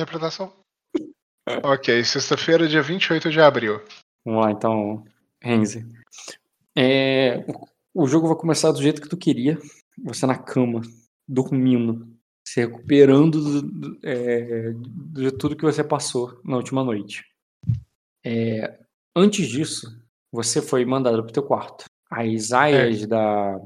Interpretação. ok, sexta-feira, dia 28 de abril. Vamos lá, então, Renzi. É, o jogo vai começar do jeito que tu queria. Você na cama, dormindo, se recuperando do, é, de tudo que você passou na última noite. É, antes disso, você foi mandado pro teu quarto. As aias é. da.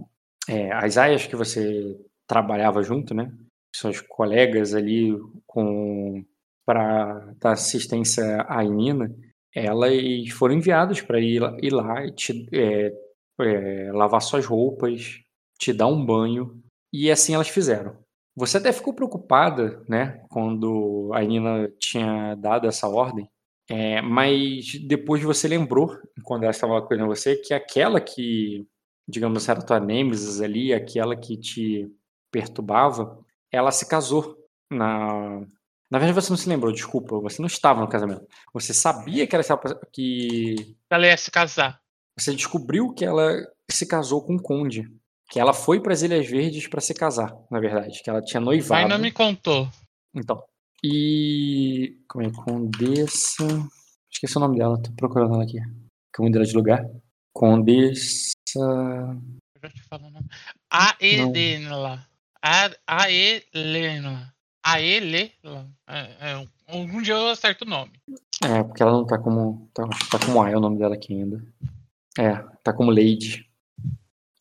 É, as aias que você trabalhava junto, né? Suas colegas ali com para dar assistência à Nina, elas foram enviadas para ir, ir, lá e te, é, é, lavar suas roupas, te dar um banho, e assim elas fizeram. Você até ficou preocupada, né, quando a Nina tinha dado essa ordem, é, mas depois você lembrou, quando ela estava com você, que aquela que, digamos, era tua Nemesis ali, aquela que te perturbava, ela se casou na. Na verdade, você não se lembrou, desculpa, você não estava no casamento. Você sabia que ela que ela ia se casar. Você descobriu que ela se casou com o conde, que ela foi para as Ilhas Verdes para se casar, na verdade, que ela tinha noivado. Mas não me contou. Então, e. Como é? Condessa. Esqueci o nome dela, tô procurando ela aqui. Que eu mudei de lugar. Condessa. Eu já te falo o nome. Aedenla. Aelena. Aelela. É, é, algum dia eu acerto o nome. É, porque ela não tá como. Tá, tá como A é o nome dela aqui ainda. É, tá como Lady.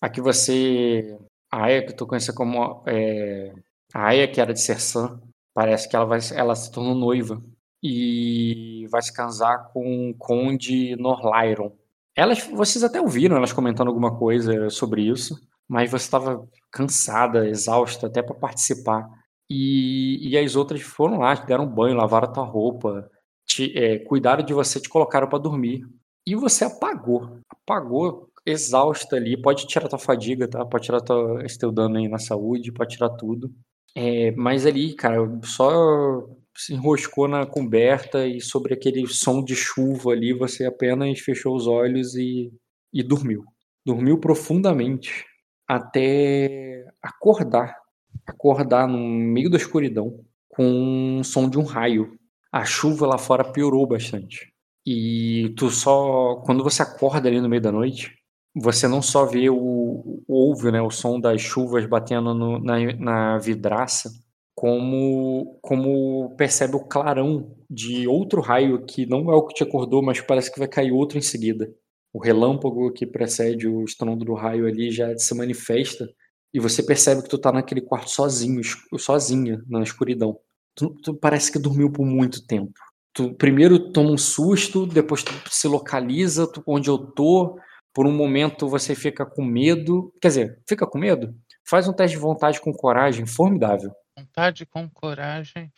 Aqui você. A Aya, que tu conhece como. É, a Aya, que era de Sersan, Parece que ela, vai, ela se tornou noiva e vai se casar com o Conde Norlyron. Elas, vocês até ouviram elas comentando alguma coisa sobre isso, mas você estava cansada, exausta até para participar. E, e as outras foram lá, deram banho, lavaram tua roupa, te, é, cuidaram de você, te colocaram para dormir. E você apagou, apagou exausta ali. Pode tirar tua fadiga, tá? Pode tirar tua, teu dano aí na saúde, pode tirar tudo. É, mas ali, cara, só se enroscou na coberta e sobre aquele som de chuva ali, você apenas fechou os olhos e, e dormiu. Dormiu profundamente até acordar. Acordar no meio da escuridão com o som de um raio. A chuva lá fora piorou bastante. E tu só. Quando você acorda ali no meio da noite, você não só vê o, ouve né, o som das chuvas batendo no, na, na vidraça, como, como percebe o clarão de outro raio que não é o que te acordou, mas parece que vai cair outro em seguida. O relâmpago que precede o estrondo do raio ali já se manifesta e você percebe que tu tá naquele quarto sozinho, sozinha, na escuridão. Tu, tu parece que dormiu por muito tempo. Tu primeiro toma um susto, depois tu se localiza tu, onde eu tô, por um momento você fica com medo. Quer dizer, fica com medo? Faz um teste de vontade com coragem, formidável. Vontade com coragem.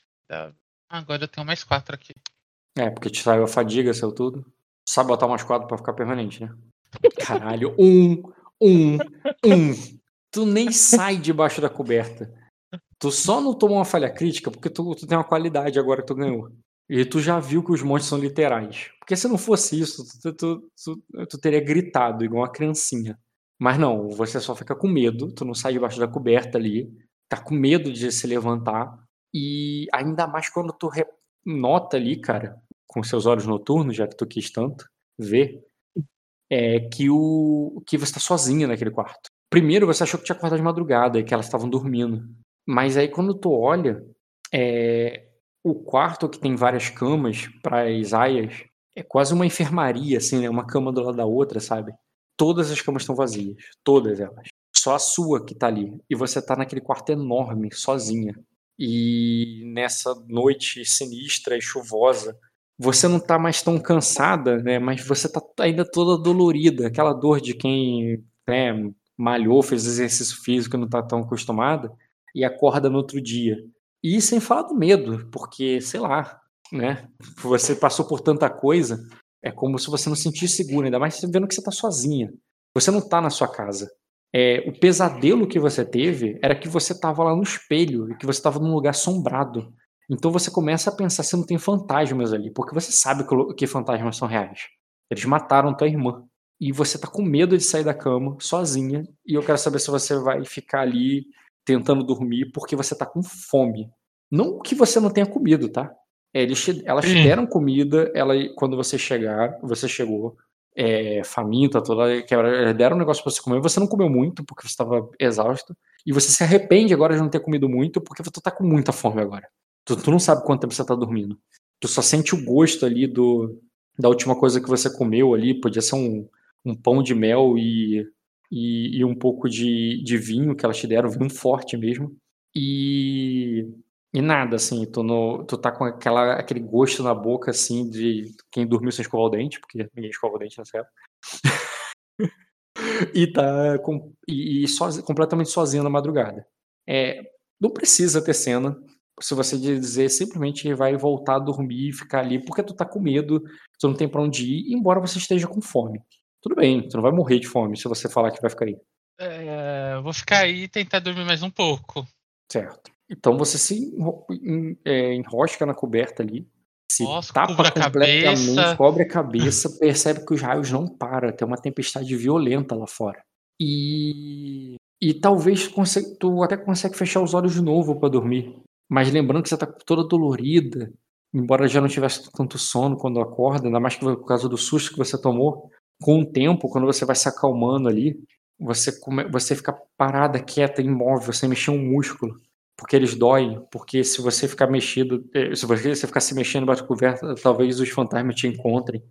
Agora eu tenho mais quatro aqui. É, porque te saiu a fadiga, saiu tudo. Sabe botar mais quatro pra ficar permanente, né? Caralho, um, um, um. Tu nem sai debaixo da coberta. Tu só não tomou uma falha crítica porque tu, tu tem uma qualidade agora que tu ganhou. E tu já viu que os monstros são literais. Porque se não fosse isso, tu, tu, tu, tu, teria gritado igual uma criancinha. Mas não, você só fica com medo, tu não sai debaixo da coberta ali, tá com medo de se levantar. E ainda mais quando tu nota ali, cara, com seus olhos noturnos, já que tu quis tanto ver, é que o que você tá sozinha naquele quarto. Primeiro você achou que tinha acordado de madrugada e que elas estavam dormindo. Mas aí quando tu olha, é, o quarto que tem várias camas para as aias é quase uma enfermaria, assim, né? Uma cama do lado da outra, sabe? Todas as camas estão vazias, todas elas. Só a sua que tá ali. E você tá naquele quarto enorme, sozinha. E nessa noite sinistra e chuvosa, você não tá mais tão cansada, né? Mas você tá ainda toda dolorida, aquela dor de quem né, malhou, fez exercício físico não tá tão acostumada, e acorda no outro dia. E sem falar do medo, porque, sei lá, né? Você passou por tanta coisa, é como se você não se sentisse seguro, ainda mais vendo que você está sozinha. Você não está na sua casa. É, o pesadelo que você teve era que você estava lá no espelho e que você estava num lugar assombrado. Então você começa a pensar se não tem fantasmas ali, porque você sabe que, fantasmas são reais. Eles mataram tua irmã. E você tá com medo de sair da cama sozinha. E eu quero saber se você vai ficar ali tentando dormir porque você tá com fome. Não que você não tenha comido, tá? É, eles te, elas te deram comida, ela, quando você chegar, você chegou é, faminta, toda, que elas deram um negócio pra você comer, você não comeu muito porque você estava exausto, e você se arrepende agora de não ter comido muito porque você tá com muita fome agora. Tu, tu não sabe quanto tempo você tá dormindo. Tu só sente o gosto ali do, da última coisa que você comeu ali, podia ser um, um pão de mel e, e, e um pouco de, de vinho que elas te deram, vinho forte mesmo. E, e nada, assim, tu, no, tu tá com aquela, aquele gosto na boca, assim, de quem dormiu sem escovar o dente, porque ninguém escova o dente nessa época. e tá com, e, e sozinho, completamente sozinho na madrugada. É, não precisa ter cena, se você dizer simplesmente vai voltar a dormir e ficar ali porque tu tá com medo, tu não tem para onde ir, embora você esteja com fome. Tudo bem, tu não vai morrer de fome se você falar que vai ficar aí. É, vou ficar aí e tentar dormir mais um pouco. Certo. Então você se é, enrosca na coberta ali, se Nossa, tapa cubra a completamente, cabeça. cobre a cabeça, percebe que os raios não param, tem uma tempestade violenta lá fora. E e talvez tu até consegue fechar os olhos de novo para dormir, mas lembrando que você tá toda dolorida, embora já não tivesse tanto sono quando acorda, ainda mais que por causa do susto que você tomou. Com o tempo, quando você vai se acalmando ali, você come, você fica parada, quieta, imóvel, sem mexer um músculo porque eles doem, porque se você ficar mexido, eh, se você ficar se mexendo embaixo da coberta, talvez os fantasmas te encontrem.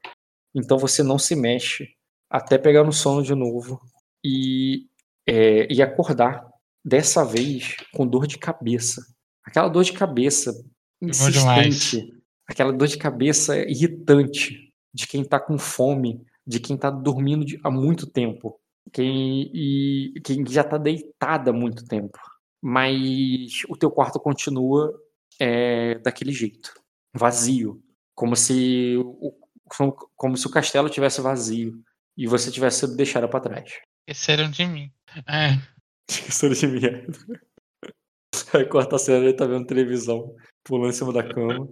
Então você não se mexe até pegar no sono de novo e, é, e acordar. Dessa vez com dor de cabeça. Aquela dor de cabeça insistente, aquela dor de cabeça irritante de quem tá com fome, de quem tá dormindo há muito tempo, quem, e quem já tá deitada há muito tempo mas o teu quarto continua é, daquele jeito, vazio, como se o, como se o castelo tivesse vazio e você tivesse sido deixado para trás. Esqueceram de mim. É. Esqueceram de mim. Aí corta a cena, ele tá vendo televisão, pulando em cima da cama,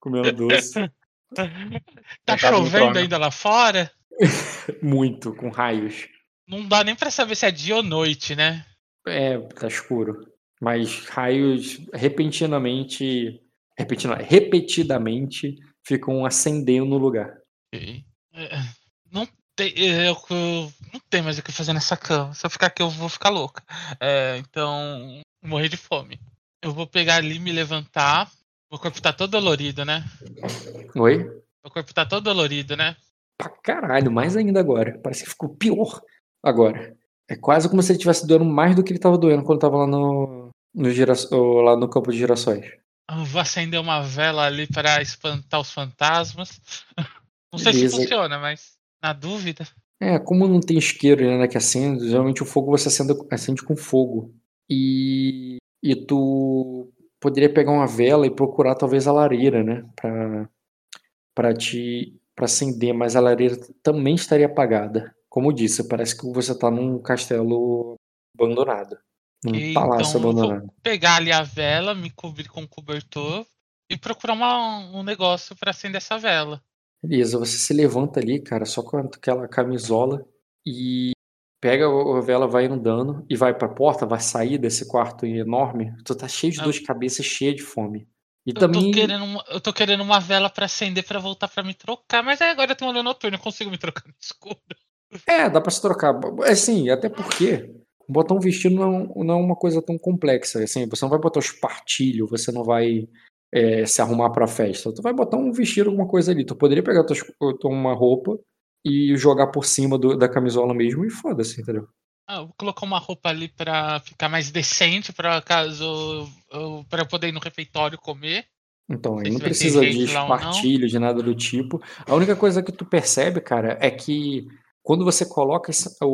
comendo doce, Tá Tá chovendo ainda lá fora? muito, com raios. Não dá nem pra saber se é dia ou noite, né? É, tá escuro. Mas raios repentinamente, repentina- repetidamente ficam acendendo no lugar. É, Não tem, eu, eu- não tem mais o que fazer nessa cama. Se eu ficar aqui, eu vou ficar louca. É, então, morrer de fome. Eu vou pegar ali, me levantar. Meu corpo tá todo dolorido, né? Oi? Meu corpo tá todo dolorido, né? Pra caralho, mais ainda agora. Parece que ficou pior agora. É quase como se ele estivesse doendo mais do que ele tava doendo quando tava lá no, no, lá no campo de girassóis. Eu vou acender uma vela ali para espantar os fantasmas. Não sei se Beleza. funciona, mas na dúvida. É, como não tem isqueiro né, que acende, geralmente o fogo você acende, acende com fogo. E, e tu poderia pegar uma vela e procurar talvez a lareira, né? Pra, pra te pra acender, mas a lareira também estaria apagada. Como disse, parece que você tá num castelo abandonado. Num Ok, palácio então eu vou- abandonado. Pegar ali a vela, me cobrir com um cobertor e procurar uma- um negócio para acender essa vela. Beleza, você se levanta ali, cara, só com aquela camisola e pega a vela, vai andando e vai pra porta, vai sair desse quarto enorme. Tu tá cheio de dor de cabeça, cheio de fome. E Eu também. tô querendo uma, eu tô querendo uma vela para acender para voltar para me trocar, mas aí agora eu tenho uma lua noturna, eu consigo me trocar no escuro. É, dá pra se trocar. Assim, até porque botar um vestido não não é uma coisa tão complexa. Assim, você não vai botar os partilhos, você não vai é, se arrumar pra festa. Tu vai botar um vestido, alguma coisa ali. Tu poderia pegar tua- uma roupa e jogar por cima do- da camisola mesmo e foda-se, entendeu? Ah, eu colocar uma roupa ali para ficar mais decente, para caso para poder ir no refeitório comer. Então, Não aí não precisa de espartilho, de nada do tipo. A única coisa que tu percebe, cara, é que quando você coloca um,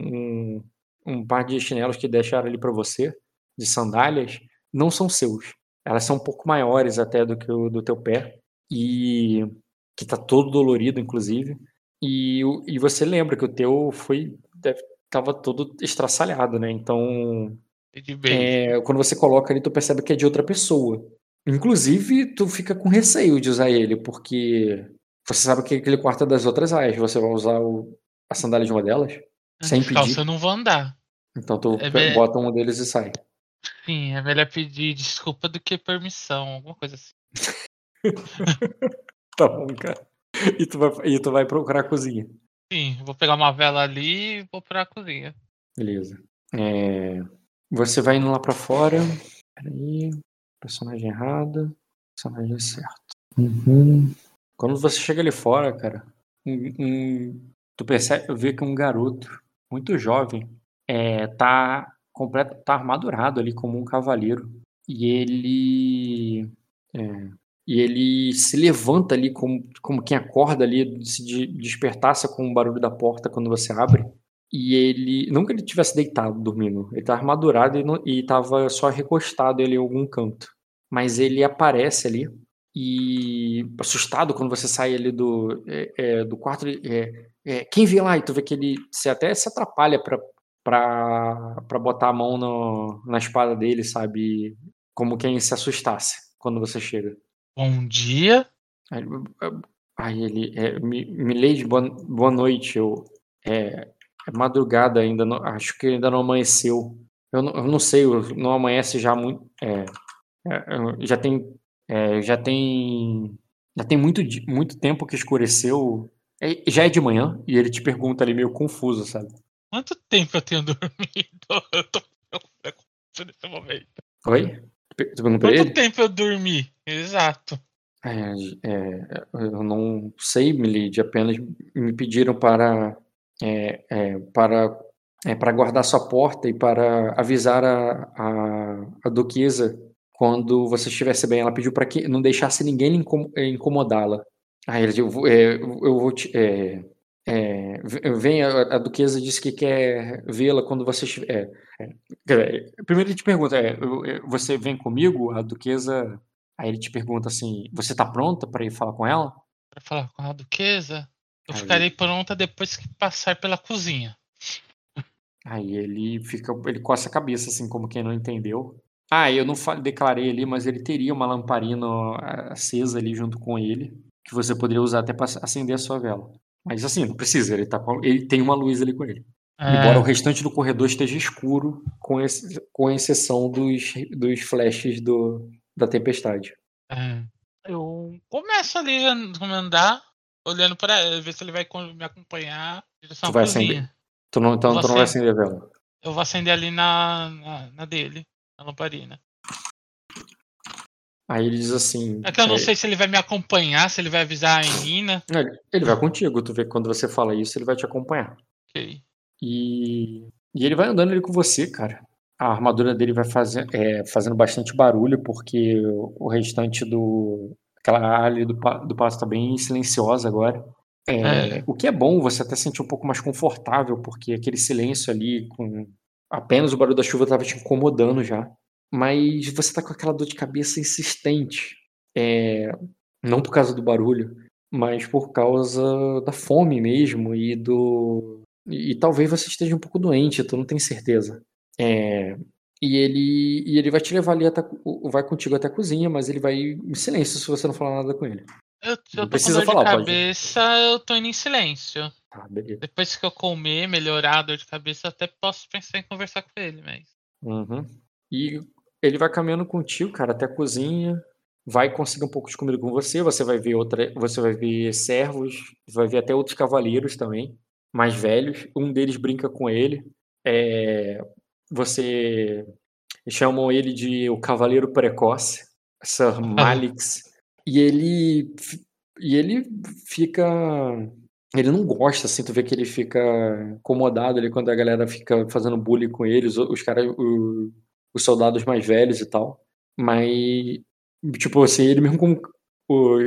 um, um par de chinelos que deixaram ali pra você, de sandálias, não são seus. Elas são um pouco maiores até do que o do teu pé. E que tá todo dolorido, inclusive. E, e você lembra que o teu foi. Deve, tava todo estraçalhado, né? Então, é, quando você coloca ali, tu percebe que é de outra pessoa. Inclusive, tu fica com receio de usar ele, porque você sabe que aquele quarto é das outras aias. Você vai usar o- a sandália de uma delas? sem Descalço pedir. eu não vou andar. Então tu É bota um deles e sai. Sim, é melhor pedir desculpa do que permissão, alguma coisa assim. tá bom, cara. E tu, vai, e tu vai procurar a cozinha. Sim, vou pegar uma vela ali e vou pra cozinha. Beleza. É, você vai indo lá pra fora. Peraí. Personagem errado. Personagem certo. Uhum. Quando você chega ali fora, cara, um, um, tu percebe, vê que um garoto muito jovem é, tá completo, tá armadurado ali como um cavaleiro e ele é, e ele se levanta ali como, como quem acorda ali, se de, despertaça com o barulho da porta quando você abre. E ele, não que ele tivesse deitado dormindo, ele tá armadurado e, não, e tava só recostado ali em algum canto. Mas ele aparece ali e assustado quando você sai ali do, é, é, do quarto, é, é, quem vê lá? E tu vê que ele se até se atrapalha pra, pra, pra botar a mão no, na espada dele, sabe? Como quem se assustasse quando você chega. Bom dia. Aí, aí ele, é, Milady, boa, boa noite. Eu, é, é madrugada ainda, não, acho que ainda não amanheceu. Eu não, eu não sei, não amanhece já muito. É, é, já tem, é, já tem, já tem muito, muito tempo que escureceu. É, já é de manhã e ele te pergunta ali meio confuso, sabe? Quanto tempo eu tenho dormido? Eu tô confuso nesse momento. Oi? Quanto ele? tempo eu dormi? Exato. É, é, eu não sei, Milady, apenas me pediram para é, é, para é, para guardar sua porta e para avisar a, a, a duquesa quando você estivesse bem. Ela pediu para que não deixasse ninguém incomodá-la. Aí ele, eu, é, eu vou te, é, vem a, a, duquesa disse que quer vê-la quando você estiver. É, é, primeiro ele te pergunta: é, você vem comigo? A duquesa. Aí ele te pergunta assim: você está pronta para ir falar com ela? Para falar com a duquesa? Eu Aí... ficarei pronta depois que passar pela cozinha. Aí ele fica, ele coça a cabeça assim, como quem não entendeu. Ah, eu não declarei ali, mas ele teria uma lamparina acesa ali junto com ele, que você poderia usar até para acender a sua vela. Mas assim, não precisa, ele, tá com, ele tem uma luz ali com ele. É. Embora o restante do corredor esteja escuro, com, com exceção dos, dos flashes do, da tempestade. É. Eu começo ali a andar, olhando para ver se ele vai me acompanhar. Tu vai acender? Tu não, então tu não vai acender a vela? Eu vou acender ali na, na, na dele, na lamparina. Aí ele diz assim. É que eu não é, sei se ele vai me acompanhar, se ele vai avisar a Nina. Ele vai contigo, tu vê que quando você fala isso, ele vai te acompanhar. Ok. E, e ele vai andando ali com você, cara. A armadura dele vai fazer, é, fazendo bastante barulho, porque o restante do. Aquela área do, do palácio tá bem silenciosa agora. É, é. O que é bom, você até sentir um pouco mais confortável, porque aquele silêncio ali, com apenas o barulho da chuva, estava te incomodando já mas você está com aquela dor de cabeça insistente. É, não por causa do barulho, mas por causa da fome mesmo e do. E, e talvez você esteja um pouco doente, tu não tem certeza. É, e ele, e ele vai te levar ali até. Vai contigo até a cozinha, mas ele vai em silêncio se você não falar nada com ele. Eu, eu precisa com dor falar, de cabeça, pode. eu tô indo em silêncio. Ah, Depois que eu comer, melhorar a dor de cabeça, até posso pensar em conversar com ele, mas. Uhum. E ele vai caminhando contigo, cara, até a cozinha, vai conseguir um pouco de comida com você, você vai ver outra, você vai ver servos, vai ver até outros cavaleiros também, mais velhos. Um deles brinca com ele. É, você chamam ele de o Cavaleiro Precoce, Sir Malix, e ele e ele fica ele não gosta, assim, tu vê que ele fica incomodado ali quando a galera fica fazendo bullying com ele, os, os caras, os soldados mais velhos e tal. Mas, tipo assim, ele mesmo como. O,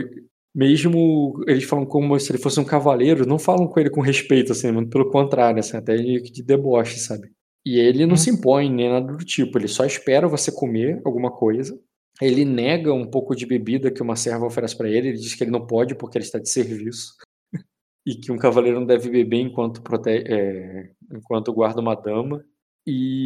mesmo eles falam como se ele fosse um cavaleiro, não falam com ele com respeito, assim, muito pelo contrário, assim, até de deboche, sabe? E ele não hum. se impõe nem nada do tipo, ele só espera você comer alguma coisa. Ele nega um pouco de bebida que uma serva oferece para ele, ele diz que ele não pode porque ele está de serviço. e que um cavaleiro não deve beber enquanto, protege, é, enquanto guarda uma dama. E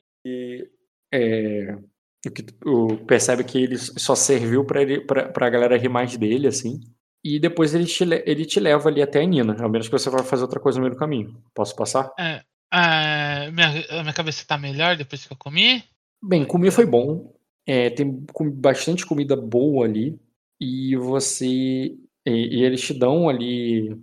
é, o que o, percebe que ele só serviu para ele para a galera rir mais dele assim. E depois ele te, ele te leva ali até a Nina a menos que você vá fazer outra coisa no meio do caminho. Posso passar? É, é, minha, minha cabeça tá melhor depois que eu comi? Bem comer foi bom. É, tem bastante comida boa ali. E você. E, e eles te dão ali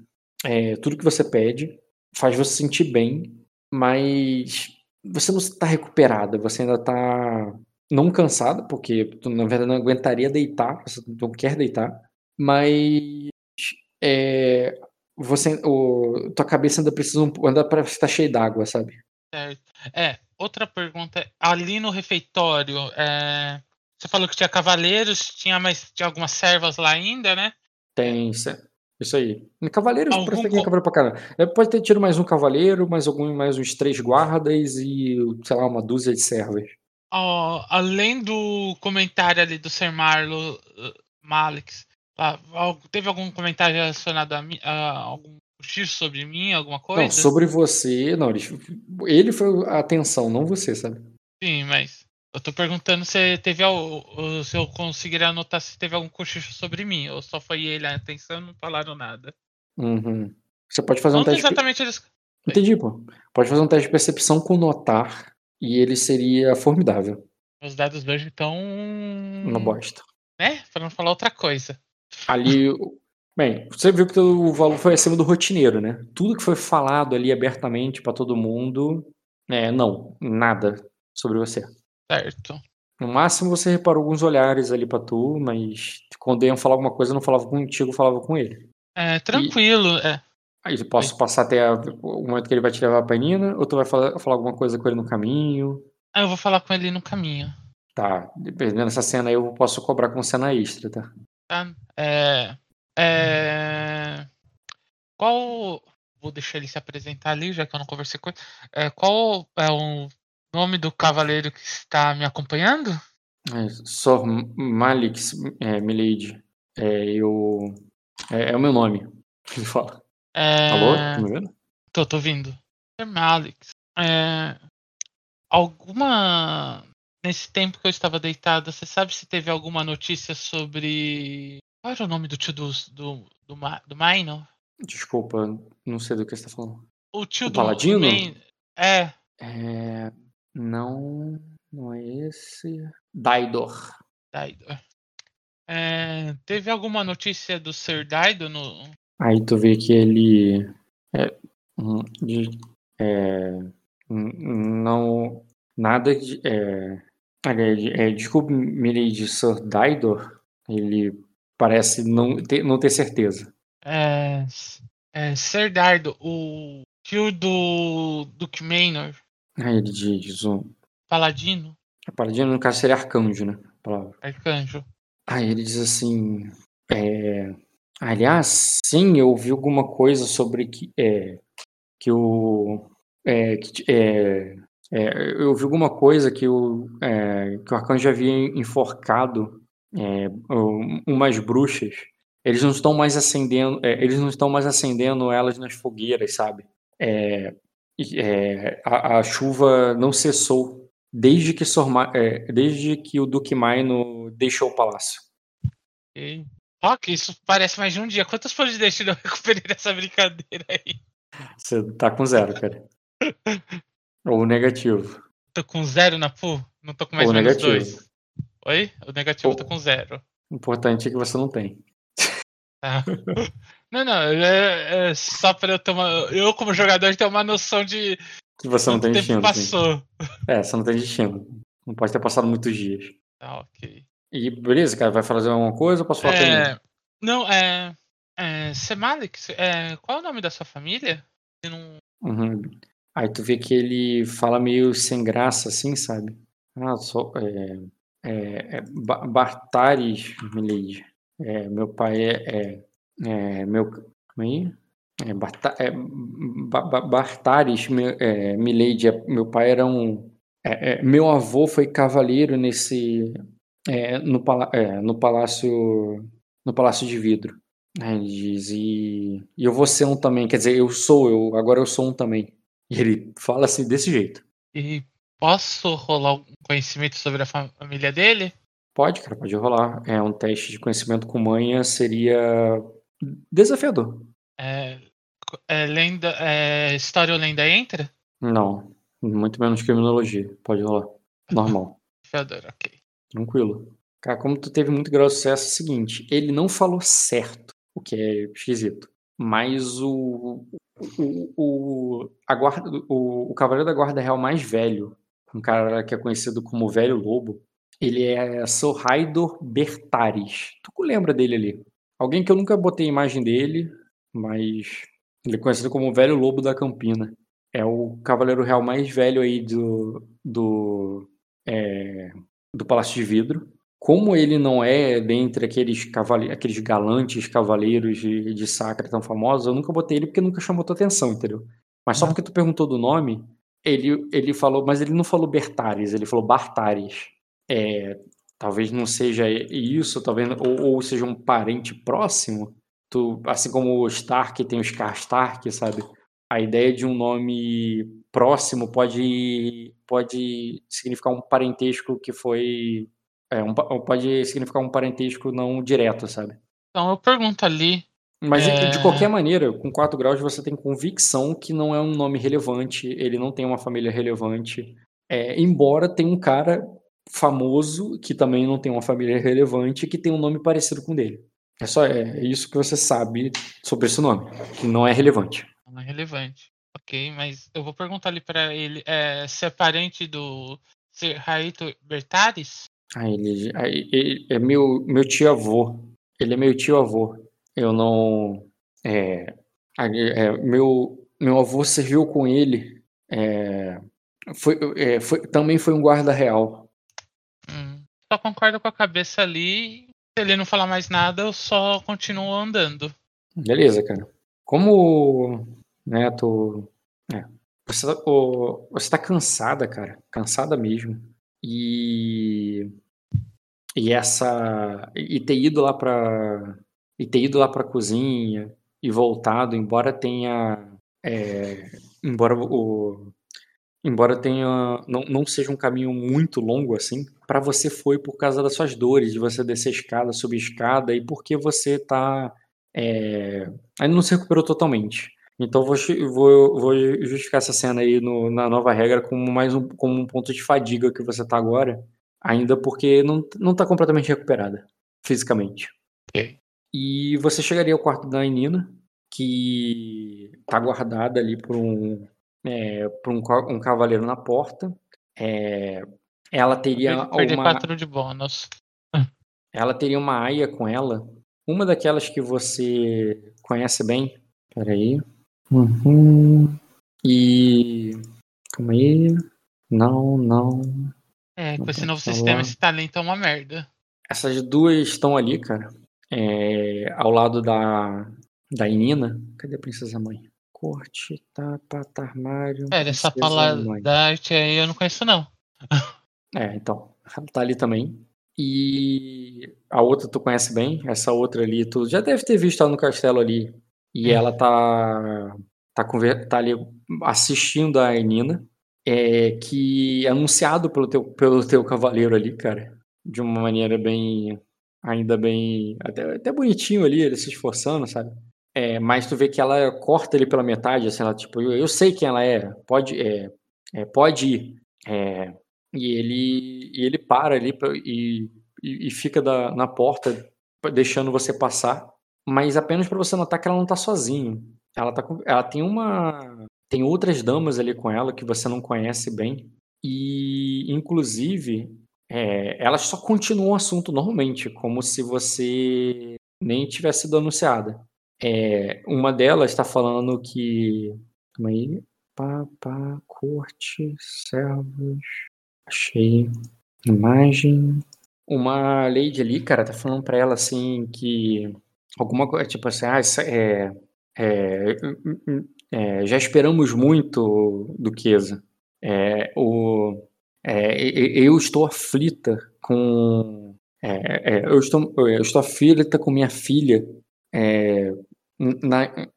é, tudo que você pede, faz você sentir bem, mas você não está recuperada, você ainda está não cansada, porque tu, na verdade não aguentaria deitar, você não quer deitar, mas é, você, o, tua cabeça ainda precisa, ainda parece estar cheia d'água, sabe? Certo. É, outra pergunta. Ali no refeitório, é, você falou que tinha cavaleiros, tinha mais tinha algumas servas lá ainda, né? Tem, isso aí. Cavaleiros, Algum parece que tem co- cavaleiro pra caramba. É, Pode ter tido mais um cavaleiro, mais, algum, mais uns três guardas e, sei lá, uma dúzia de servas. Ó, além do comentário ali do Ser Marlo uh, Malix, ah, teve algum comentário relacionado a, mim, a algum cochicho sobre mim, alguma coisa? Não, sobre você. Não, ele, ele foi a atenção, não você, sabe? Sim, mas eu tô perguntando se teve al- o- se eu conseguiria anotar se teve algum cochicho sobre mim, ou só foi ele a atenção não falaram nada. Uhum. Você pode fazer um teste. exatamente eles. Entendi, pô. Pode fazer um teste de percepção com notar e ele seria formidável. Os dados verdes estão. Uma bosta. Né? Pra não falar outra coisa. Ali. Bem, você viu que o valor foi acima do rotineiro, né? Tudo que foi falado ali abertamente pra todo mundo. É, não, nada sobre você. Certo. No máximo você reparou alguns olhares ali pra tu, mas quando iam falar alguma coisa, não falava contigo, falava com ele. É, tranquilo. É. Aí eu posso passar até o momento que ele vai te levar pra Nina, ou tu vai falar, falar alguma coisa com ele no caminho. Ah, eu vou falar com ele no caminho. Tá, dependendo dessa cena aí, eu posso cobrar com cena extra, tá? Tá? É. É. Qual. Vou deixar ele se apresentar ali, já que eu não conversei com ele. É, qual é o nome do cavaleiro que está me acompanhando? É, Sor Malix, é, Milady, é, eu... É, é o meu nome, ele fala. É... Alô? Tá me ouvindo? Tô, tô ouvindo. Sir Alex. É... Alguma. Nesse tempo que eu estava deitada, você sabe se teve alguma notícia sobre. Qual era o nome do tio do. do, do, Ma- do Maino? Desculpa, não sei do que você tá falando. O tio O do. Paladino? Do Main... É. É... Não... Não é esse... Daidor. Daido. É, teve alguma notícia do Sir Daido no. Aí tu vê que ele é, de- é, não nada de é, aliás, é, desculpe Milady Sir Daidor ele parece não ter, não ter certeza É, é, Sir Daido, o tio do Duke Manor, aí ele diz um Paladino, paladino no caso seria arcanjo né a palavra. Arcanjo. aí ele diz assim é, aliás sim eu ouvi alguma coisa sobre que é, que o é, que, é, é, eu ouvi alguma coisa que o, é, que o arcanjo havia enforcado é, um- umas bruxas. Eles não estão mais acendendo, é, eles não estão mais acendendo elas nas fogueiras, sabe? É, e, a, a chuva não cessou desde que, Sorma, é, desde que o Duque Maino deixou o palácio. Ok. Ó, que isso parece mais de um dia. Quantos folhas de destino eu recuperei nessa brincadeira aí? Você tá com zero, cara. Ou negativo. Tô com zero na pool? Não tô com mais Ou ou menos negativo. dois. Oi? O negativo Ou- tá com zero. O importante é que você não tem. Tá. Não, não, é, é só pra eu ter uma. Eu, como jogador, ter uma noção de Que você não tem destino. passou. É, você não tem destino. Não pode ter passado muitos dias. Tá, ok. E beleza, cara, vai fazer alguma coisa ou posso falar É, não, é. é Semalik, é, qual é o nome da sua família? Não- Uhum. Aí tu vê que ele fala meio sem graça, assim, sabe? Ah, só. É, é, é Ba- Bartares, Milady. É, meu pai é. É, é meu. Aí? É, Barta, é, Ba- Ba- Bartares, meu, é, Milady. é- meu pai era um. é, é, meu avô foi cavaleiro nesse. é, no, é, no palácio. No Palácio de Vidro. Ele diz, e, e eu vou ser um também, quer dizer, eu sou, eu agora eu sou um também. E ele fala assim, desse jeito. E posso rolar um conhecimento sobre a fa- família dele? Pode, cara, pode rolar. É um teste de conhecimento com manha seria desafiador. É, é lenda, é, história ou lenda entra? Não, muito menos criminologia. Pode rolar. Normal, Desafiador, ok. tranquilo. Cara, como tu teve muito grau de sucesso, é o seguinte, ele não falou certo, o que é esquisito. Mas o, o, o, a guarda, o, o Cavaleiro da Guarda Real mais velho, um cara que é conhecido como Velho Lobo, ele é Sorraidor Bertares. Tu lembra dele ali? Alguém que eu nunca botei a imagem dele, mas ele é conhecido como o Velho Lobo da Campina. É o cavaleiro real mais velho aí do, do, é, do Palácio de Vidro. Como ele não é dentre aqueles, cavale, aqueles galantes cavaleiros de, de Sacra tão famosos, eu nunca botei ele porque nunca chamou tua atenção, entendeu? Mas só porque tu perguntou do nome, ele, ele falou, mas ele não falou Bertares, ele falou Bartares. É, talvez não seja isso, talvez, ou, ou seja um parente próximo, tu, assim como o Stark tem o Scar Stark, sabe? A ideia de um nome próximo pode, pode significar um parentesco que foi. É, um, pode significar um parentesco não direto, sabe? Então eu pergunto ali. Mas é... de qualquer maneira, com 4 graus você tem convicção que não é um nome relevante, ele não tem uma família relevante. É, embora tenha um cara famoso que também não tem uma família relevante que tem um nome parecido com o dele. É só é, isso que você sabe sobre esse nome, que não é relevante. Não é relevante. Ok, mas eu vou perguntar ali para ele é, se é parente do Sir Raito Bertares? Ah, ele, ele é meu, meu tio-avô. Ele é meu tio-avô. Eu não. É, é, meu, meu avô serviu com ele. É, foi, é, foi, também foi um guarda real. Só concordo com a cabeça ali se ele não falar mais nada, eu só continuo andando. Beleza, cara. Como, né, tu... É, você, tá, você tá cansada, cara. Cansada mesmo. E... E essa... E ter ido lá pra... E ter ido lá pra cozinha e voltado, embora tenha... É, embora o embora tenha não, não seja um caminho muito longo assim, para você foi por causa das suas dores, de você descer escada, subir escada e porque você tá é, ainda não se recuperou totalmente. Então vou, vou, vou justificar essa cena aí no, na nova regra como mais um, como um ponto de fadiga que você tá agora, ainda porque não, não tá completamente recuperada fisicamente. Okay. E você chegaria ao quarto da Nina, que tá guardada ali por um é, por um, um cavaleiro na porta. É, ela teria Perdi uma. quatro de bônus. Ela teria uma aia com ela. Uma daquelas que você conhece bem. Peraí. Uhum. E. Calma aí. Não, não. É, com esse novo sistema, esse talento é uma merda. Essas duas estão ali, cara. É, ao lado da, da Inina. Cadê a princesa mãe? Corte, tapa, armário. É, essa palavra da arte aí eu não conheço, não. É, então. Ela tá ali também. E a outra tu conhece bem, essa outra ali, tu já deve ter visto ela no castelo ali. E hum. ela tá, tá, tá ali assistindo a Enina, é, que é anunciado pelo teu, pelo teu cavaleiro ali, cara. De uma maneira bem. Ainda bem. Até, até bonitinho ali, ele se esforçando, sabe? É, mas tu vê que ela corta ele pela metade, assim, ela tipo, eu, eu sei quem ela é, pode, é, é pode ir. É, e ele, e ele para ali pra, e, e, e, fica da, na porta, deixando você passar, mas apenas para você notar que ela não tá sozinha. Ela, tá ela tem uma. Tem outras damas ali com ela que você não conhece bem. E, inclusive, é, elas só continuam o assunto normalmente, como se você nem tivesse sido anunciada. É, uma delas está falando que. Calma aí. Papa, corte, servos. Achei. Imagem. Uma lady ali, cara, tá falando pra ela assim que. Alguma coisa, tipo assim, ah, é, é, é, já esperamos muito, Duquesa. É, o, é, eu estou aflita com. É, é, eu, estou, eu estou aflita com minha filha é, na,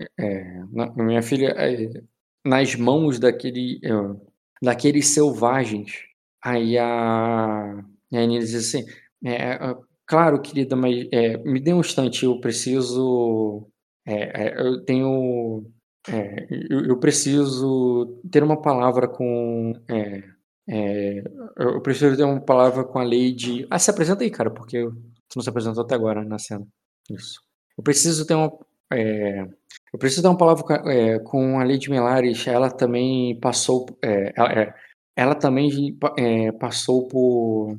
na, minha filha, nas mãos daquele, daqueles selvagens. Aí a, a Annie diz assim: é, é, Claro, querida, mas me dê um instante, eu preciso. eu tenho. Eu, eu, preciso ter uma palavra com. É, eu preciso ter uma palavra com a Lady. Ah, se apresenta aí, cara, porque você não se apresentou até agora na cena. Isso. Eu preciso ter uma. É, eu preciso ter uma palavra com, é, com a Lady Melares. Ela também passou. É, ela, é, ela, também é, passou por,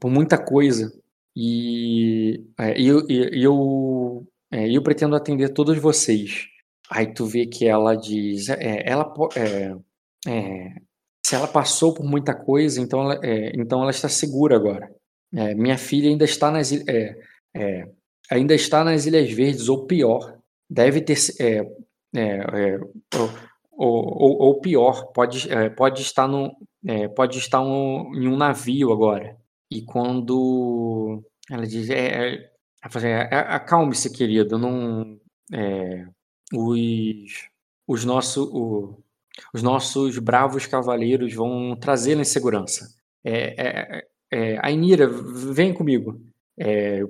por muita coisa. E, e eu, eu, eu pretendo atender todos vocês. Aí tu vê que ela diz. ela. É, se ela passou por muita coisa, então ela, é, então ela está segura agora. É, minha filha ainda está nas é, é, ainda está nas Ilhas Verdes ou pior, deve ter é, ou, ou, ou, pior, pode, pode estar no pode estar um, em um navio agora. E quando ela diz é, acalme-se, querido, não os os nossos os nossos bravos cavaleiros vão trazê-la em segurança. É, é, é, Ainira, vem comigo. É,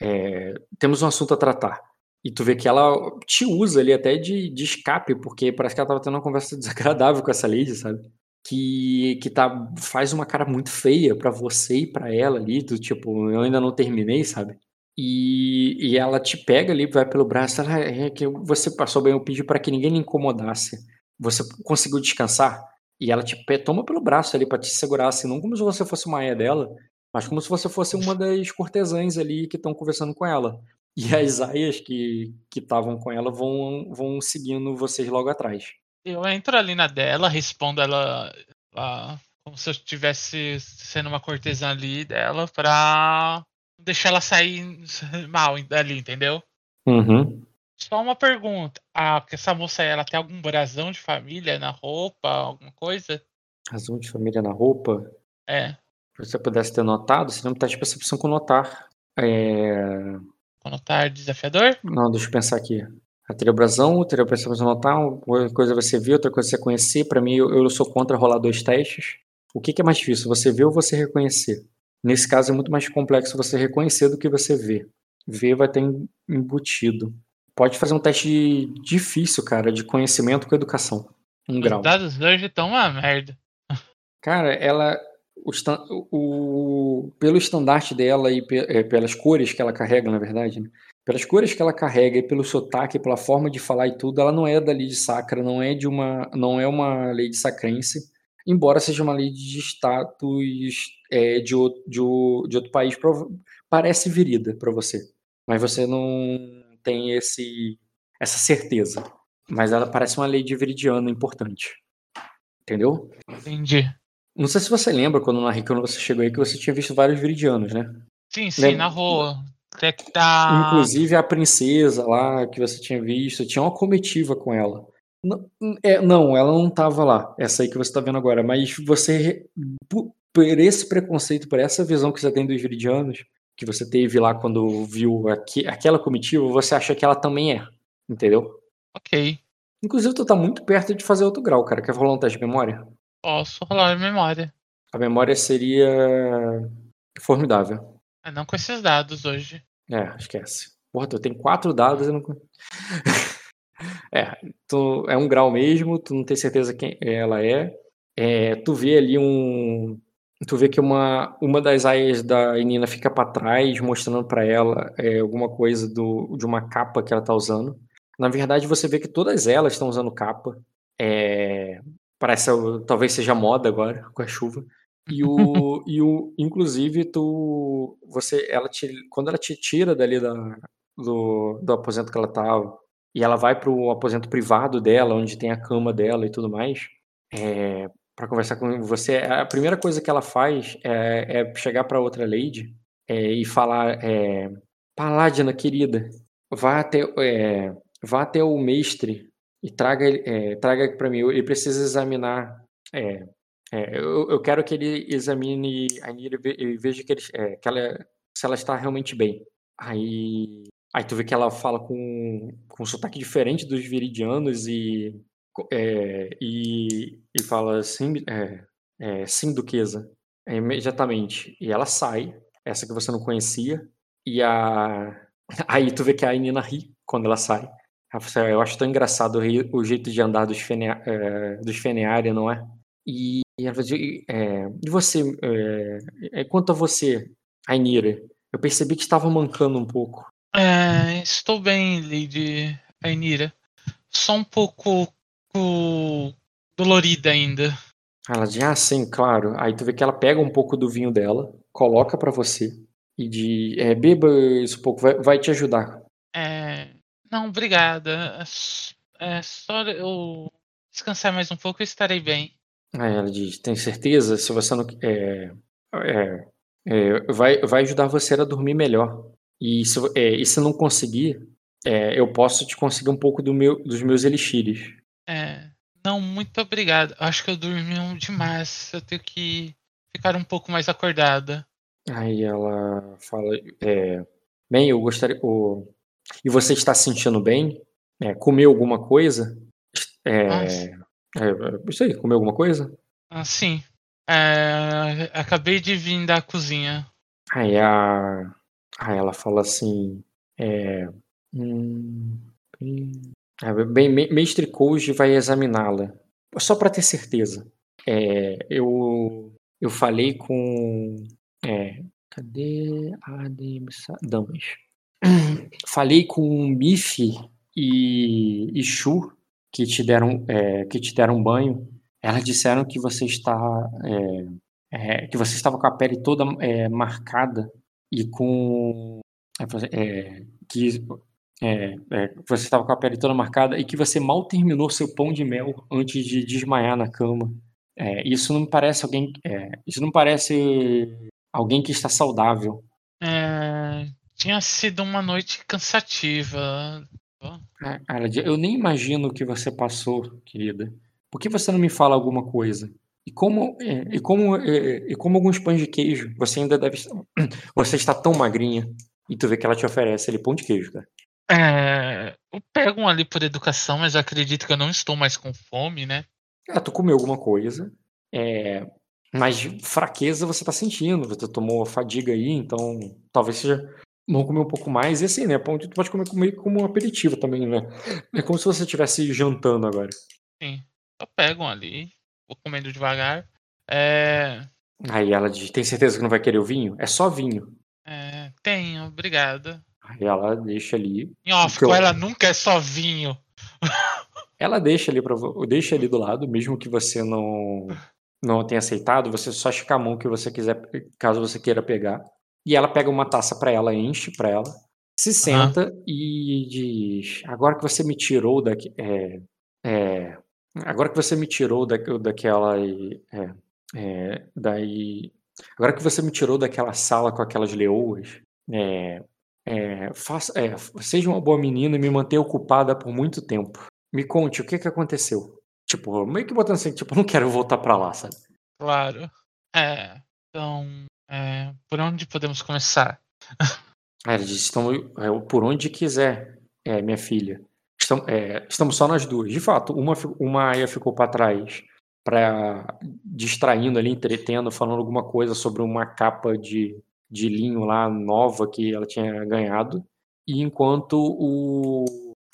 é, temos um assunto a tratar. E tu vê que ela te usa ali até de, de escape, porque parece que ela tava tendo uma conversa desagradável com essa lady, sabe? Que, que tá, faz uma cara muito feia para você e para ela ali, do tipo, eu ainda não terminei, sabe? E, e ela te pega ali, vai pelo braço, ela é que você passou bem, eu pedi para que ninguém lhe incomodasse você conseguiu descansar? E ela te toma pelo braço ali para te segurar, assim, não como se você fosse uma aia dela, mas como se você fosse uma das cortesãs ali que estão conversando com ela. E as aias que estavam com ela vão, vão seguindo vocês logo atrás. Eu entro ali na dela, respondo ela, ela como se eu estivesse sendo uma cortesã ali dela pra deixar ela sair mal ali, entendeu? Uhum. Só uma pergunta. Ah, essa moça ela tem algum brasão de família na roupa, alguma coisa? Razão de família na roupa? É. Se você pudesse ter notado, você não tá de percepção com notar. É... Com notar desafiador? Não, deixa eu pensar aqui. A teria brasão, teria percepção notar, uma coisa você ver, outra coisa você conhecer. Para mim, eu, eu, sou contra rolar dois testes. O que, que é mais difícil, você ver ou você reconhecer? Nesse caso, é muito mais complexo você reconhecer do que você ver. Ver vai ter embutido. Pode fazer um teste difícil, cara, de conhecimento com educação. Um Os grau. Os dados hoje estão uma merda. Cara, ela. O, o, pelo estandarte dela e pe, é, pelas cores que ela carrega, na verdade, né? Pelas cores que ela carrega e pelo sotaque, pela forma de falar e tudo, ela não é da lei de Sacra, não é de uma, não é uma lei de sacrense, embora seja uma lei de status é, de, outro, de, outro país, parece virida para você, mas você não tem esse, essa certeza. Mas ela parece uma lei de viridiano importante. Entendeu? Entendi. Não sei se você lembra quando na quando você chegou aí que você tinha visto vários viridianos, né? Sim, sim, lembra? na rua. Tá... Inclusive a princesa lá que você tinha visto, tinha uma comitiva com ela. Não, é, não ela não estava lá, essa aí que você está vendo agora, mas você, por, esse preconceito, por essa visão que você tem dos viridianos, que você teve lá quando viu aqui, aquela comitiva, você acha que ela também é. Entendeu? Ok. Inclusive, tu tá muito perto de fazer outro grau, cara. Quer rolar um teste de memória? Posso rolar a memória. A memória seria formidável. É, não com esses dados hoje. É, esquece. Porra, tu tem quatro dados e não. é, tu, é um grau mesmo, tu não tem certeza quem ela é. é tu vê ali um, tu vê que uma, uma das aias da Nina fica para trás, mostrando para ela é, alguma coisa do, de uma capa que ela tá usando. Na verdade, você vê que todas elas estão usando capa. É, parece, talvez seja moda agora, com a chuva. E o, e o inclusive, tu, você, ela te, quando ela te tira dali da, do, do aposento que ela tava, e ela vai pro aposento privado dela, onde tem a cama dela e tudo mais, é, para conversar com você, a primeira coisa que ela faz é, é chegar para outra lady é, e falar: é, Paladina, querida, vá até, é, vá até o mestre e traga, é, traga para mim. Ele precisa examinar. É, é, eu, eu, quero que ele examine a Nira e veja que, ele, é, que ela, se ela está realmente bem. Aí, aí tu vê que ela fala com, com um sotaque diferente dos viridianos e é, e, e fala assim, é, é, sim, duquesa, é, imediatamente. E ela sai, essa que você não conhecia, e a... aí tu vê que a Nina ri quando ela sai. Assim, eu acho tão engraçado o jeito de andar dos, Fene, é, dos não é? E ela dizer, é, e você, é, é, quanto a você, Ainira, eu percebi que estava mancando um pouco. É, estou bem, Lady Ainira. Só um pouco dolorida ainda. Ela diz, ah, sim, claro. Aí tu vê que ela pega um pouco do vinho dela, coloca para você e diz, é, beba isso um pouco, vai, vai te ajudar. É, não, obrigada. É, é só eu descansar mais um pouco e estarei bem. Aí ela diz, tem certeza? Se você não... É, é, é, vai, vai ajudar você a dormir melhor. E se, é, e se não conseguir, é, eu posso te conseguir um pouco do meu, dos meus elixires. É, não, muito obrigado. Acho que eu dormi demais. Eu tenho que ficar um pouco mais acordada. Aí ela fala, é, bem, eu gostaria, o, e você está se sentindo bem? Comeu alguma coisa? É, é, isso aí, comeu alguma coisa? Ah, sim. É, acabei de vir da cozinha. Aí, a, aí ela fala assim: é, hum, bem, Mestre Koji vai examiná-la, só para ter certeza. É, eu, eu falei com. É, cadê a Damas? Falei com o Miffy e, e Shu, que te deram, é, que te deram banho. Elas disseram que você está. É, é, que você estava com a pele toda é, marcada e com. É, que é, é, você estava com a pele toda marcada e que você mal terminou seu pão de mel antes de desmaiar na cama. Isso não parece alguém. Isso não parece alguém que está saudável. É, tinha sido uma noite cansativa. É, eu nem imagino o que você passou, querida. Por que você não me fala alguma coisa? E como, e como, e como alguns pães de queijo, você ainda deve. Você está tão magrinha. E tu vê que ela te oferece ali pão de queijo, cara. É, eu pego um ali por educação, mas acredito que eu não estou mais com fome, né? Ah, tu comeu alguma coisa. É, mas fraqueza você tá sentindo, você tomou fadiga aí, então talvez seja bom comer um pouco mais. E assim, né? Pão tu pode comer, comer como um aperitivo também, né? É como se você estivesse jantando agora. Sim. Eu pego um ali, vou comendo devagar. É... Aí ela diz: tem certeza que não vai querer o vinho? É só vinho. É, tenho, obrigada. Aí ela deixa ali. Em off, ela nunca é só vinho. ela deixa ali para deixa ali do lado, mesmo que você não não tenha aceitado, você só estica a mão que você quiser, caso você queira pegar. E ela pega uma taça para ela, enche para ela, se senta uhum. e diz: Agora que você me tirou daqui, é, é, agora que você me tirou da, daquela, é, é, daí, agora que você me tirou daquela sala com aquelas leoas, é, é, faça, seja uma boa menina e me mantenha ocupada por muito tempo. Me conte o que que aconteceu. Tipo, meio que botando assim, tipo, não quero voltar pra lá, sabe? Claro. É. Então, é, por onde podemos começar? É, eles estão é, por onde quiser, é, minha filha. Estão, é, estamos só nós duas. De fato, uma, uma Aya ficou para trás, para distraindo ali, entretendo, falando alguma coisa sobre uma capa de de linho lá nova que ela tinha ganhado. E enquanto o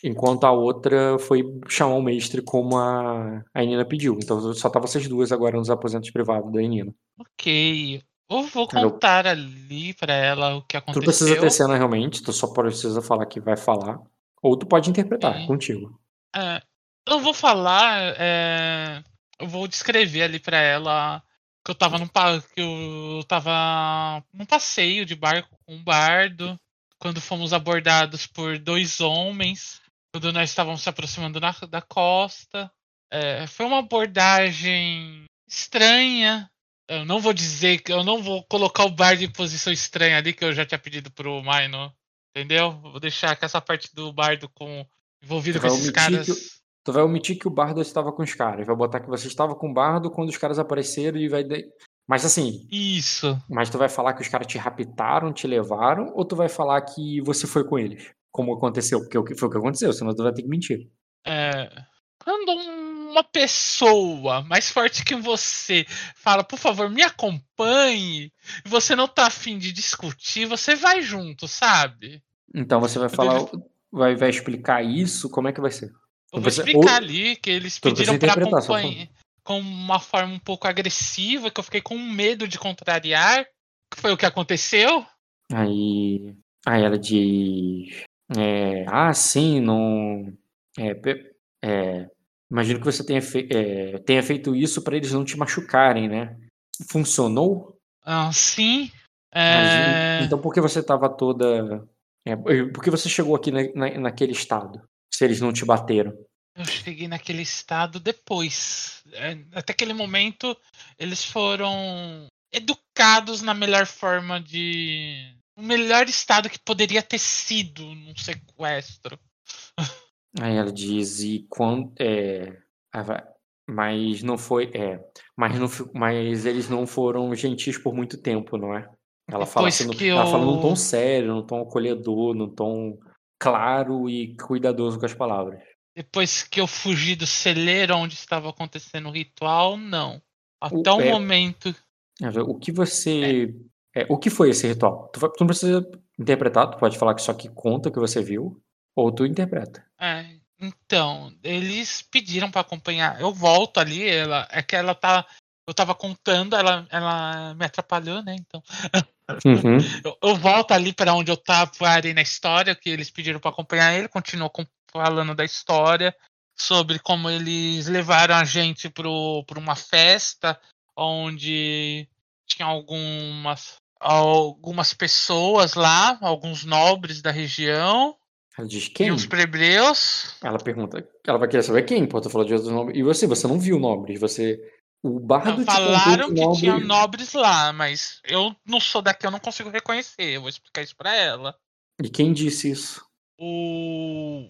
enquanto a outra foi chamar o mestre como a, a Nina pediu. Então só tava vocês duas agora nos aposentos privados da Nina. Ok. Eu vou contar eu... ali para ela o que aconteceu. Tu precisa ter cena realmente, tu só precisa falar que vai falar. Ou tu pode interpretar, é. contigo. É, eu vou falar, é, eu vou descrever ali para ela que eu tava num, que eu tava num passeio de barco com um bardo, quando fomos abordados por dois homens, quando nós estávamos se aproximando na, da costa. É, foi uma abordagem estranha. Eu não vou dizer que eu não vou colocar o bardo em posição estranha ali, que eu já tinha pedido pro Maino. Entendeu? Vou deixar que essa parte do bardo com envolvido com esses caras. Que tu vai omitir que o Bardo estava com os caras. Vai botar que você estava com o Bardo quando os caras apareceram e vai. Mas assim. Isso. Mas tu vai falar que os caras te raptaram, te levaram, ou tu vai falar que você foi com eles? Como aconteceu? Porque foi o que aconteceu, senão tu vai ter que mentir. É. Quando uma pessoa mais forte que você fala, por favor, me acompanhe, e você não tá afim de discutir, você vai junto, sabe? Então você vai falar. Vai, vai explicar isso? Como é que vai ser? Eu vou explicar ou... ali que eles pediram para acompanhar. com uma forma um pouco agressiva, que eu fiquei com medo de contrariar. Que foi o que aconteceu. Aí, aí ela diz: é, Ah, sim, não. É, é, imagino que você tenha, fe é, tenha feito isso para eles não te machucarem, né? Funcionou? Ah, sim. É... Então por que você estava toda. É, por que você chegou aqui na, na, naquele estado? Se eles não te bateram? Eu cheguei naquele estado depois. É, até aquele momento, eles foram educados na melhor forma de. O melhor estado que poderia ter sido num sequestro. Aí ela diz, e quando. É, mas não foi. É, mas, não, mas eles não foram gentis por muito tempo, não é? Ela fala, assim, que ela fala num tom sério, num tom acolhedor, num tom claro e cuidadoso com as palavras. Depois que eu fugi do celeiro onde estava acontecendo o ritual, não. Até o, é, momento. O que você. É. É, o que foi esse ritual? Tu, tu, não precisa interpretar, tu pode falar que só que conta o que você viu, ou tu interpreta. É, então, eles pediram para acompanhar. Eu volto ali, ela, é que ela tá. Eu tava contando, ela, ela me atrapalhou, né? Então. Uhum. Eu, eu, volto ali para onde eu tava ali na história, que eles pediram para acompanhar ele, continuou falando da história, sobre como eles levaram a gente para uma festa onde tinha algumas, algumas pessoas lá, alguns nobres da região. Ela diz quem? E os plebeus. Ela pergunta, ela vai querer saber quem, pô, tu falou de outros nobres. E você, você não viu nobres, você o bardo Falaram que nobre... tinha nobres lá, mas eu não sou daqui, eu não consigo reconhecer. Eu vou explicar isso para ela. E quem disse isso? O.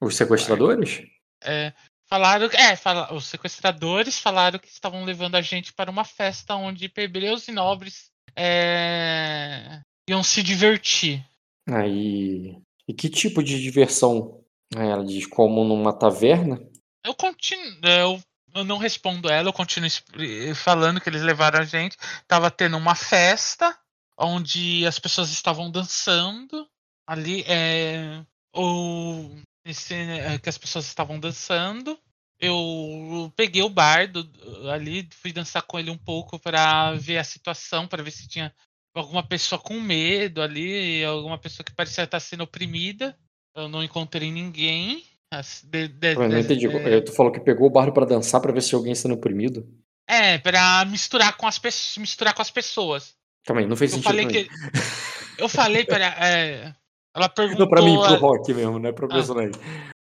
Os sequestradores? É. Falaram. É, fala, os sequestradores falaram que estavam levando a gente para uma festa onde plebeiros e nobres é, iam se divertir. Aí. E que tipo de diversão? Ela diz como numa taverna? Eu continuo. Eu eu não respondo ela, eu continuo falando que eles levaram a gente. Tava tendo uma festa onde as pessoas estavam dançando ali, é, ou esse, é, que as pessoas estavam dançando. Eu peguei o bardo ali, fui dançar com ele um pouco para ver a situação, para ver se tinha alguma pessoa com medo ali, alguma pessoa que parecia estar sendo oprimida. Eu não encontrei ninguém. De, de, eu não entendi. De... Tu falou que pegou o bardo para dançar para ver se alguém sendo oprimido? É, para misturar com as pessoas, misturar com as pessoas. Calma aí, não fez eu sentido. Falei que... Eu falei para é... ela perguntou. Não, para mim, pro rock mesmo, né, pro ah. personagem.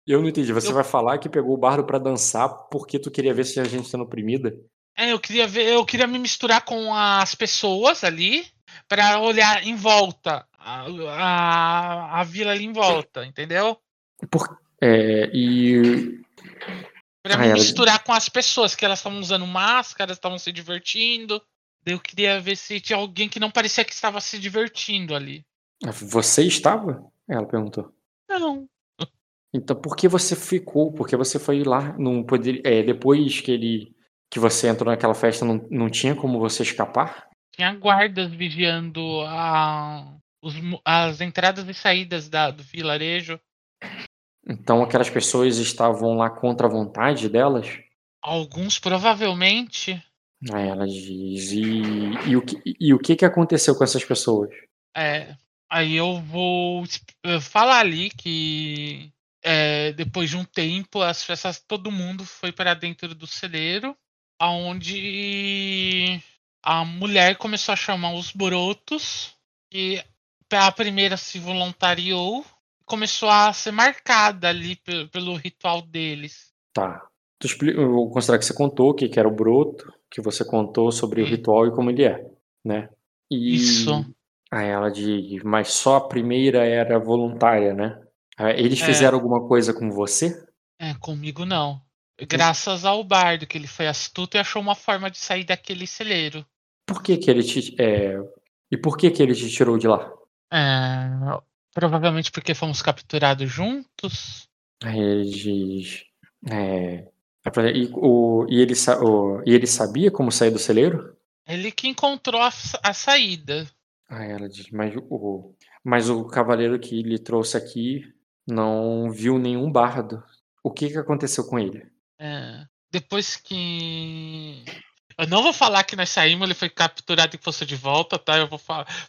Eu não entendi. Você eu... vai falar que pegou o bardo para dançar porque tu queria ver se a gente sendo oprimida? É, eu queria ver, eu queria me misturar com as pessoas ali para olhar em volta a, a, a vila ali em volta, entendeu? Por, é, e. Pra ah, me ela... misturar com as pessoas, que elas estavam usando máscaras, estavam se divertindo. Eu queria ver se tinha alguém que não parecia que estava se divertindo ali. Você estava? Ela perguntou. Não. Então por que você ficou? Porque você foi lá? Não poderia, é, depois que ele que você entrou naquela festa, não, não tinha como você escapar? Tinha guardas vigiando a, os, as entradas e saídas da, do vilarejo. Então aquelas pessoas estavam lá contra a vontade delas? Alguns provavelmente. Aí ela diz. E, e, o, que, e o que, que aconteceu com essas pessoas? É. Aí eu vou falar ali que é, depois de um tempo as festas todo mundo foi para dentro do celeiro, aonde a mulher começou a chamar os brotos e a primeira se voluntariou começou a ser marcada ali pelo, pelo ritual deles. Tá. Tu explica, eu vou considerar que você contou o que, que era o broto, que você contou sobre Sim. o ritual e como ele é, né? E Isso. Aí ela diz, mas só a primeira era voluntária, né? Eles é. fizeram é. alguma coisa com você? É, comigo não. Graças ao bardo, que ele foi astuto e achou uma forma de sair daquele celeiro. Por que que ele te... É... E por que que ele te tirou de lá? É, Provavelmente porque fomos capturados juntos. Ele diz. É, é e, o, e, ele, o, e ele sabia como sair do celeiro? Ele que encontrou a, a saída. Ah, ela diz, mas o, mas o cavaleiro que lhe trouxe aqui não viu nenhum bardo. O que, que aconteceu com ele? É, depois que. Eu não vou falar que nós saímos, ele foi capturado e fosse de volta, tá? Eu vou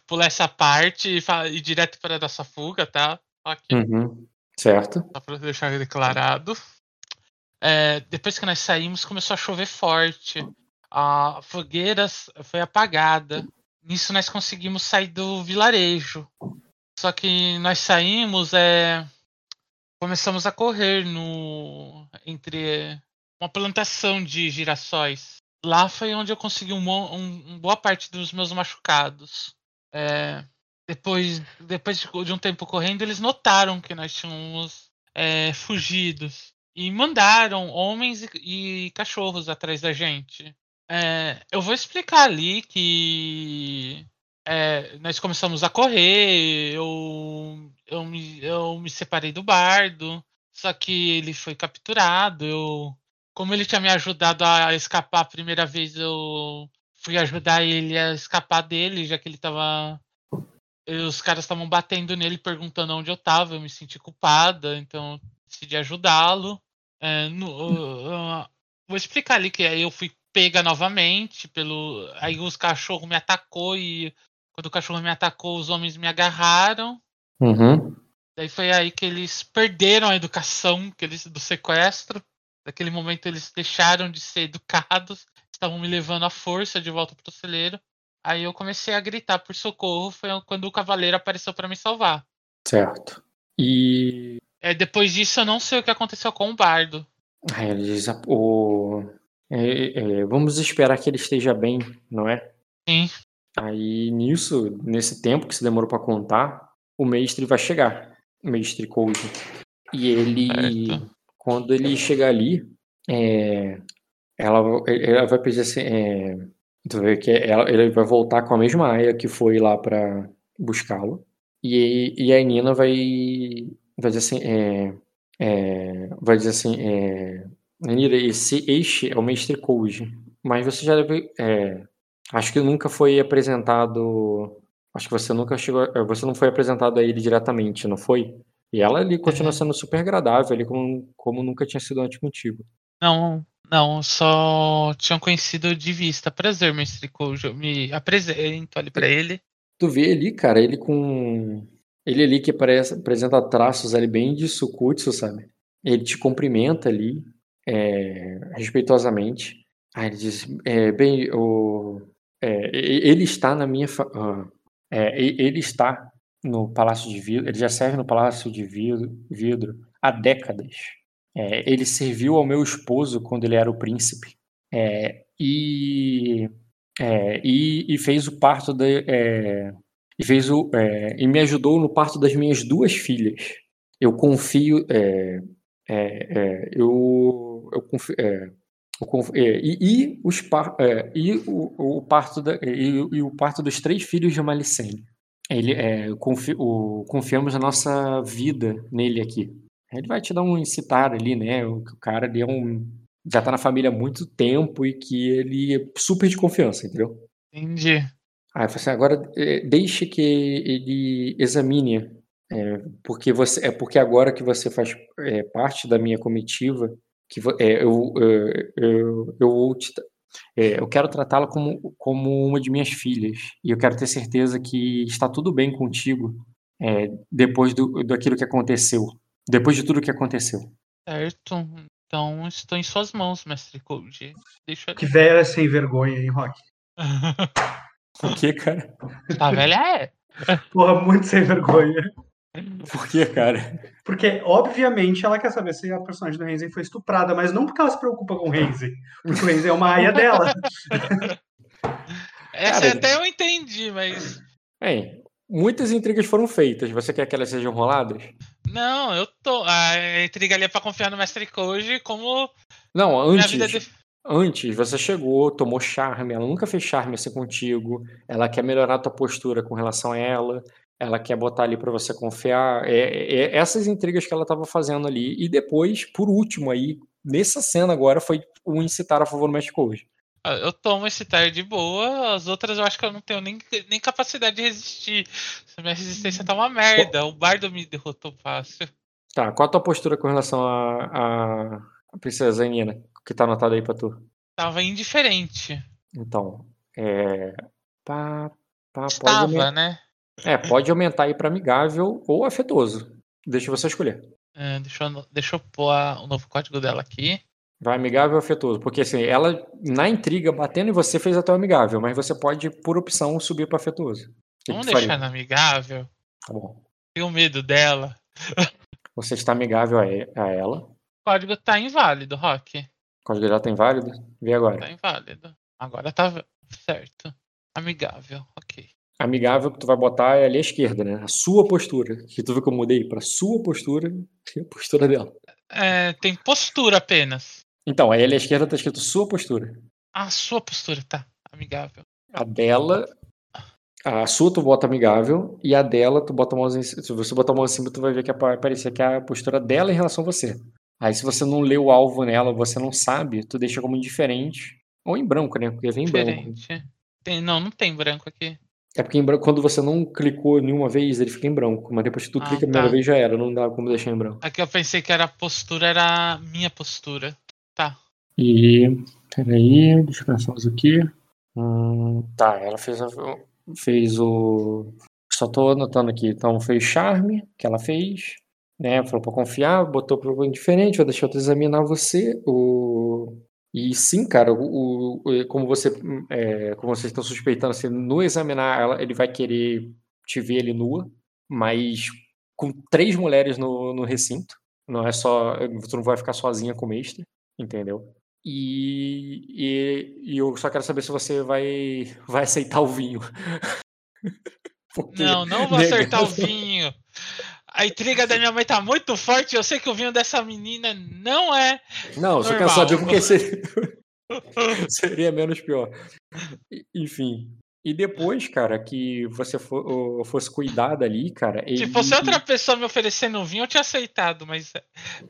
pular essa parte e ir direto para a nossa fuga, tá? Ok. Uhum. Certo. Só para deixar declarado. É, depois que nós saímos, começou a chover forte. A fogueira foi apagada. Nisso nós conseguimos sair do vilarejo. Só que nós saímos, é, começamos a correr no entre uma plantação de girassóis. Lá foi onde eu consegui um, um, um boa parte dos meus machucados. É, depois, depois de um tempo correndo, eles notaram que nós tínhamos é, fugidos e mandaram homens e, e, cachorros atrás da gente. É, eu vou explicar ali que é, nós começamos a correr, eu, eu, me, eu me separei do bardo, só que ele foi capturado. Eu, como ele tinha me ajudado a escapar a primeira vez, eu fui ajudar ele a escapar dele, já que ele estava os caras estavam batendo nele perguntando onde eu estava, eu me senti culpada, então decidi ajudá-lo. É, uh, uh, vou explicar ali que aí eu fui pega novamente pelo. Aí os cachorros me atacou e quando o cachorro me atacou, os homens me agarraram. Uhum. Daí foi aí que eles perderam a educação que eles, do sequestro. Naquele momento eles deixaram de ser educados, estavam me levando à força de volta pro celeiro. Aí eu comecei a gritar por socorro, foi quando o cavaleiro apareceu para me salvar. Certo. E. É, depois disso eu não sei o que aconteceu com o bardo. É, o... É, é, vamos esperar que ele esteja bem, não é? Sim. Aí nisso, nesse tempo que se demorou para contar, o mestre vai chegar, o mestre Cold. E ele, certo. Quando ele chegar ali, é, ela, ela vai pedir assim, é, tu vê que ela, ele vai voltar com a mesma aia que foi lá para buscá-lo. E, e a Nina vai, vai dizer assim, é, é, vai dizer assim, é, Nira, esse este é o mestre Cold, mas você já deve, é, Acho que nunca foi apresentado. Acho que você nunca chegou. Você não foi apresentado a ele diretamente, não foi? E ela ali continua sendo super agradável, ali como, como nunca tinha sido antes contigo. Não, não, só tinham conhecido de vista. Prazer, mestre Kojo. Me apresento ali pra ele. Tu vê ali, cara, ele com. Ele ali que parece, apresenta traços ali bem de Sukutsu, sabe? Ele te cumprimenta ali, é, respeitosamente. Aí ele diz: é, bem, o, é, ele está na minha. É, ele está no Palácio de Vidro, ele já serve no Palácio de Vidro, vidro há décadas. É, ele serviu ao meu esposo quando ele era o príncipe. É, e, é, e, e, fez o parto da. É, e, fez o, e me ajudou no parto das minhas duas filhas. Eu confio. eu, eu confio é, e, e, os par, é, e o, o, parto da, e, e, o parto dos três filhos de Malicene. Ele é, confi, o, confiamos a nossa vida nele aqui. Ele vai te dar um incitar ali, né? O, o cara ali é um, já tá na família há muito tempo e que ele é super de confiança, entendeu? Entendi. Eu falei assim, agora é, deixe que ele examine, é, porque você é porque agora que você faz é, parte da minha comitiva, que é, eu, é, eu, eu, te, é, eu quero tratá-la como, como uma de minhas filhas e eu quero ter certeza que está tudo bem contigo é, depois do, daquilo que aconteceu, depois de tudo que aconteceu. Certo. Então estou em suas mãos, mestre Cold. Deixa que velha sem vergonha, hein, Rock? o que, cara? A velha é. Porra, muito sem vergonha. Por que, cara? Porque, obviamente, ela quer saber se a personagem do Renzi foi estuprada, mas não porque ela se preocupa com o Renzi, porque o Renzi é uma aia dela. Essa cara, até eu entendi, mas. Bem, muitas intrigas foram feitas. Você quer que elas sejam roladas? Não, eu tô. A intriga ali é pra confiar no Mestre Koji como. Não, antes. De... Antes, você chegou, tomou charme, ela nunca fez charme assim contigo, ela quer melhorar a tua postura com relação a ela, ela quer botar ali para você confiar. É, é, é, essas intrigas que ela estava fazendo ali. E depois, por último, aí, nessa cena agora, foi o incitar a favor do Magic Code. Ah, eu tomo esse tire de boa, as outras eu acho que eu não tenho nem, nem capacidade de resistir. Minha resistência tá uma merda. O bardo me derrotou fácil. Tá, qual a tua postura com relação a, a, a princesa Nina? Que tá anotado aí pra tu? Tava indiferente. Então, é. Pá, pá, pode, Estava, aumen- né? É, pode aumentar aí pra amigável ou afetuoso. Deixa você escolher. É, deixa, eu, deixa eu pôr o novo código dela aqui. Vai amigável ou afetuoso? Porque assim, ela, na intriga, batendo em você, fez até o amigável, mas você pode, por opção, subir pra afetuoso. O que Vamos que deixar faria? na amigável. Tá bom. Tenho medo dela. Você está amigável a, ela. O código tá inválido, Rock. O código dela tá inválido? Vê agora. Tá inválido. Agora tá certo. Amigável, ok. Amigável que tu vai botar é ali à esquerda, né? A sua postura. Que tu viu que eu mudei pra sua postura e a postura dela. É, tem postura apenas. Então, aí ali à esquerda tá escrito sua postura. A sua postura, tá. Amigável. A dela. A sua tu bota amigável e a dela tu bota a mão em cima. Se você botar a mão em cima, tu vai ver que aparecer que é a postura dela em relação a você. Aí se você não lê o alvo nela, você não sabe, tu deixa como indiferente. Ou em branco, né? Porque vem em branco. Tem, não, não tem branco aqui. É porque branco, quando você não clicou nenhuma vez, ele fica em branco. Mas depois que tu Ah, clica a primeira tá. vez já era, não dá como deixar em branco. Aqui eu pensei que era a postura, era a minha postura. Tá. E. Peraí, deixa eu pensar mais aqui. Hum, tá, ela fez, a- fez o. Só tô anotando aqui. Então, fez charme, que ela fez. Né? Falou pra confiar, botou pro indiferente, vai deixar eu examinar você. O... E sim, cara, o, o- como você. é, como vocês estão suspeitando, assim, no examinar ela, ele vai querer te ver ele nua, mas com três mulheres no, no recinto. Não é só. Tu não vai ficar sozinha com o mestre, entendeu? E, e, e eu só quero saber se você vai, vai aceitar o vinho. Porque Não, não vou acertar o vinho. A intriga da minha mãe tá muito forte. Eu sei que o vinho dessa menina não é. Não, eu só quero Normal. saber porque seria, seria menos pior. Enfim. E depois, cara, que você fo- fosse cuidada ali, cara. Se ele- fosse outra pessoa me oferecendo um vinho, eu tinha aceitado, mas.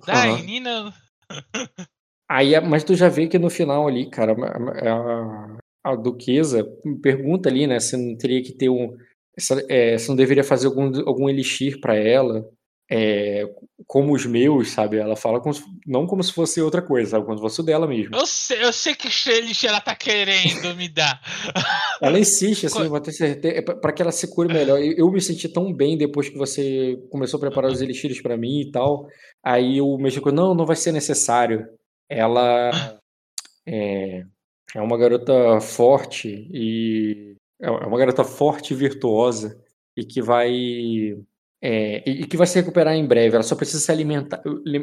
Da Aham. menina. Aí, a- mas tu já vê que no final ali, cara, a, a- a duquesa pergunta ali, né, se não teria que ter um, se, é, se não deveria fazer algum, algum elixir pra ela, é, como os meus, sabe? Ela fala como se- não como se fosse outra coisa, sabe? Como se fosse o dela mesmo. Eu sei, eu sei que elixir ela tá querendo me dar. Ela insiste, assim, Co- vou ter certeza, para que ela se cure melhor. Eu, eu me senti tão bem depois que você começou a preparar os elixires pra mim e tal. Aí o médico, não, não vai ser necessário. Ela é, é uma garota forte e é uma garota forte e virtuosa e que vai é, e que vai se recuperar em breve. Ela só precisa se alimentar,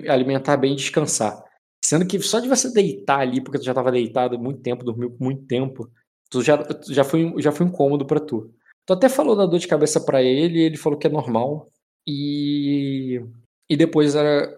alimentar bem e descansar. Sendo que só de você deitar ali, porque tu já estava deitado muito tempo, dormiu muito tempo, tu já, já, foi, já foi incômodo pra tu. Tu até falou da dor de cabeça pra ele, ele falou que é normal. E, e depois, era,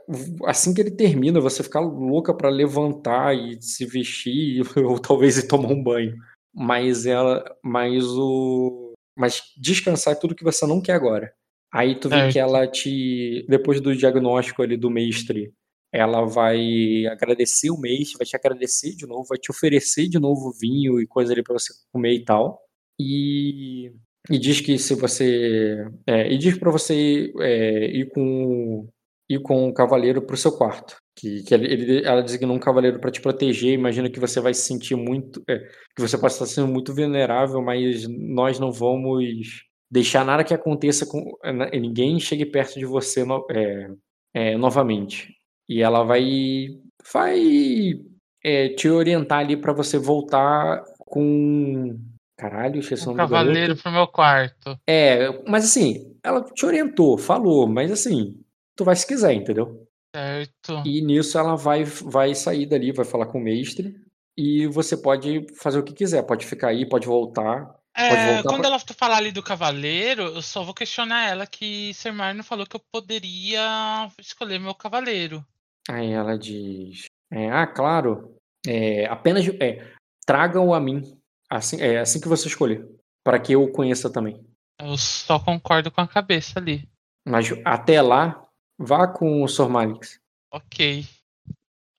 assim que ele termina, você ficar louca pra levantar e se vestir, ou talvez ir tomar um banho. Mas ela. Mas o. Mas descansar é tudo que você não quer agora. Aí tu vê Certo. que ela te. Depois do diagnóstico ali do mestre, ela vai agradecer o mês, vai te agradecer de novo, vai te oferecer de novo vinho e coisa ali pra você comer e tal. E, e diz que se você. é, e diz pra você é, ir com ir com o cavaleiro pro seu quarto. Que, que ele, ela designou um cavaleiro pra te proteger. Imagina que você vai se sentir muito. é, que você pode estar sendo muito vulnerável, mas nós não vamos deixar nada que aconteça com. é, Ninguém chegue perto de você no- é, é, novamente. E ela vai. Vai é, te orientar ali pra você voltar com. Caralho, esqueci o Um do garoto. cavaleiro pro meu quarto. É, mas assim, ela te orientou, falou, mas assim, tu vai se quiser, entendeu? Certo. E nisso ela vai, vai sair dali, vai falar com o mestre, e você pode fazer o que quiser, pode ficar aí, pode voltar. É, voltar quando pra- ela falar ali do cavaleiro, eu só vou questionar ela que Ser Marno falou que eu poderia escolher meu cavaleiro. Aí ela diz: é, Ah, claro, é, apenas é, tragam a mim, assim, é, assim que você escolher, para que eu o conheça também. Eu só concordo com a cabeça ali. Mas até lá, vá com o Sr. Malix. Ok.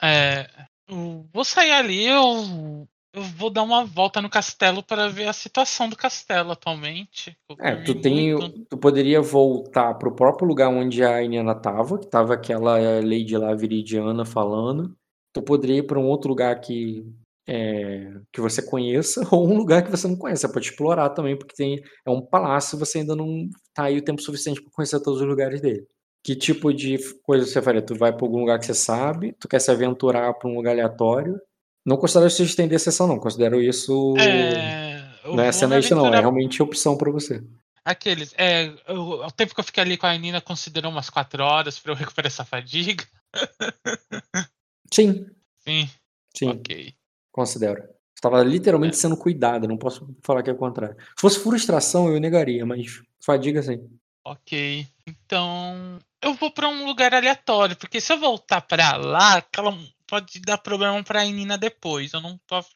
É, eu vou sair ali, eu, eu vou dar uma volta no castelo para ver a situação do castelo atualmente. É, tu tem, muito. tu poderia voltar pro próprio lugar onde a Iniana tava, que tava aquela lady lá viridiana falando, tu poderia ir para um outro lugar que é, que você conheça ou um lugar que você não conhece. Você pode explorar também, porque tem, é um palácio e você ainda não tá aí o tempo suficiente para conhecer todos os lugares dele. Que tipo de coisa você faria? Tu vai para algum lugar que você sabe, tu quer se aventurar para um lugar aleatório. Não considero isso estender a sessão, não. Considero isso. É, não é extra, não. É realmente opção para você. Aqueles. É, eu- o tempo que eu fiquei ali com a Nina considerou umas quatro horas pra eu recuperar essa fadiga. Sim, Sim, sim, ok. considero. Estava literalmente É. sendo cuidado, não posso falar que é o contrário. Se fosse frustração, eu negaria, mas fadiga sim. Ok. Então. Eu vou pra um lugar aleatório, porque se eu voltar pra lá, aquela pode dar problema pra Nina depois. Eu não posso.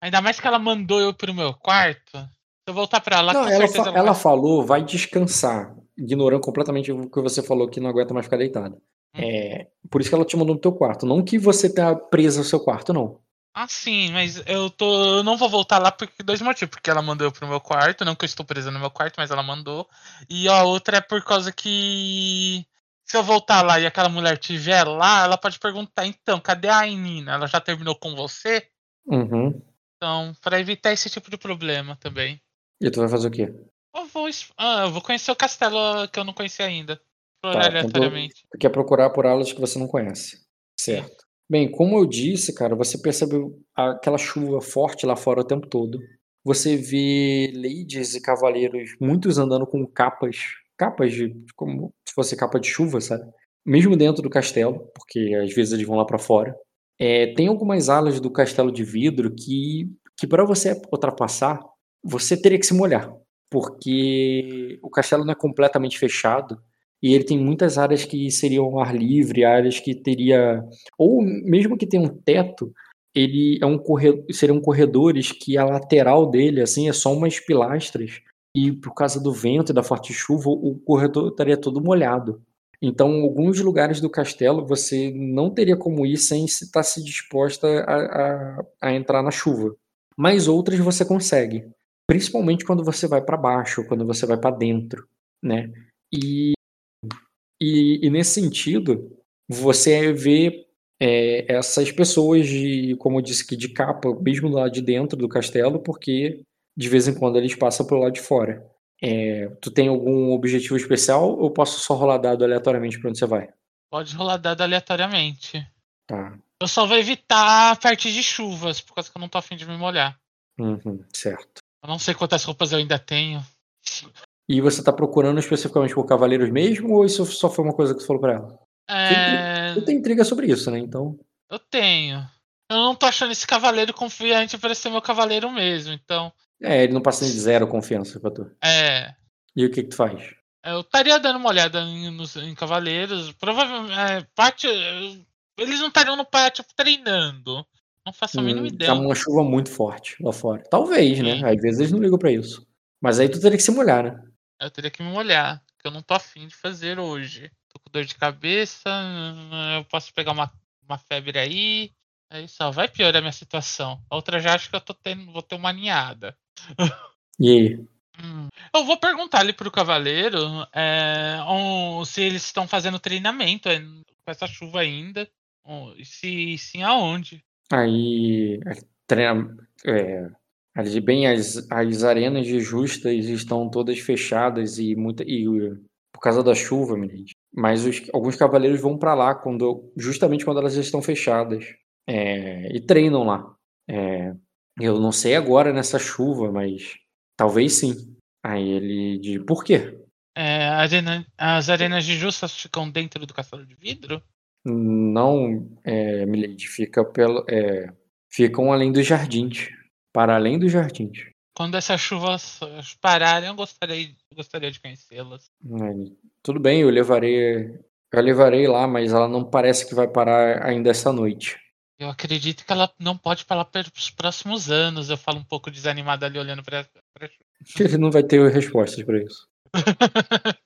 Ainda mais que ela mandou eu pro meu quarto. Se eu voltar pra lá, Não, ela, fa- ela ela vai- falou, vai descansar, ignorando completamente o que você falou que não aguenta mais ficar deitada. Hum. É, por isso que ela te mandou no teu quarto. Não que você tá presa ao seu quarto, não. Ah, sim, mas eu tô. Eu não vou voltar lá por dois motivos. Porque ela mandou eu pro meu quarto, não que eu estou presa no meu quarto, mas ela mandou. E a outra é por causa que. Se eu voltar lá e aquela mulher estiver lá, ela pode perguntar, então, cadê a Nina? Ela já terminou com você? Uhum. Então, pra evitar esse tipo de problema também. E tu vai fazer o quê? Eu vou, ah, eu vou conhecer o castelo que eu não conheci ainda. Tá, então tu- aleatoriamente. Tu quer procurar por alas que você não conhece. Certo. Bem, como eu disse, cara, você percebeu aquela chuva forte lá fora o tempo todo. Você vê ladies e cavaleiros, muitos andando com capas, capas de como se fosse capa de chuva, sabe? Mesmo dentro do castelo, porque às vezes eles vão lá pra fora. É, tem algumas alas do castelo de vidro que, que para você ultrapassar, você teria que se molhar, porque o castelo não é completamente fechado e ele tem muitas áreas que seriam ar livre, áreas que teria ou mesmo que tenha um teto, ele é um corredor, seriam corredores que a lateral dele assim é só umas pilastras e por causa do vento e da forte chuva o corredor estaria todo molhado. Então, alguns lugares do castelo você não teria como ir sem estar se disposta a, a, a entrar na chuva. Mas outras você consegue, principalmente quando você vai para baixo, quando você vai para dentro, né? E, e, e nesse sentido, você vê é, essas pessoas de, como eu disse que de capa, mesmo lado de dentro do castelo, porque de vez em quando eles passam pelo lado de fora. É, tu tem algum objetivo especial ou posso só rolar dado aleatoriamente pra onde você vai? Pode rolar dado aleatoriamente. Tá. Eu só vou evitar a parte de chuvas, por causa que eu não tô afim de me molhar. Uhum, certo. Eu não sei quantas roupas eu ainda tenho. E você tá procurando especificamente por cavaleiros mesmo ou isso só foi uma coisa que você falou pra ela? É... Tu tem intriga sobre isso, né? Então. Eu tenho. Eu não tô achando esse cavaleiro confiante para ser meu cavaleiro mesmo, então. É, ele não passa de zero confiança pra tu. É. E o que que tu faz? Eu estaria dando uma olhada em, nos, em cavaleiros. Provavelmente. É, parte, eles não estariam no pátio treinando. Não faço a mínima Hum, ideia. Tá uma chuva muito forte lá fora. Talvez, né? Sim. Às vezes eles não ligam pra isso. Mas aí tu teria que se molhar, né? Eu teria que me molhar, que eu não tô afim de fazer hoje. Tô com dor de cabeça, eu posso pegar uma, uma febre aí. Aí só vai piorar a minha situação. A outra já acho que eu tô tendo, vou ter uma ninhada. E aí? Hum. Eu vou perguntar ali pro cavaleiro é, um, se eles estão fazendo treinamento é, com essa chuva ainda. um, e se sim, aonde. Aí. é, treina- É, ali bem as, as arenas de justas estão todas fechadas e muita. E, uh, por causa da chuva, menino. Mas os- alguns cavaleiros vão pra lá quando, justamente quando elas estão fechadas. É, e treinam lá. É, eu não sei agora nessa chuva, mas talvez sim. Aí ele diz, por quê? É, arena- as arenas de justas ficam dentro do castelo de vidro? Não, é, Milady, fica pelo, é, ficam além dos jardins. Para além dos jardins. Quando essas chuvas pararem, eu gostaria, gostaria de conhecê-las. Aí, Tudo bem, eu levarei. Eu levarei lá, mas ela não parece que vai parar ainda essa noite. Eu acredito que ela não pode parar pelos próximos anos. Eu falo um pouco desanimado ali olhando pra. pra... Ele não vai ter respostas para isso.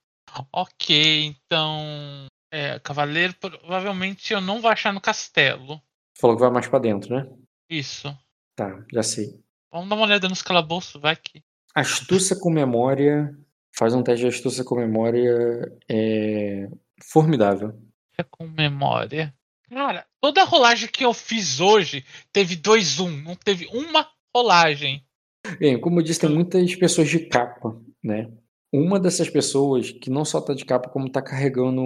ok, então. É, cavaleiro, provavelmente eu não vou achar no castelo. Falou que vai mais para dentro, né? Isso. Tá, já sei. Vamos dar uma olhada nos calabouços, vai que. Astúcia com memória. Faz um teste de astúcia com memória. É formidável. É com memória. Cara, toda rolagem que eu fiz hoje teve 2-1, não teve uma rolagem. Bem, como eu disse, tem muitas pessoas de capa, né? Uma dessas pessoas que não só tá de capa, como tá carregando.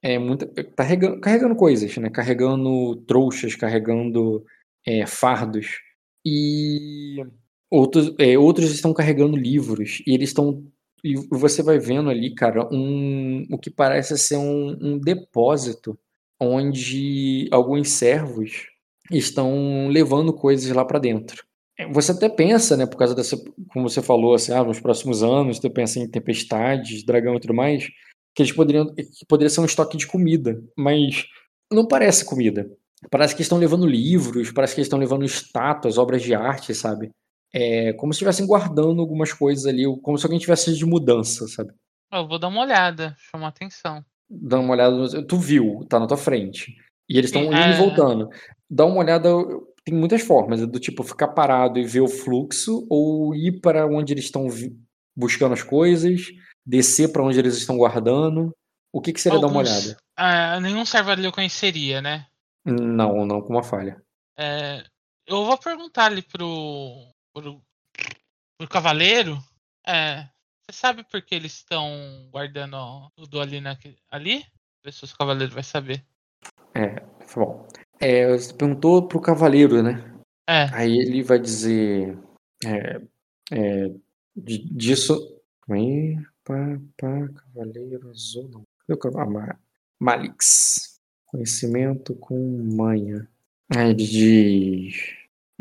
É, muita, tá carregando, carregando coisas, né? Carregando trouxas, carregando é, fardos. E outros, é, outros estão carregando livros. E eles estão. E você vai vendo ali, cara, um, o que parece ser um, um depósito onde alguns servos estão levando coisas lá para dentro. Você até pensa, né, por causa dessa, como você falou, assim, ah, nos próximos anos, você pensa em tempestades, dragão e tudo mais, que eles poderiam, que poderia ser um estoque de comida, mas não parece comida. Parece que estão levando livros, parece que estão levando estátuas, obras de arte, sabe? É como se estivessem guardando algumas coisas ali, como se alguém tivesse de mudança, sabe? Eu vou dar uma olhada, chamar atenção. Dá uma olhada, tu viu, tá na tua frente. E eles estão indo é... e voltando. Dá uma olhada, tem muitas formas, é do tipo ficar parado e ver o fluxo, ou ir para onde eles estão buscando as coisas, descer para onde eles estão guardando. O que, que seria Alguns, dar uma olhada? Uh, nenhum server ali eu conheceria, né? Não, não com uma falha. É, eu vou perguntar ali pro, pro, pro cavaleiro. É, você sabe por que eles estão guardando tudo ali, na, ali? Ver se o cavaleiro vai saber. É, bom. É, você perguntou pro cavaleiro, né? É. Aí ele vai dizer. É, é, disso. Aí, pá, pá, cavaleiro azul. Não. Ah, Malix. Conhecimento com manha. Aí ele diz.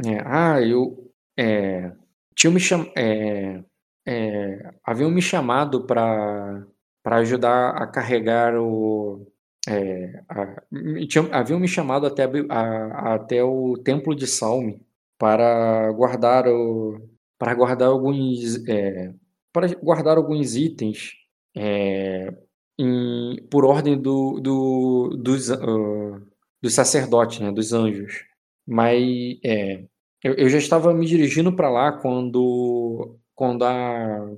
É, ah, eu. É, tinha me cham, é, é, haviam me chamado para ajudar a carregar o, é, a, tinham, haviam me chamado até, a, até o templo de Salme para guardar o, para guardar alguns é, para guardar alguns itens é, em, por ordem do, do dos, uh, dos sacerdotes, né, dos anjos. Mas é, eu, eu já estava me dirigindo para lá quando quando a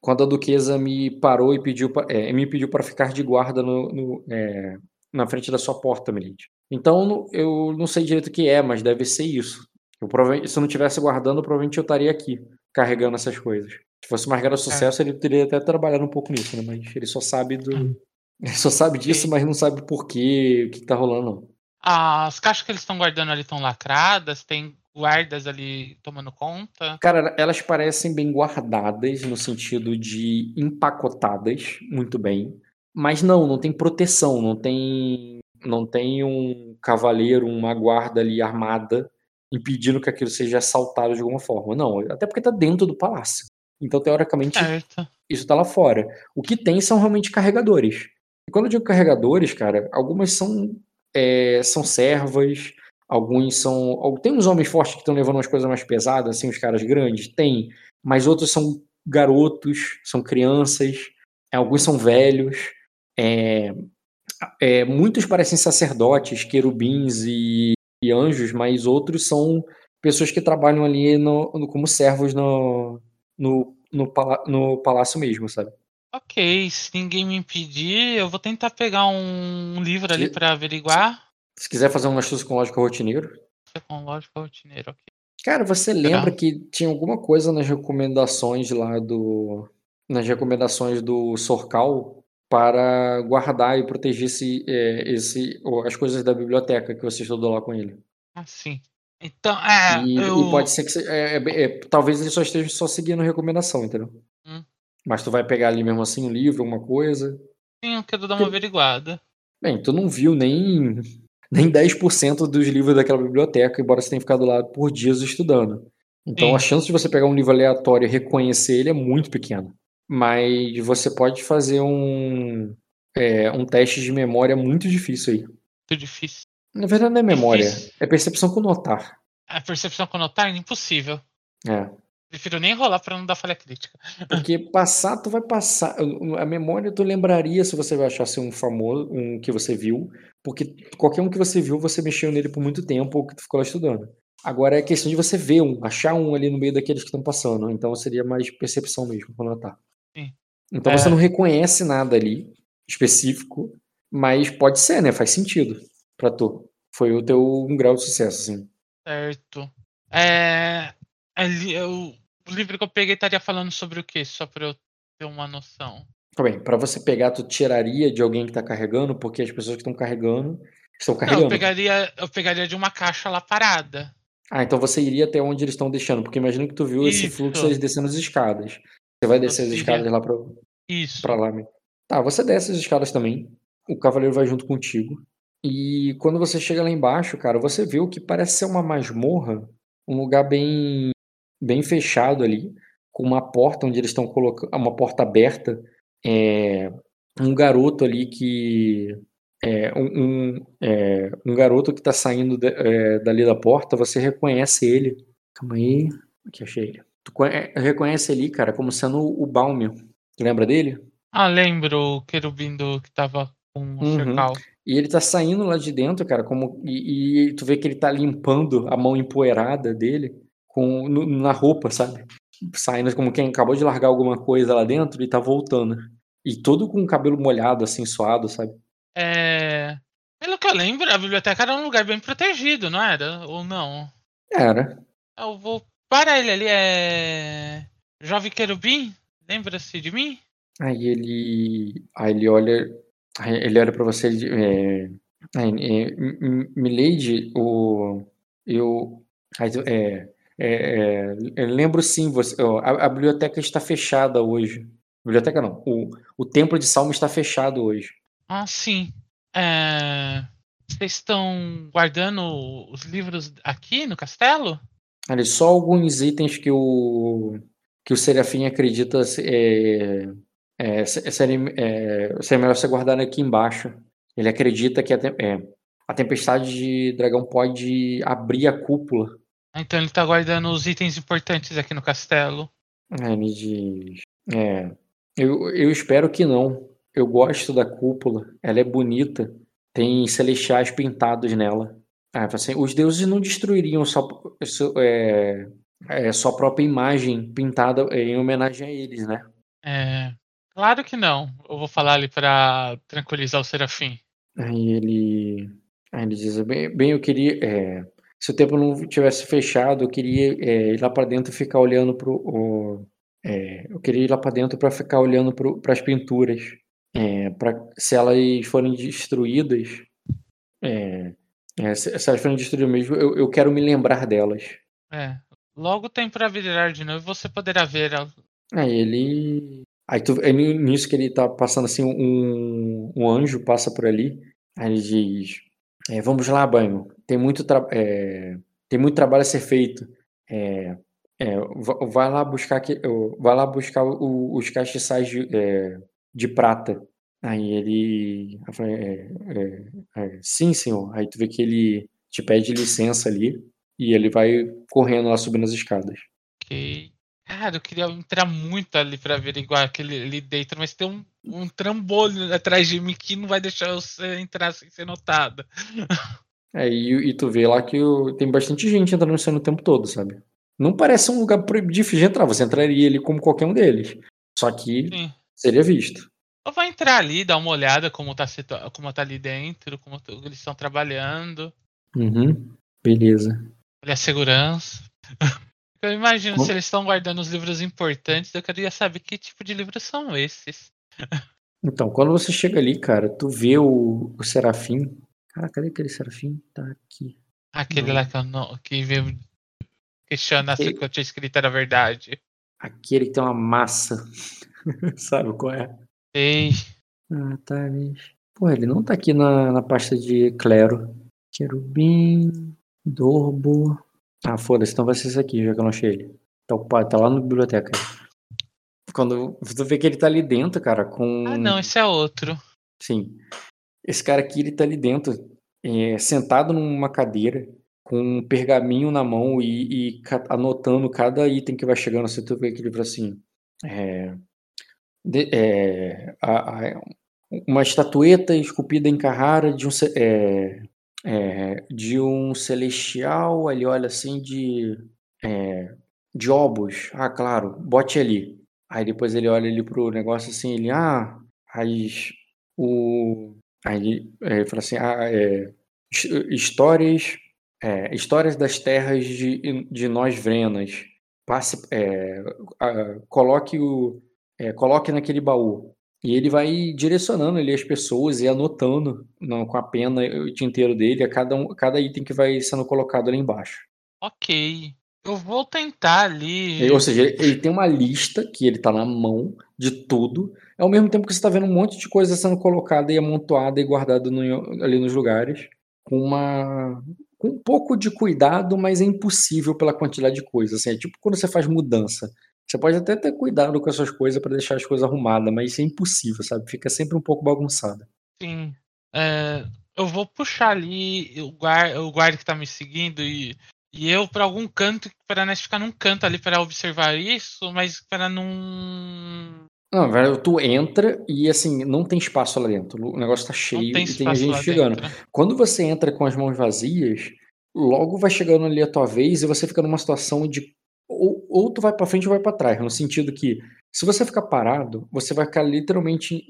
quando a duquesa me parou e pediu é, me pediu para ficar de guarda no, no é, na frente da sua porta, Melinde. Então eu não sei direito o que é, mas deve ser isso. Eu, se eu não estivesse guardando, provavelmente eu estaria aqui carregando essas coisas. Se fosse uma regra de é. sucesso, é. ele teria até trabalhado um pouco nisso, né? Mas ele só sabe do. Hum. Ele só sabe disso, mas não sabe por quê, o que, está rolando, não. As caixas que eles estão guardando ali estão lacradas, tem guardas ali tomando conta? Cara, elas parecem bem guardadas no sentido de empacotadas muito bem, mas não, não tem proteção, não tem não tem um cavaleiro, uma guarda ali armada impedindo que aquilo seja assaltado de alguma forma. Não, até porque tá dentro do palácio. Então, teoricamente, certo. isso tá lá fora. O que tem são realmente carregadores. E quando eu digo carregadores, cara, algumas são é, são servas, Alguns são. Tem uns homens fortes que estão levando umas coisas mais pesadas, assim, os caras grandes? Tem. Mas outros são garotos, são crianças, alguns são velhos. É, é, muitos parecem sacerdotes, querubins e, e, anjos, mas outros são pessoas que trabalham ali no, no como servos no, no, no, no palácio mesmo, sabe? Ok, se ninguém me impedir, eu vou tentar pegar um livro ali para averiguar. Se quiser fazer um astúcia com lógica rotineiro. Com lógica rotineiro, ok. Cara, você lembra que tinha alguma coisa nas recomendações lá do. Nas recomendações do Sorcal para guardar e proteger esse, é, esse, as coisas da biblioteca que você estudou lá com ele. Ah, sim. Então, é. E, eu... e pode ser que. É, é, é, talvez ele só esteja só seguindo recomendação, entendeu? Hum. Mas tu vai pegar ali mesmo assim um livro, alguma coisa. Sim, eu quero dar uma averiguada. Bem, tu não viu nem nem 10% dos livros daquela biblioteca, embora você tenha ficado lá por dias estudando. Então Sim. a chance de você pegar um livro aleatório e reconhecer ele é muito pequena. Mas você pode fazer um, é, um teste de memória muito difícil aí. Muito difícil. Na verdade não é memória, difícil. é percepção com notar. A percepção com notar é impossível. É. Prefiro nem rolar para não dar falha crítica. Porque passar, tu vai passar. A memória tu lembraria se você ser um famoso, um que você viu. Porque qualquer um que você viu, você mexeu nele por muito tempo ou que tu ficou lá estudando. Agora é questão de você ver um, achar um ali no meio daqueles que estão passando. Então seria mais percepção mesmo, quando notar. Sim. Então é... você não reconhece nada ali específico, mas pode ser, né? Faz sentido. Pra tu. Foi o teu um grau de sucesso, assim. Certo. É, ali, eu- o livro que eu peguei estaria falando sobre o quê? Só pra eu ter uma noção. Tá bem, pra você pegar, tu tiraria de alguém que tá carregando, porque as pessoas que estão carregando estão Não, carregando. eu pegaria, eu pegaria de uma caixa lá parada. Ah, então você iria até onde eles estão deixando, porque imagina que tu viu esse Isso. fluxo eles descendo as escadas. Você vai descer as escadas lá pra, Isso. pra lá. né? Tá, você desce as escadas também. O cavaleiro vai junto contigo. E quando você chega lá embaixo, cara, você vê o que parece ser uma masmorra, um lugar bem bem fechado ali, com uma porta onde eles estão colocando, uma porta aberta, é, um garoto ali que é, um, um, é, um garoto que tá saindo da- é, dali da porta, você reconhece ele. Calma aí, que achei ele. Tu conhe- reconhece ali, cara, como sendo o Balmer. Tu lembra dele? Ah, lembro o querubim do que tava com o Uhum. cercal. E ele tá saindo lá de dentro, cara, como e, e tu vê que ele tá limpando a mão empoeirada dele com no- na roupa, sabe? Saindo como quem acabou de largar alguma coisa lá dentro e tá voltando. E todo com o cabelo molhado, assim, suado, sabe? É, Pelo que eu lembro, a biblioteca era um lugar bem protegido, não era? Ou não? Era. Eu vou para ele ali, é. Jovem querubim? Lembra-se de mim? Aí ele. Aí ele olha. Ele olha pra você e diz, é, é, é, Milady, o. Eu. lembro sim, você, a, a biblioteca está fechada hoje. Biblioteca não. O, o templo de Salmo está fechado hoje. Ah, sim. É... Vocês estão guardando os livros aqui no castelo? Ali, só alguns itens que o. que o Serafim acredita é, é, se- serem, é, ser melhor ser guardado aqui embaixo. Ele acredita que a, tem- é, a tempestade de dragão pode abrir a cúpula. Então ele tá guardando os itens importantes aqui no castelo. Aí ele diz. É, eu, eu espero que não. Eu gosto da cúpula. Ela é bonita. Tem celestiais pintados nela. Ah, assim, os deuses não destruiriam só, só- é, é, sua própria imagem pintada em homenagem a eles, né? É... Claro que não. Eu vou falar ali pra tranquilizar o Serafim. Aí ele, aí ele diz: bem, bem, eu queria. é, se o templo não tivesse fechado, eu queria é, ir lá para dentro e ficar olhando pro. o- é, eu queria ir lá para dentro para ficar olhando para as pinturas. É, pra, se elas forem destruídas, é, é, se, se elas forem destruídas mesmo, eu, eu quero me lembrar delas. É. Logo tem pra virar de novo e você poderá ver. a- Aí ele. Aí tu, é ni- nisso que ele tá passando assim, um, um anjo passa por ali. Aí ele diz: é, Vamos lá, banho. Tem muito, é, tem muito trabalho a ser feito. É, é, va- vai lá buscar, ô, vai lá buscar o- os castiçais de, é, de prata. Aí ele. é, Sim, senhor. Aí tu vê que ele te pede licença ali. E ele vai correndo lá subindo as escadas. Ok. Cara, eu queria entrar muito ali pra averiguar aquele ali dentro, mas tem um, um trambolho atrás de mim que não vai deixar você entrar sem ser notado. É, e, e tu vê lá que o- tem bastante gente entrando no o tempo todo, sabe? Não parece um lugar difícil de entrar, você entraria ali como qualquer um deles. Só que Sim. seria visto. Eu vou entrar ali, dar uma olhada como tá, como tá ali dentro, como eles estão trabalhando, Uhum. Beleza. olhar a segurança. Eu imagino se eles estão guardando os livros importantes, eu queria saber que tipo de livros são esses. Então, quando você chega ali, cara, tu vê o, o Serafim. Cara, cadê aquele Serafim? Tá aqui. Aquele Não. lá que, eu não, que veio questionar se o Ele- que eu tinha escrito era verdade. Aquele que tem uma massa. Sabe qual é? Ei, Ah, tá. ali. Pô, ele não tá aqui na, na pasta de clero. Querubim, Dorbo. Ah, foda-se, então vai ser esse aqui, já que eu não achei ele. Tá ocupado, tá lá na biblioteca. Quando tu vê que ele tá ali dentro, cara, com. ah não, esse é outro. Sim. Esse cara aqui, ele tá ali dentro, é, sentado numa cadeira, com um pergaminho na mão e, e anotando cada item que vai chegando. Você tu vê que ele fala assim. É, de- é, a- a- uma estatueta esculpida em Carrara de um, é, é, de um celestial, ele olha assim, de, é, de obos. Ah, claro, bote ali. Aí depois ele olha ali pro negócio assim, ele, ah, as, o, aí ele, é, fala assim, ah, é, his- histórias, é, histórias das terras de, de nós Vrenas. Passe, é, a- coloque o, é, coloque naquele baú. E ele vai direcionando ali as pessoas e anotando não, com a pena o tinteiro dele a cada, um, cada item que vai sendo colocado ali embaixo. Ok. Eu vou tentar ali. E, Ou seja, ele, ele tem uma lista que ele tá na mão de tudo, ao mesmo tempo que você tá vendo um monte de coisa sendo colocada e amontoada e guardada no- ali nos lugares, com uma com um pouco de cuidado, mas é impossível pela quantidade de coisas. Assim, é tipo quando você faz mudança. Você pode até ter cuidado com as suas coisas para deixar as coisas arrumadas, mas isso é impossível, sabe? Fica sempre um pouco bagunçada. Sim. É, eu vou puxar ali o guarda, o guarda que tá me seguindo e, e eu pra algum canto, para nós ficar num canto ali para observar isso, mas para não. Não, velho, tu entra e assim, não tem espaço lá dentro. O negócio tá cheio Não tem e tem gente chegando. dentro. Quando você entra com as mãos vazias, logo vai chegando ali a tua vez e você fica numa situação de ou, ou tu vai pra frente ou vai pra trás, no sentido que se você ficar parado, você vai ficar literalmente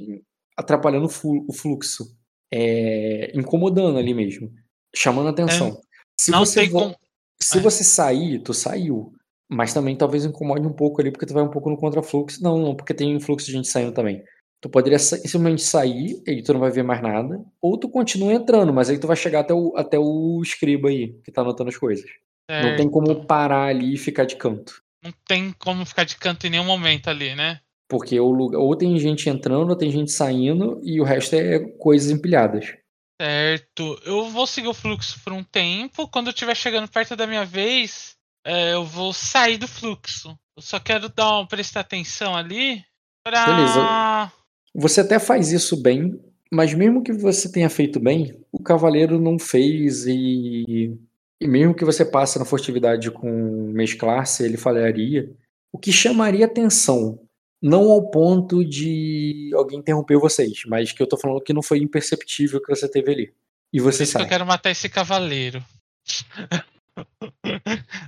atrapalhando o flu- o fluxo, é, incomodando ali mesmo, chamando atenção. Se É, Não você tem vo- como. se É. você sair, tu saiu. Mas também talvez incomode um pouco ali, porque tu vai um pouco no contrafluxo. Não, não, porque tem um fluxo de gente saindo também. Tu poderia simplesmente sair, e tu não vai ver mais nada. Ou tu continua entrando, mas aí tu vai chegar até o, até o escriba aí, que tá anotando as coisas. Não tem como certo. parar ali e ficar de canto. Não tem como ficar de canto em nenhum momento ali, né? Porque o lugar, ou tem gente entrando, ou tem gente saindo, e o resto é coisas empilhadas. Certo. Eu vou seguir o fluxo por um tempo. Quando eu estiver chegando perto da minha vez, é, eu vou sair do fluxo. Eu só quero dar uma, prestar atenção ali pra. Beleza. Você até faz isso bem, mas mesmo que você tenha feito bem, o cavaleiro não fez e, e mesmo que você passe na furtividade com mesclar-se, ele falharia. O que chamaria atenção, não ao ponto de alguém interromper vocês, mas que eu tô falando que não foi imperceptível que você teve ali. E Por você isso que sai. eu quero matar esse cavaleiro.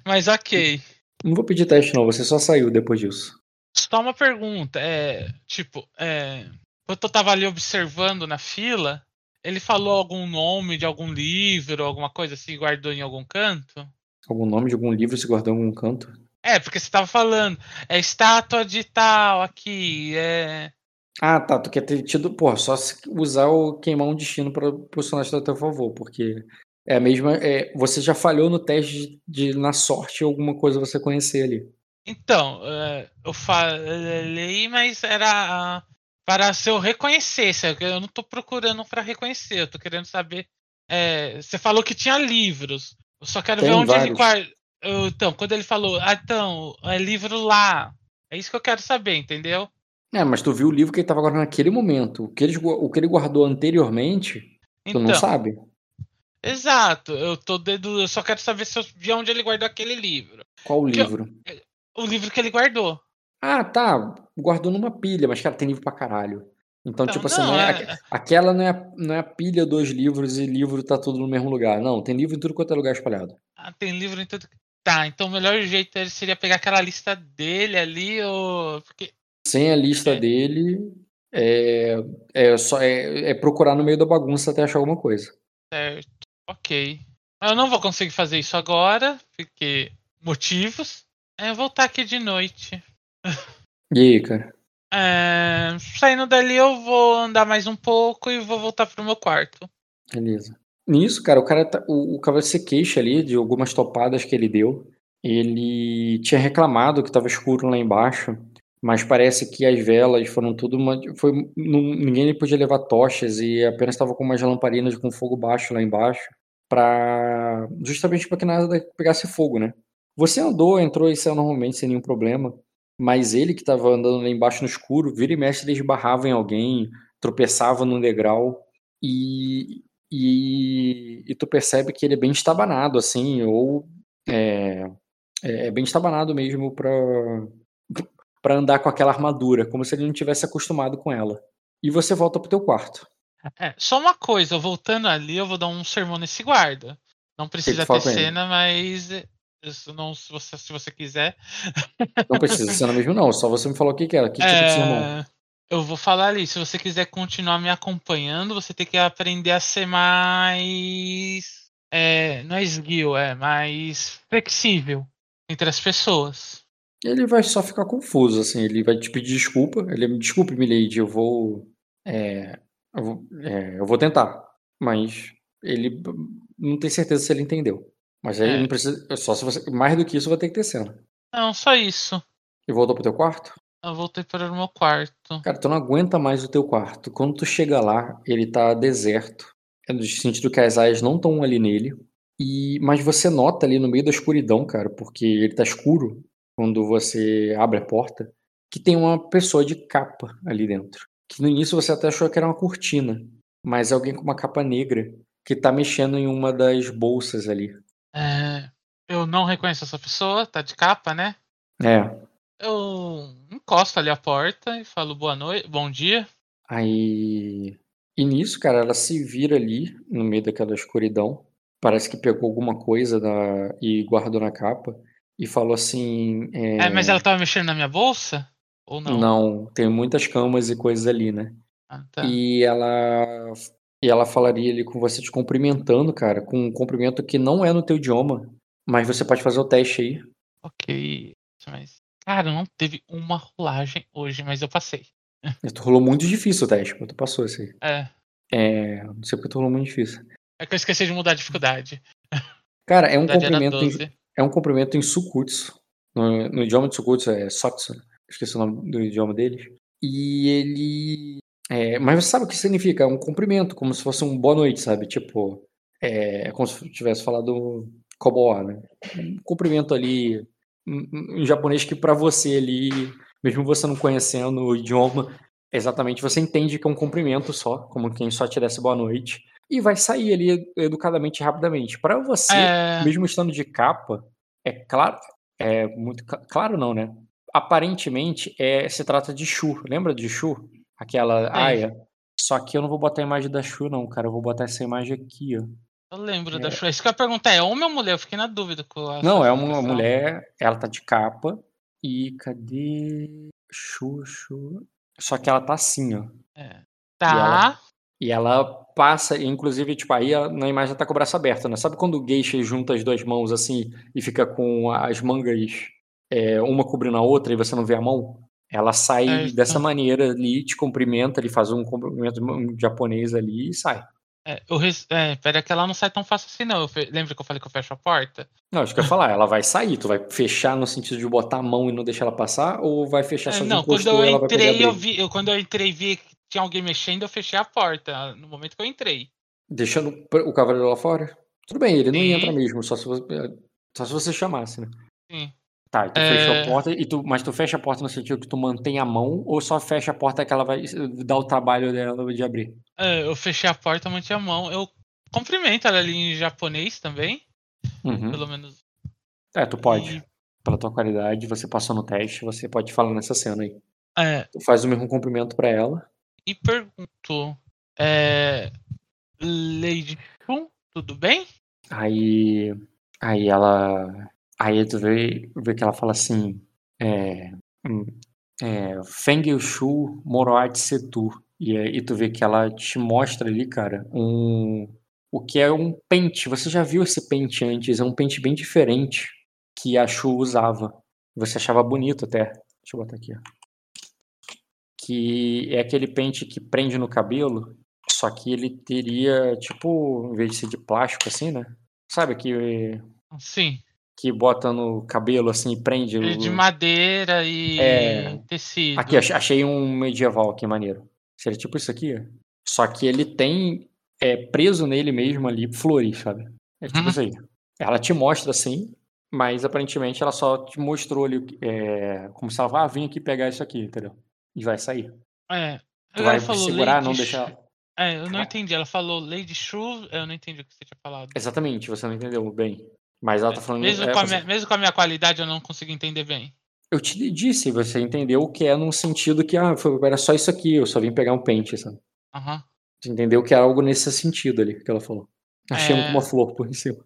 Mas ok. Não vou pedir teste não, você só saiu depois disso. Só uma pergunta. É, tipo, é, eu tava ali observando na fila, ele falou algum nome de algum livro, alguma coisa assim, guardou em algum canto? Algum nome de algum livro se guardou em algum canto? É, porque você tava falando, é estátua de tal aqui, é. Ah, tá. Tu quer ter tido. Porra, só usar o queimar um destino para o personagem a teu favor, porque é a mesma. É, você já falhou no teste de, de, na sorte alguma coisa você conhecer ali. Então, é, eu falei, mas era para se eu reconhecesse. Eu não tô procurando para reconhecer, eu tô querendo saber. é, você falou que tinha livros. Eu só quero Tem ver onde ele guarda. Eu- Então, quando ele falou, ah, então, é livro lá. É isso que eu quero saber, entendeu? É, mas tu viu o livro que ele tava guardando naquele momento. O que ele, o que ele guardou anteriormente, tu Então, não sabe. exato. Eu tô eu só quero saber se eu vi onde ele guardou aquele livro. Qual o que eu- livro? O livro que ele guardou. Ah, tá. Guardou numa pilha, mas, cara, tem livro pra caralho. Então, Então, tipo assim, não, não é- é- aque- aquela não é, não é a pilha dos livros e livro tá tudo no mesmo lugar. Não, tem livro em tudo quanto é lugar espalhado. Ah, tem livro em tudo. Tá, então o melhor jeito seria pegar aquela lista dele ali, ou. Porque. Sem a lista É. dele, é, é só é, é procurar no meio da bagunça até achar alguma coisa. Certo. Ok. Eu não vou conseguir fazer isso agora, porque. Motivos. É, voltar aqui de noite. E aí, cara? É, saindo dali, eu vou andar mais um pouco e vou voltar pro meu quarto. Beleza. Nisso, cara, o cara tá, o, o cavaleiro se queixa ali de algumas topadas que ele deu. Ele tinha reclamado que estava escuro lá embaixo, mas parece que as velas foram tudo uma, foi não- ninguém podia levar tochas e apenas estava com umas lamparinas com fogo baixo lá embaixo para justamente para que nada pegasse fogo, né? Você andou, entrou e saiu normalmente sem nenhum problema, mas ele que estava andando lá embaixo no escuro, vira e mexe ele esbarrava em alguém, tropeçava num degrau e e, e tu percebe que ele é bem estabanado, assim, ou é, é bem estabanado mesmo pra, pra andar com aquela armadura, como se ele não tivesse acostumado com ela. E você volta pro teu quarto. É, só uma coisa, voltando ali, eu vou dar um sermão nesse guarda. Não precisa ter cena, mas. Isso não, se, você, se você quiser. Não precisa ser no mesmo, não. Só você me falou o que, que era. Que tipo de sermão? É, eu vou falar ali, se você quiser continuar me acompanhando, você tem que aprender a ser mais. É, não é esguio, é mais flexível entre as pessoas. Ele vai só ficar confuso, assim, ele vai te pedir desculpa. Ele, desculpe, Milady, eu vou. É, eu vou, é, eu vou tentar. Mas ele não tem certeza se ele entendeu. Mas aí É. não precisa. Só se você. Mais do que isso vai ter que ter cena. Não, só isso. E voltou pro teu quarto? Eu voltei para o meu quarto. Cara, tu não aguenta mais o teu quarto. Quando tu chega lá, ele tá deserto. É no sentido que as aias não estão ali nele. E mas você nota ali no meio da escuridão, cara, porque ele tá escuro quando você abre a porta, que tem uma pessoa de capa ali dentro. Que no início você até achou que era uma cortina, mas é alguém com uma capa negra que tá mexendo em uma das bolsas ali. É, eu não reconheço essa pessoa, tá de capa, né? É. Eu encosto ali a porta e falo boa noite, bom dia. Aí. E nisso, cara, ela se vira ali no meio daquela escuridão. Parece que pegou alguma coisa da... e guardou na capa. E falou assim. é, É, mas ela tava mexendo na minha bolsa? Ou não? Não, tem muitas camas e coisas ali, né? Ah, tá. E ela. E ela falaria ali com você te cumprimentando, cara, com um cumprimento que não é no teu idioma. Mas você pode fazer o teste aí. Ok. Mas. Cara, não teve uma rolagem hoje, mas eu passei. Tu rolou muito difícil o teste, pô, tu passou aí. É. É. Não sei porque tu rolou muito difícil. É que eu esqueci de mudar a dificuldade. Cara, é um cumprimento. em- 12. É um cumprimento em Sukutsu. No, no idioma de Sukutsu é Sotsu. Esqueci o nome do idioma deles. E ele. É, mas você sabe o que significa? É um cumprimento, como se fosse um boa noite, sabe? Tipo. É, como se tivesse falado Koboa, né? Um cumprimento ali em, japonês que pra você ali, mesmo você não conhecendo o idioma, exatamente você entende que é um cumprimento só, como quem só te desse boa noite. E vai sair ali educadamente, rapidamente. Pra você É. mesmo estando de capa, é claro, é muito cla- claro não, né? Aparentemente é, se trata de Shu. Lembra de Shu? Aquela aia. Só que eu não vou botar a imagem da Shu não, cara. Eu vou botar essa imagem aqui, ó. Eu lembro da É. Shua. Isso que eu ia perguntar, é homem ou mulher? Eu fiquei na dúvida com Não, é uma mulher, ela tá de capa e cadê Shu, Shu? Só que ela tá assim, ó. É. Tá. E ela passa, e inclusive, tipo, aí na imagem tá com o braço aberto, né? Sabe quando o geisha junta as duas mãos assim e fica com as mangas é, uma cobrindo a outra e você não vê a mão? Ela sai Certo. dessa maneira ali, te cumprimenta, ele faz um cumprimento japonês ali e sai. É, res... é, pera que ela não sai tão fácil assim, não. Fe- Lembra que eu falei que eu fecho a porta? Não, acho que eu ia falar, ela vai sair, tu vai fechar no sentido de botar a mão e não deixar ela passar, ou vai fechar É, só de não, quando eu entrei, eu vi. Eu, quando eu entrei e vi que tinha alguém mexendo, eu fechei a porta. No momento que eu entrei. Deixando o cavaleiro lá fora? Tudo bem, ele não Sim. entra mesmo, só se você, só se você chamasse, né? Sim. Tá, tu É. fechou a porta, e tu, mas tu fecha a porta no sentido que tu mantém a mão, ou só fecha a porta que ela vai dar o trabalho dela de abrir? É, eu fechei a porta, mantive a mão. Eu cumprimento ela ali em japonês também. Uhum. Pelo menos. É, tu pode. E- Pela tua qualidade, você passou no teste, você pode falar nessa cena aí. É, Tu faz o mesmo cumprimento pra ela. e pergunto. É, Lady Shun, tudo bem? Aí. Aí ela. Aí tu vê, vê que ela fala assim. É. hum, é Feng Shu Moroat Setu. E aí tu vê que ela te mostra ali, cara, um. O que é um pente. Você já viu esse pente antes? É um pente bem diferente que a Shu usava. Você achava bonito até. Deixa eu botar aqui, ó. Que é aquele pente que prende no cabelo, só que ele teria, tipo, em vez de ser de plástico assim, né? Sabe que, Sim. Que bota no cabelo assim e prende. Ele de o- madeira e É. tecido. Aqui, ach- achei um medieval aqui maneiro. Seria tipo isso aqui. Só que ele tem é, preso nele mesmo ali flores, sabe? É tipo Uhum. isso aí. Ela te mostra assim, mas aparentemente ela só te mostrou ali, é, como se ela, ah, vim aqui pegar isso aqui, entendeu? E vai sair. É. Tu vai falou segurar, Lady não deixar. É, eu não entendi. Ela falou Lady Shu, eu não entendi o que você tinha falado. Exatamente, você não entendeu bem. Mas ela tá falando. Mesmo, é, com a minha, mesmo com a minha qualidade, eu não consigo entender bem. Eu te disse, você entendeu que é num sentido que, ah, foi, era só isso aqui, eu só vim pegar um pente, sabe? Aham. Você entendeu que era algo nesse sentido ali que ela falou. Achei É. uma flor por em cima.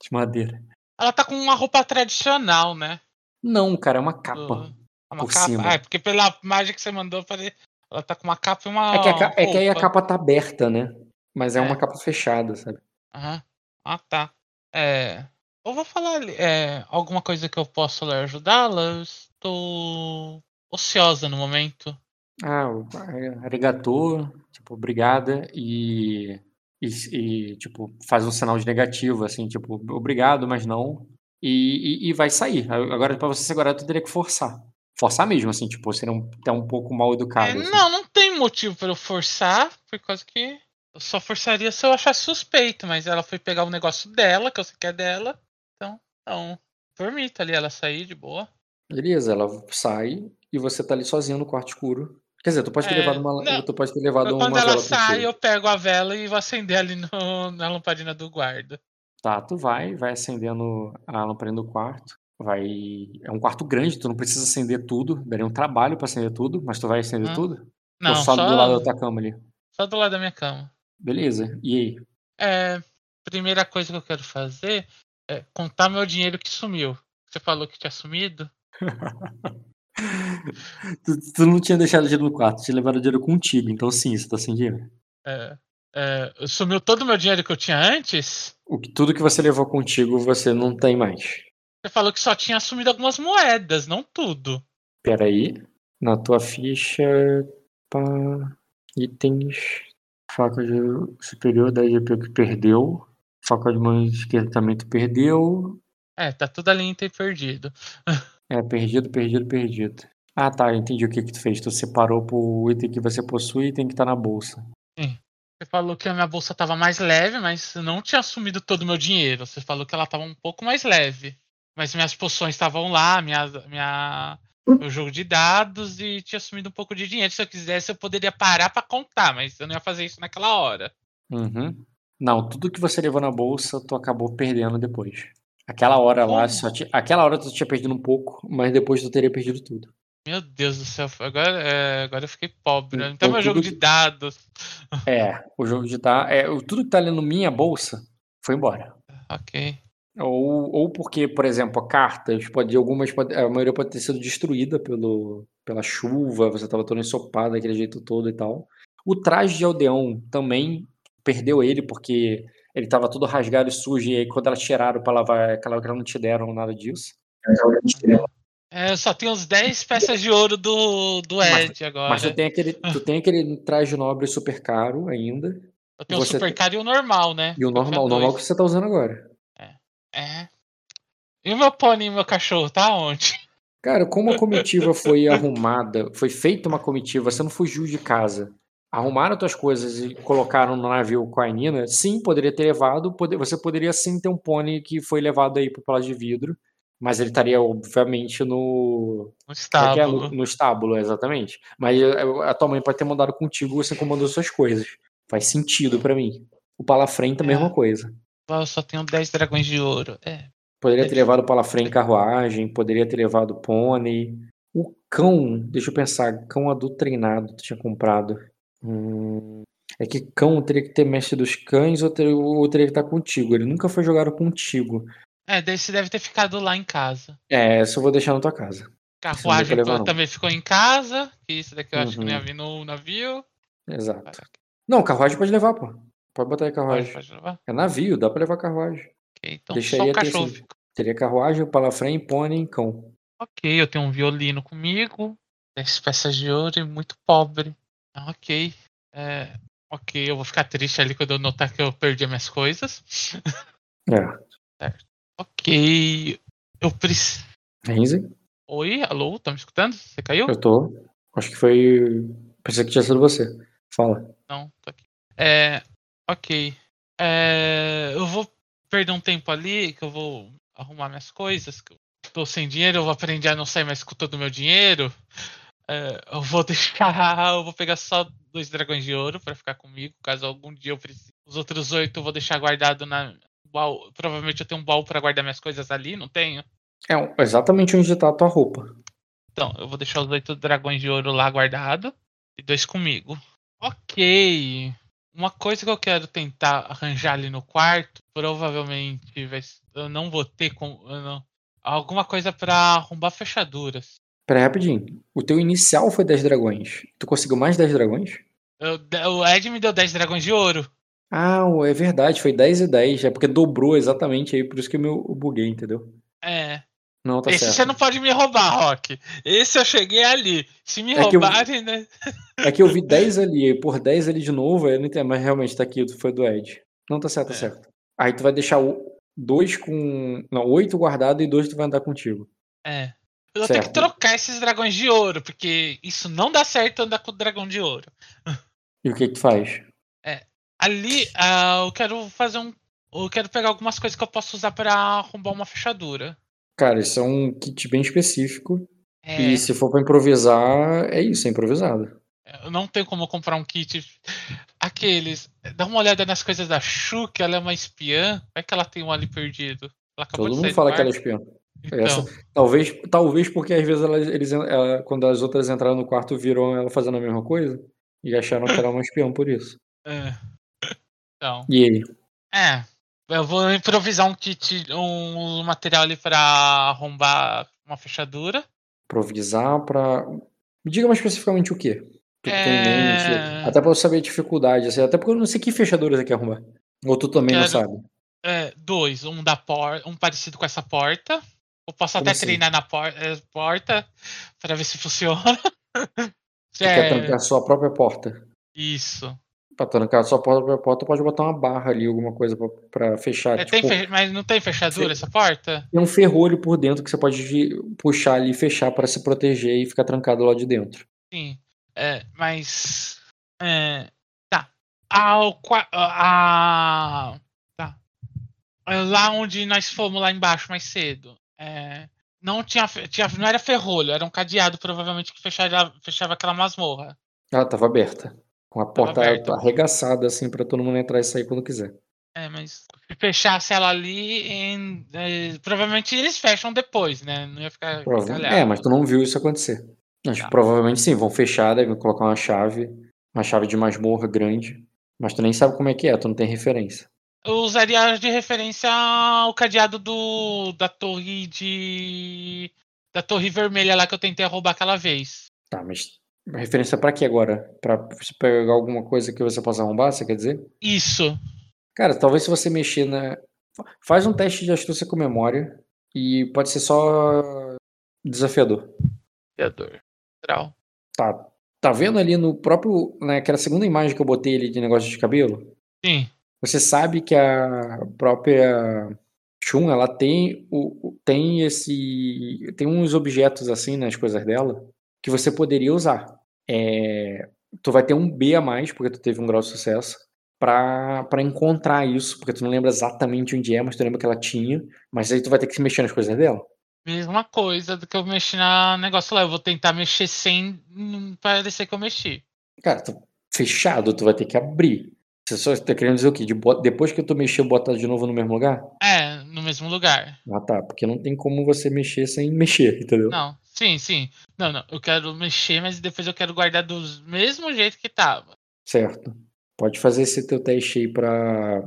De madeira. Ela tá com uma roupa tradicional, né? Não, cara, é uma capa. Do- Uma por capa. cima. Ah, é porque pela imagem que você mandou, falei, Ela tá com uma capa e uma. É que, a, ca- é que aí a capa tá aberta, né? Mas é, É. uma capa fechada, sabe? Aham. Ah, tá. É. Eu vou falar. É, alguma coisa que eu possa ajudá-la? Estou ociosa no momento. Ah, a- arigatô, tipo, obrigada, e, e, e, tipo, faz um sinal de negativo, assim, tipo, obrigado, mas não, e, e, e vai sair. Agora, pra você segurar, tu teria que forçar. Forçar mesmo, assim, tipo, seria um, até um pouco mal É, educado. assim. não, não tem motivo para eu forçar, por causa que eu só forçaria se eu achasse suspeito, mas ela foi pegar o negócio dela, que eu sei que é dela. Então, não. Permita ali ela sair de boa. Beleza, ela sai e você tá ali sozinho no quarto escuro. Quer dizer, tu pode ter É, levado uma, não, tu pode ter levado Quando uma ela vela sai, eu pego a vela e vou acender ali no- na lampadina do guarda. Tá, tu vai, vai acendendo a lamparina do quarto. Vai. É um quarto grande, tu não precisa acender tudo. Daria um trabalho pra acender tudo, mas tu vai acender Hã? tudo? Não, Ou só, só, do lado da tua cama ali? só do lado da minha cama. Beleza. E aí? É, primeira coisa que eu quero fazer é contar meu dinheiro que sumiu. Você falou que tinha sumido? Tu, tu não tinha deixado dinheiro no quarto, tinha levado dinheiro contigo, então sim, você tá sem dinheiro. É, é, sumiu todo o meu dinheiro que eu tinha antes? O que, tudo que você levou contigo, você não tem mais. Você falou que só tinha sumido algumas moedas, não tudo. Peraí. Na tua ficha. Pá, itens. Faca de superior da GP que perdeu. Faca de mão esquerda também tu perdeu. É, tá tudo ali item perdido. É, perdido, perdido, perdido. Ah, tá, entendi o que que tu fez. Tu separou pro item que você possui e item que tá na bolsa. Você falou que a minha bolsa tava mais leve, mas não tinha sumido todo o meu dinheiro. Você falou que ela tava um pouco mais leve. Mas minhas poções estavam lá, minha, minha, meu jogo de dados e tinha sumido um pouco de dinheiro. Se eu quisesse, eu poderia parar pra contar, mas eu não ia fazer isso naquela hora. Uhum. Não, tudo que você levou na bolsa, tu acabou perdendo depois. Aquela hora lá, Como? só ti- aquela hora tu tinha perdido um pouco, mas depois tu teria perdido tudo. Meu Deus do céu, agora, é, agora eu fiquei pobre. Então Então, meu tudo jogo que- de dados. É, o jogo de tá, é, tudo que tá ali no minha bolsa foi embora. Ok. Ou, ou porque, por exemplo, cartas, pode, algumas pode, a maioria pode ter sido destruída pelo, pela chuva, você estava todo ensopado daquele jeito todo e tal. O traje de aldeão também perdeu ele porque ele estava todo rasgado e sujo e aí quando elas tiraram para lavar, aquela hora não te deram nada disso. É, eu só tenho uns 10 peças de ouro do, do Mas- Ed agora. Mas tu tem aquele, tu tem aquele traje nobre super caro ainda eu tenho o super tem- caro e o normal, né? e o normal, o normal que você tá usando agora. É. E o meu pônei e meu cachorro, tá onde? Cara, como a comitiva foi arrumada, foi feita uma comitiva, você não fugiu de casa, arrumaram tuas coisas e colocaram no navio com a Nina, sim, poderia ter levado, você poderia sim ter um pônei que foi levado aí pro Palácio de Vidro, mas ele estaria, obviamente, no, No como é é? estábulo. no, no estábulo, exatamente. Mas eh, a tua mãe pode ter mandado contigo, você comandou suas coisas. Faz sentido pra mim. O Palafrenta, a É. mesma coisa. Eu só tenho 10 dragões de ouro. É. Poderia ter levado o Palafrém em carruagem, poderia ter levado o pônei. O cão, deixa eu pensar, cão adulto treinado, tu tinha comprado. Hum, é que cão teria que ter mestre dos cães ou teria, ou teria que estar contigo. Ele nunca foi jogado contigo. É, desse deve ter ficado lá em casa. É, essa eu vou deixar na tua casa. Carruagem levar, também ficou em casa. Que isso daqui eu acho que Uhum. não ia vir no navio. Exato. Não, carruagem pode levar, pô. Pode botar aí Pode, carruagem. pode levar. É navio, dá pra levar carruagem. Ok, então Deixa só o cachorro assim. ficou. Teria carruagem, palafrém, pônei e cão. Ok, eu tenho um violino comigo. 10 peças de ouro e muito pobre. Ah, Ok. É, ok, eu vou ficar triste ali quando eu notar que eu perdi as minhas coisas. É. Ok. Eu preciso. Oi, alô, tá me escutando? Você caiu? eu tô. Acho que foi. Pensei que tinha sido você. Fala. Não, tô aqui. É. Ok. É, eu vou perder um tempo ali, que eu vou arrumar minhas coisas. Que eu tô sem dinheiro, eu vou aprender a não sair mais com todo o meu dinheiro. É, eu vou deixar. Eu vou pegar só dois dragões de ouro pra ficar comigo, caso algum dia eu precise. Os outros oito eu vou deixar guardado na. Baú. Provavelmente eu tenho um baú pra guardar minhas coisas ali, não tenho? É exatamente onde tá a tua roupa. Então, eu vou deixar os oito dragões de ouro lá guardado e dois comigo. Ok. Uma coisa que eu quero tentar arranjar ali no quarto, provavelmente vai, eu não vou ter com, não- alguma coisa pra arrombar fechaduras. Pera aí, rapidinho. O teu inicial foi 10 dragões. Tu conseguiu mais 10 dragões? Eu- o Ed me deu 10 dragões de ouro. Ah, é verdade, foi 10 e 10. É porque dobrou exatamente aí, por isso que eu me eu buguei, entendeu? É. Não, tá Esse certo. você não pode me roubar, Rock. Esse eu cheguei ali. Se me É que eu- roubarem, né? É que eu vi 10 ali, por 10 ali de novo, eu não entendo, mas realmente tá aqui, foi do Ed. Não, tá certo, tá É. certo. Aí tu vai deixar dois com. Não, oito guardado e dois tu vai andar contigo. É. Eu que Certo. trocar esses dragões de ouro, porque isso não dá certo andar com o dragão de ouro. E o que que tu faz? Ali, ah, eu quero fazer um. Eu quero pegar algumas coisas que eu posso usar pra arrombar uma fechadura. Cara, isso é um kit bem específico. É, E se for pra improvisar, é isso, é improvisado. eu não tenho como comprar um kit. Aqueles. Dá uma olhada nas coisas da Shu, que ela é uma espiã. Vai que ela tem um ali perdido. Todo mundo fala que ela é espiã. Então, Essa- Talvez, talvez porque às vezes elas, eles, ela- quando as outras entraram no quarto, viram ela fazendo a mesma coisa e acharam que era uma espiã por isso. é. Então. E aí? É. Eu vou improvisar um kit, um material ali pra arrombar uma fechadura. Improvisar pra. Me diga mais especificamente o? Tu tem em É. mente. Até pra eu saber a dificuldade, assim, até porque eu não sei que fechadura você quer arrumar. Ou tu também não Quero- sabe. É, dois. Um da porta, um parecido com essa porta. Eu posso Como até assim? treinar na por- eh, porta pra ver se funciona. Quer É, trancar a sua própria porta. isso. Pra trancar a sua própria porta, pode botar uma barra ali, alguma coisa pra, pra fechar. É, tipo, fe- Mas não tem fechadura fe- essa porta? Tem um ferrolho por dentro que você pode puxar ali e fechar pra se proteger e ficar trancado lá de dentro. Sim. É, mas. É, tá. Ao, a, tá. É, Lá onde nós fomos lá embaixo mais cedo. é, não tinha, tinha. Não era ferrolho, era um cadeado provavelmente que fechava, fechava aquela masmorra. Ela tava aberta. Com a porta aberta. arregaçada, assim, pra todo mundo entrar e sair quando quiser. É, mas se fechasse ela ali, em- é, provavelmente eles fecham depois, né? Não ia ficar Prova- calhado. É, mas tu não viu isso acontecer. Mas Tá. provavelmente sim, vão fechar, devem colocar uma chave, uma chave de masmorra grande. Mas tu nem sabe como é que é, tu não tem referência. Eu usaria de referência o cadeado do da torre de da torre vermelha lá que eu tentei roubar aquela vez. Tá, mas referência pra quê agora? Pra você pegar alguma coisa que você possa arrombar, você quer dizer? Isso. Cara, talvez se você mexer na. Faz um teste de astúcia com memória. E pode ser só desafiador. Criador. Trau. Tá. Tá vendo ali no próprio. Naquela segunda imagem que eu botei ali de negócio de cabelo? Sim. Você sabe que a própria Shun, ela tem o o- tem esse tem uns objetos assim nas coisas dela que você poderia usar. É, tu vai ter um B a mais porque tu teve um grau de sucesso pra para encontrar isso, porque tu não lembra exatamente onde é, mas tu lembra que ela tinha, mas aí tu vai ter que se mexer nas coisas dela. Mesma coisa do que eu mexi na negócio lá. Eu vou tentar mexer sem parecer que eu mexi. Cara, tu, fechado, tu vai ter que abrir. Você só tá querendo dizer o quê? De depois que tu mexeu, botar de novo no mesmo lugar? É, no mesmo lugar. Ah, tá. Porque não tem como você mexer sem mexer, entendeu? Não, sim, sim. Não, não. Eu quero mexer, mas depois eu quero guardar do mesmo jeito que tava. Certo. Pode fazer esse teu teste aí pra.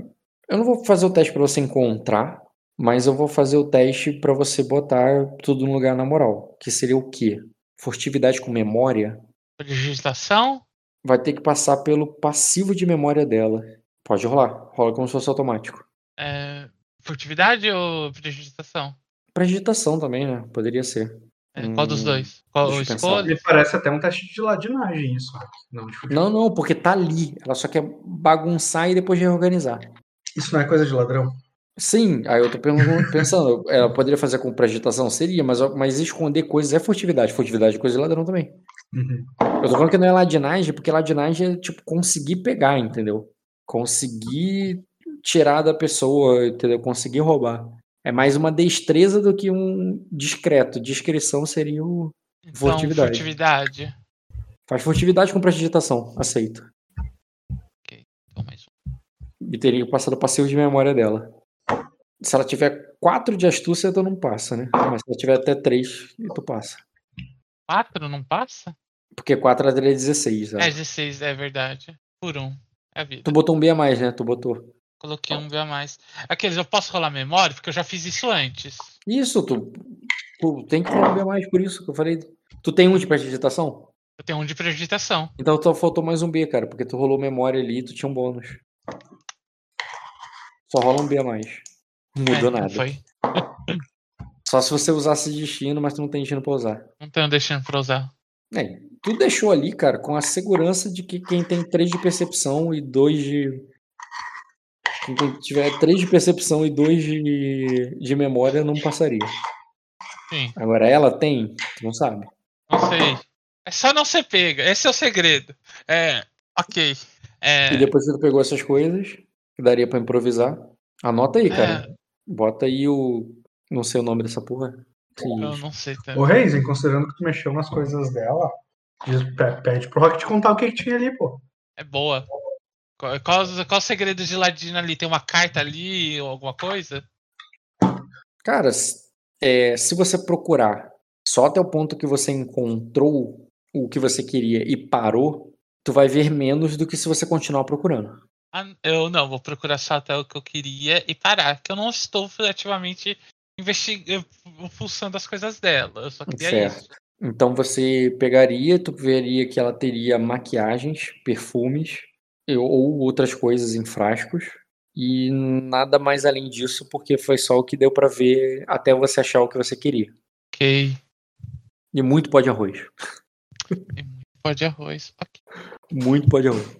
Eu não vou fazer o teste pra você encontrar, mas eu vou fazer o teste pra você botar tudo no lugar na moral. Que seria o quê? Furtividade com memória Legislação. vai ter que passar pelo passivo de memória dela. Pode rolar. Rola como se fosse automático. É, furtividade ou prestidigitação? Pragitação também, né? Poderia ser. É, qual dos Hum, dois? Qual deixa eu eu pensar. escolho? Me parece até um teste de ladinagem isso. Rock. Não. Não, não, porque tá ali. Ela só quer bagunçar e depois reorganizar. Isso não é coisa de ladrão. Sim, aí eu tô pensando, ela poderia fazer com pragitação? Seria, mas, mas esconder coisas é furtividade. Furtividade é coisa de ladrão também. Uhum. Eu tô falando que não é ladinagem, porque ladinagem é tipo conseguir pegar, entendeu? Conseguir tirar da pessoa, entendeu? Conseguir roubar. É mais uma destreza do que um discreto. Discrição seria o. Então, Furtividade. furtividade. Faz furtividade com pragitação. Aceito. Então, mais um. E teria que passar do passivo de memória dela. Se ela tiver 4 de astúcia, tu não passa, né? Mas se ela tiver até 3, tu passa. Quatro não passa? Porque 4 ela teria 16. É né? 16, é verdade. Por um. É a vida. Tu botou um B a mais, né? Tu botou. Coloquei um B a mais. Aqueles, eu posso rolar memória? Porque eu já fiz isso antes. Isso, tu, tu tem que rolar um B a mais por isso que eu falei. Tu tem um de prestidigitação? Eu tenho um de prestidigitação. Então faltou mais um B, cara, porque tu rolou memória ali e tu tinha um bônus. Só rola um B a mais. Não mudou É, nada. Foi. Só se você usasse destino, mas tu não tem destino pra usar. Não tenho deixando pra usar. É, tu deixou ali, cara, com a segurança de que quem tem 3 de percepção e 2 de. Quem tem- tiver 3 de percepção e 2 de, de memória não passaria. Sim, Agora ela tem, tu não sabe. não sei. É só não ser pega. Esse é o segredo. É. Ok. É, E depois que tu pegou essas coisas, que daria pra improvisar, anota aí, cara. Bota aí o. Não sei o nome dessa porra. Que- eu não sei também. Ô, Reisen, considerando que tu mexeu nas coisas dela, pede pro Rock te contar o que, que tinha ali, pô. É boa. Qual, qual, qual o segredo de Ladino ali? Tem uma carta ali ou alguma coisa? Cara, é, se você procurar só até o ponto que você encontrou o que você queria e parou, tu vai ver menos do que se você continuar procurando. Ah, eu não, vou procurar só até o que eu queria e parar. Que eu não estou ativamente investigando, pulsando as coisas dela. Eu só queria Certo. isso. Então você pegaria, tu veria que ela teria maquiagens, perfumes ou outras coisas em frascos e nada mais além disso, porque foi só o que deu pra ver até você achar o que você queria. Ok. E muito pó de arroz. Pó de arroz. Ok. Muito pó de arroz.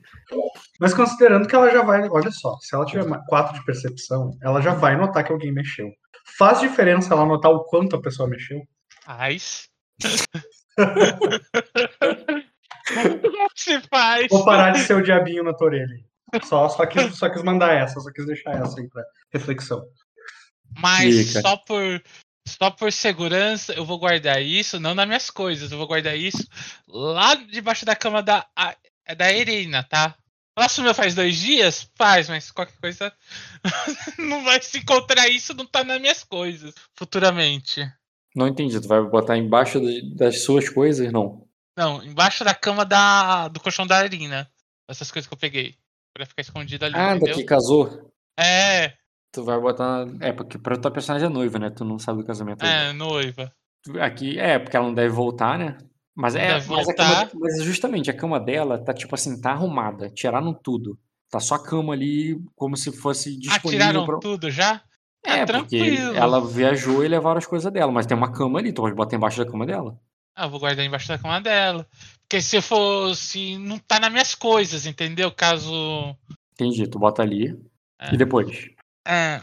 Mas considerando que ela já vai. Olha só, se ela tiver 4 de percepção, ela já vai notar que alguém mexeu. Faz diferença ela notar o quanto a pessoa mexeu? Faz. Se faz. Vou parar de ser o diabinho na tua orelha. Só, só, quis, só quis mandar essa, só quis deixar essa aí pra reflexão. Mas só por só por segurança eu vou guardar isso, não nas minhas coisas, eu vou guardar isso lá debaixo da cama da a- é da Irina, tá? Ela sumiu faz dois dias? Faz, mas qualquer coisa não vai se encontrar isso, não tá nas minhas coisas futuramente. Não entendi, tu vai botar embaixo de- das suas coisas? Não. Não, embaixo da cama da do colchão da Irina. Essas coisas que eu peguei. Pra ficar escondido ali, Ah, entendeu? daqui casou. É, Tu vai botar. É, porque pra tua personagem é noiva, né? Tu não sabe do casamento ainda. é, noiva. Aqui, é, porque ela não deve voltar, né? Mas Não é, mas, a cama, voltar. mas justamente a cama dela tá tipo assim, tá arrumada, tiraram tudo. Tá só a cama ali como se fosse Ah, disponível tiraram pra... tudo já? É, Ah, porque tranquilo. ela viajou e levaram as coisas dela, mas tem uma cama ali, tu pode botar embaixo da cama dela. Ah, eu vou guardar embaixo da cama dela. Porque se eu fosse. Não tá nas minhas coisas, entendeu? Caso. Entendi, tu bota ali. É. E depois? É.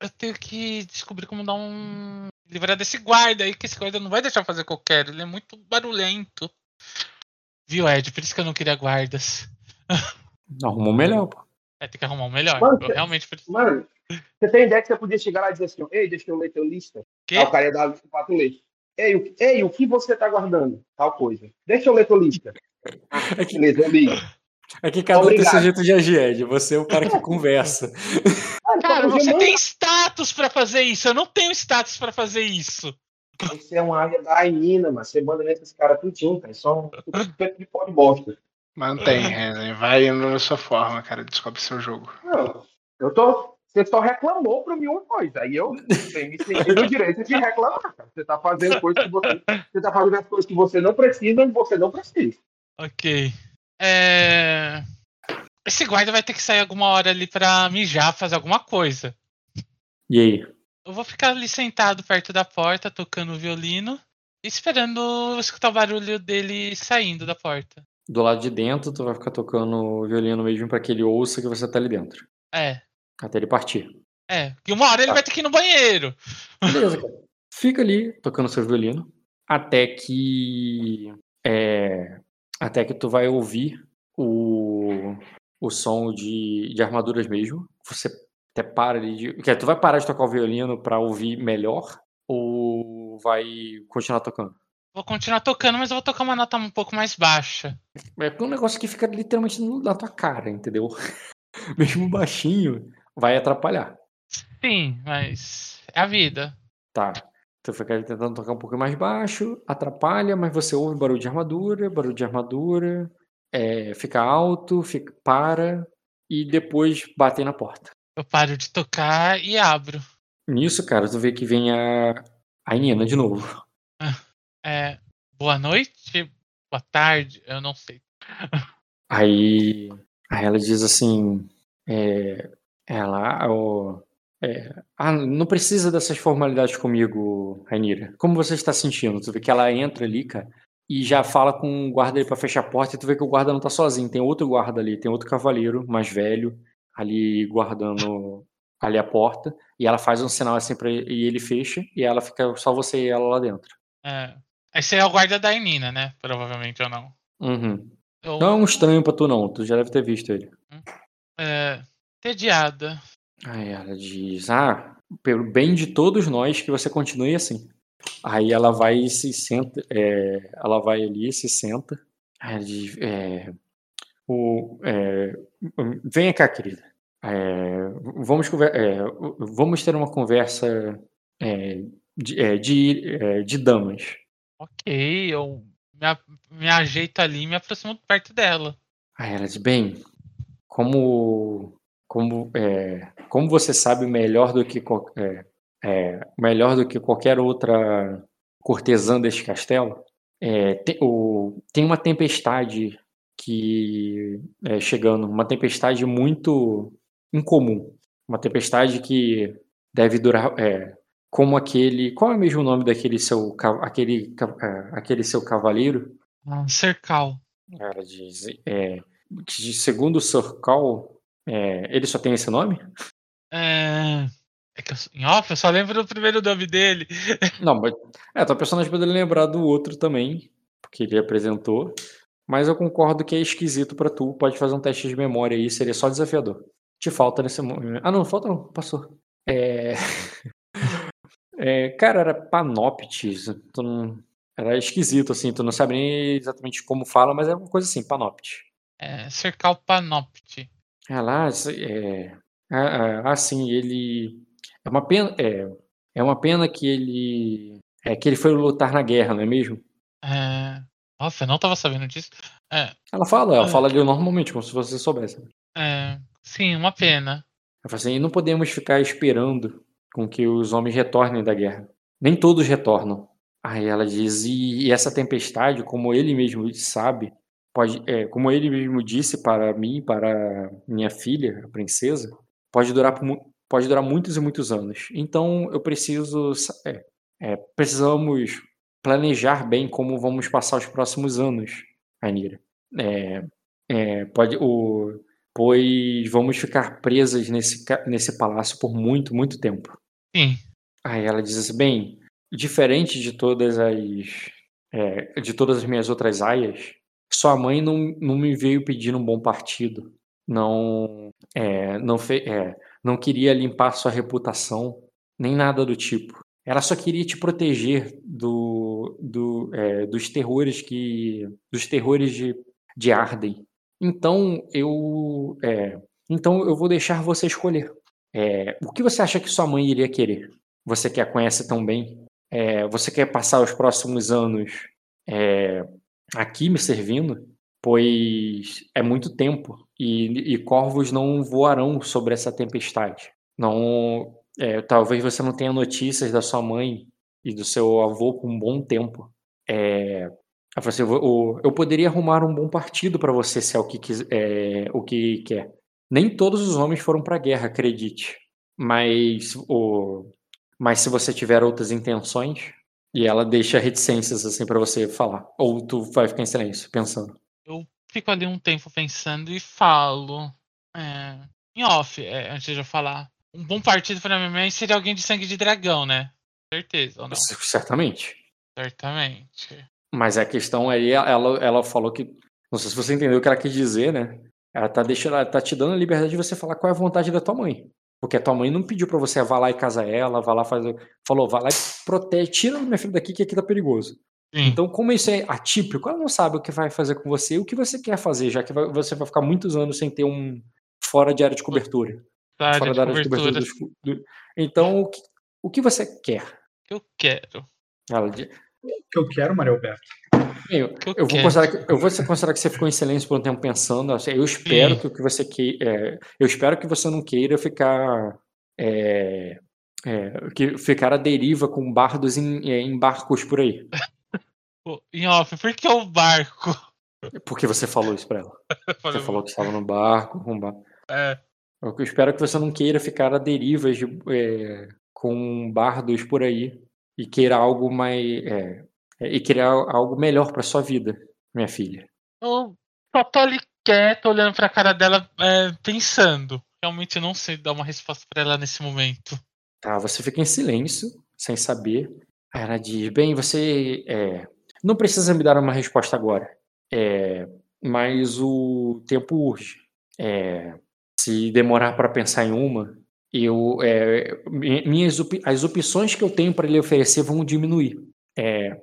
Eu tenho que descobrir como dar um. Livrar desse guarda aí, que esse guarda não vai deixar fazer o que eu quero. Ele é muito barulhento. Viu, Ed? Por isso que eu não queria guardas. Arrumou melhor, pô. Vai ter que arrumar um melhor. Mano, eu realmente preciso. Mano, você tem ideia que você podia chegar lá e dizer assim, ei, deixa eu ler teu lista. Quê? Aí o cara ia dar a lista pra tu ler. Ei, o, ei, o que você tá guardando? Tal coisa. Deixa eu ler tua lista. Ah, É que, beleza, eu li. é que cada um tem seu Obrigado. jeito de agir, Ed. Você é o cara que conversa. Ah, Cara, você tem status pra fazer isso. Eu não tenho status pra fazer isso. Você é uma área da Aina, mano. Você manda nesses caras tudinho, cara. Só um feito de pó de bosta. Mantém, Rezen. Vai indo na sua forma, cara. Descobre seu jogo. Não, eu tô. Você só reclamou pra mim uma coisa. Aí eu tenho me sentido o direito de reclamar, cara. Você tá fazendo coisas que você. Você tá fazendo as coisas que você não precisa e você não precisa. Ok. É... Esse guarda vai ter que sair alguma hora ali pra mijar, fazer alguma coisa. E aí? Eu vou ficar ali sentado perto da porta, tocando o violino, esperando escutar o barulho dele saindo da porta. Do lado de dentro, tu vai ficar tocando o violino mesmo pra que ele ouça que você tá ali dentro. É, Até ele partir. é. Que uma hora ele Tá. vai ter que ir no banheiro. Beleza, cara. Fica ali tocando seu violino até que é, até que tu vai ouvir o, o som de, de armaduras mesmo. Você até para ali de, quer, tu vai parar de tocar o violino pra ouvir melhor ou vai continuar tocando? Vou continuar tocando, mas eu vou tocar uma nota um pouco mais baixa. É um negócio que fica literalmente na tua cara, entendeu? Mesmo baixinho vai atrapalhar. Sim, mas é a vida. Tá. Tu fica tentando tocar um pouco mais baixo, atrapalha, mas você ouve barulho de armadura, barulho de armadura, é, fica alto, fica, para e depois batem na porta. Eu paro de tocar e abro. Nisso, cara, tu vê que vem a, a Nina de novo. É, boa noite, boa tarde, eu não sei. Aí, aí ela diz assim, é, ela, o, é, ah, não precisa dessas formalidades comigo, Rainira. Como você está sentindo? Tu vê que ela entra ali, cara, e já fala com o guarda ali pra fechar a porta, e tu vê que o guarda não tá sozinho, tem outro guarda ali, tem outro cavaleiro mais velho ali guardando ali a porta, e ela faz um sinal assim pra ele, e ele fecha, e ela fica só você e ela lá dentro. É. Esse é o guarda da Inina, né? Provavelmente ou não. Uhum. Eu, Não é um estranho pra tu não, tu já deve ter visto ele. é, tediada. Aí ela diz, ah, pelo bem de todos nós que você continue assim. Aí ela vai e se senta, é, ela vai ali, se senta. Aí ela diz, é, o, é, venha cá, querida. É, vamos, é, vamos ter uma conversa é, de, de, de damas. Ok, eu me, me ajeito ali e me aproximo perto dela. Aí ela diz, bem, como, como, é, como você sabe melhor do que, é, é, melhor do que qualquer outra cortesã deste castelo, é, tem, o, tem uma tempestade que é chegando, uma tempestade muito incomum, uma tempestade que deve durar, é, como aquele, qual é mesmo o nome daquele seu, aquele, é, aquele seu cavaleiro? Um cercal. É, que segundo o Sir Call, é, ele só tem esse nome? É, é que eu, em off eu só lembro do primeiro nome dele. Não, mas é, tua personagem poderia lembrar do outro também, porque ele apresentou. Mas eu concordo que é esquisito pra tu. Pode fazer um teste de memória aí, seria só desafiador. Te falta nesse momento. Ah, não, falta não, passou. É... é, cara, era Panoptes. Tu não... Era esquisito, assim, tu não sabe nem exatamente como fala, mas é uma coisa assim, Panoptes. É, cercal Panopte. Ah lá, é, ah, ah, ah, sim, ele é uma pena, é, é uma pena que ele é que ele foi lutar na guerra, não é mesmo? É, nossa, eu não tava sabendo disso. É, Ela fala, ela Ah. fala ali normalmente, como se você soubesse. é, sim, uma pena. Ela fala assim, e não podemos ficar esperando com que os homens retornem da guerra. Nem todos retornam. Aí ela diz, e, e essa tempestade, como ele mesmo sabe, pode, é, como ele mesmo disse para mim, para minha filha, a princesa, pode durar, pode durar muitos e muitos anos. Então eu preciso, é, é, precisamos planejar bem como vamos passar os próximos anos, Rainira. É, é, pode, o, pois vamos ficar presas nesse, nesse palácio por muito, muito tempo. Sim, Aí ela diz assim, bem, diferente de todas as é, de todas as minhas outras aias, sua mãe não, não me veio pedindo um bom partido, não é, não, fe, é, não queria limpar sua reputação, nem nada do tipo. Ela só queria te proteger do, do, é, dos terrores que dos terrores de, de Arden. Então eu é, então eu vou deixar você escolher. É, o que você acha que sua mãe iria querer? Você que a conhece tão bem, é, você quer passar os próximos anos aqui me servindo? Pois é muito tempo e, e corvos não voarão sobre essa tempestade. Não, é, talvez você não tenha notícias da sua mãe e do seu avô por um bom tempo. É, falou assim, eu, eu poderia arrumar um bom partido para você se é o que, é, o que quer. Nem todos os homens foram para a guerra, acredite. Mas, o, mas se você tiver outras intenções, e ela deixa reticências assim para você falar, ou tu vai ficar em silêncio, pensando. eu fico ali um tempo pensando e falo. É, em off, é, antes de eu falar. Um bom partido pra minha mãe seria alguém de sangue de dragão, né? Certeza ou não? Certamente. Certamente. Mas a questão aí, ela, ela falou que. Não sei se você entendeu o que ela quis dizer, né? Ela tá, deixando, ela tá te dando a liberdade de você falar qual é a vontade da tua mãe. Porque a tua mãe não pediu pra você vá lá e casar ela, vá lá fazer. Falou, vai lá e protege, tira minha filha daqui que aqui tá perigoso. Sim, Então, como isso é atípico, ela não sabe o que vai fazer com você e o que você quer fazer, já que vai- você vai ficar muitos anos sem ter um fora de área de cobertura. da área fora de da área de cobertura cobertura dos- do- Então, o que, o que você quer? que eu quero. Ela O que eu quero, Maria Alberto? Eu, eu eu vou considerar que, eu vou considerar que você ficou em silêncio por um tempo pensando. assim, Eu espero Sim. que o que você queira, eu espero que você não queira ficar é, é, que ficar à deriva com bardos em, é, em barcos por aí. Em off, por que o barco? Porque você falou isso pra ela. Você falou que estava no barco, com um É, Eu espero que você não queira ficar a derivas de, é, com bardos por aí e queira algo mais. é, é, e queira algo melhor pra sua vida, minha filha. eu só tô ali quieto, olhando pra cara dela, é, pensando. Realmente eu não sei dar uma resposta pra ela nesse momento. Tá, você fica em silêncio, sem saber. Aí ela diz: Bem, você é, não precisa me dar uma resposta agora, é, mas o tempo urge. É, se demorar para pensar em uma, eu, é, mi- minhas as opções que eu tenho para lhe oferecer vão diminuir. É,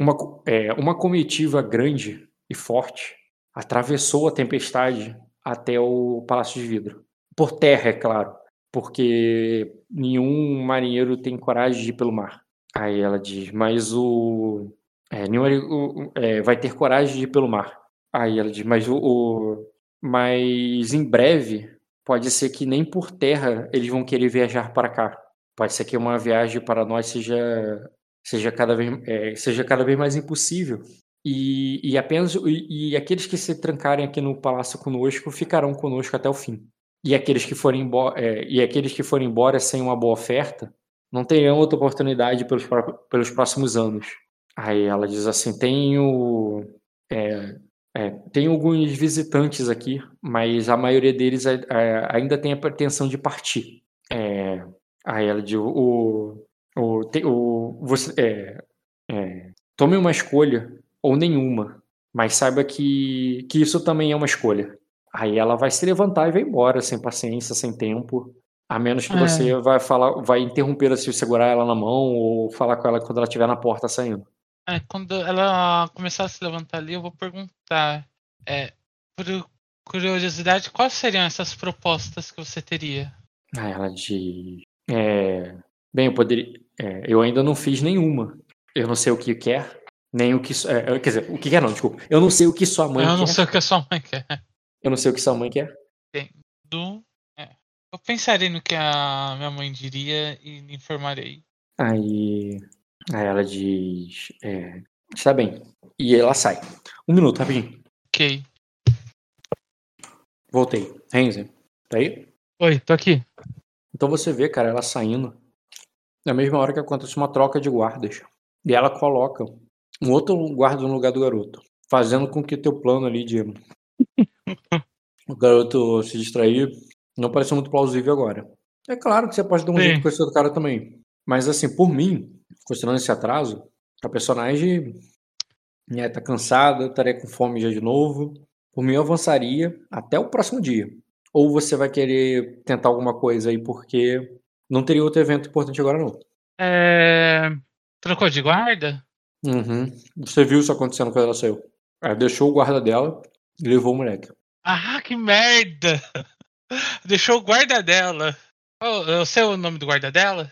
uma, é, uma comitiva grande e forte atravessou a tempestade até o Palácio de Vidro. Por terra, é claro porque nenhum marinheiro tem coragem de ir pelo mar. Aí ela diz, mas o. é, nenhum é, vai ter coragem de ir pelo mar. Aí ela diz, mas o, o- Mas em breve pode ser que nem por terra eles vão querer viajar para cá. Pode ser que uma viagem para nós seja, seja, cada, vez, é, seja cada vez mais impossível. E, e apenas e, e aqueles que se trancarem aqui no palácio conosco ficarão conosco até o fim. E aqueles que forem embora, e aqueles que forem embora sem uma boa oferta não terão outra oportunidade pelos, pelos próximos anos. Aí ela diz assim: tenho, é, é, tenho alguns visitantes aqui, mas a maioria deles é, é, ainda tem a pretensão de partir. É, aí ela diz: o, o, você, é, é, tome uma escolha ou nenhuma, mas saiba que, que isso também é uma escolha. Aí ela vai se levantar e vai embora, sem paciência, sem tempo. A menos que É. você vai falar, vai interromper se segurar ela na mão ou falar com ela quando ela estiver na porta saindo. É, quando ela começar a se levantar ali, eu vou perguntar. É, por curiosidade, quais seriam essas propostas que você teria? Aí ela diz. é, bem, eu poderia. É, eu ainda não fiz nenhuma. Eu não sei o que quer, nem o que. é, quer dizer, o que quer não, desculpa. Eu não sei o que sua mãe eu quer. não sei o que a sua mãe quer. Eu não sei o que sua mãe quer. Do, é, eu pensarei no que a minha mãe diria e lhe informarei. Aí, aí ela diz. É, está bem. E ela sai. Um minuto, rapidinho. Ok. Voltei. Renzi, tá aí? Oi, tô aqui. Então você vê, cara, ela saindo na mesma hora que acontece uma troca de guardas. E ela coloca um outro guarda no lugar do garoto, fazendo com que teu plano ali de o garoto se distrair não pareça muito plausível agora. É claro que você pode dar um Sim. jeito com esse outro cara também. Mas assim, por mim, considerando esse atraso, a personagem né, tá cansada, estaria com fome já de novo. Por mim, eu avançaria até o próximo dia. Ou você vai querer tentar alguma coisa aí, porque não teria outro evento importante agora, não. É, Trocou de guarda? Uhum. Você viu isso acontecendo quando ela saiu. Ela deixou o guarda dela e levou o moleque. Ah, que merda! Deixou o guarda dela. Oh, eu sei o nome do guarda dela?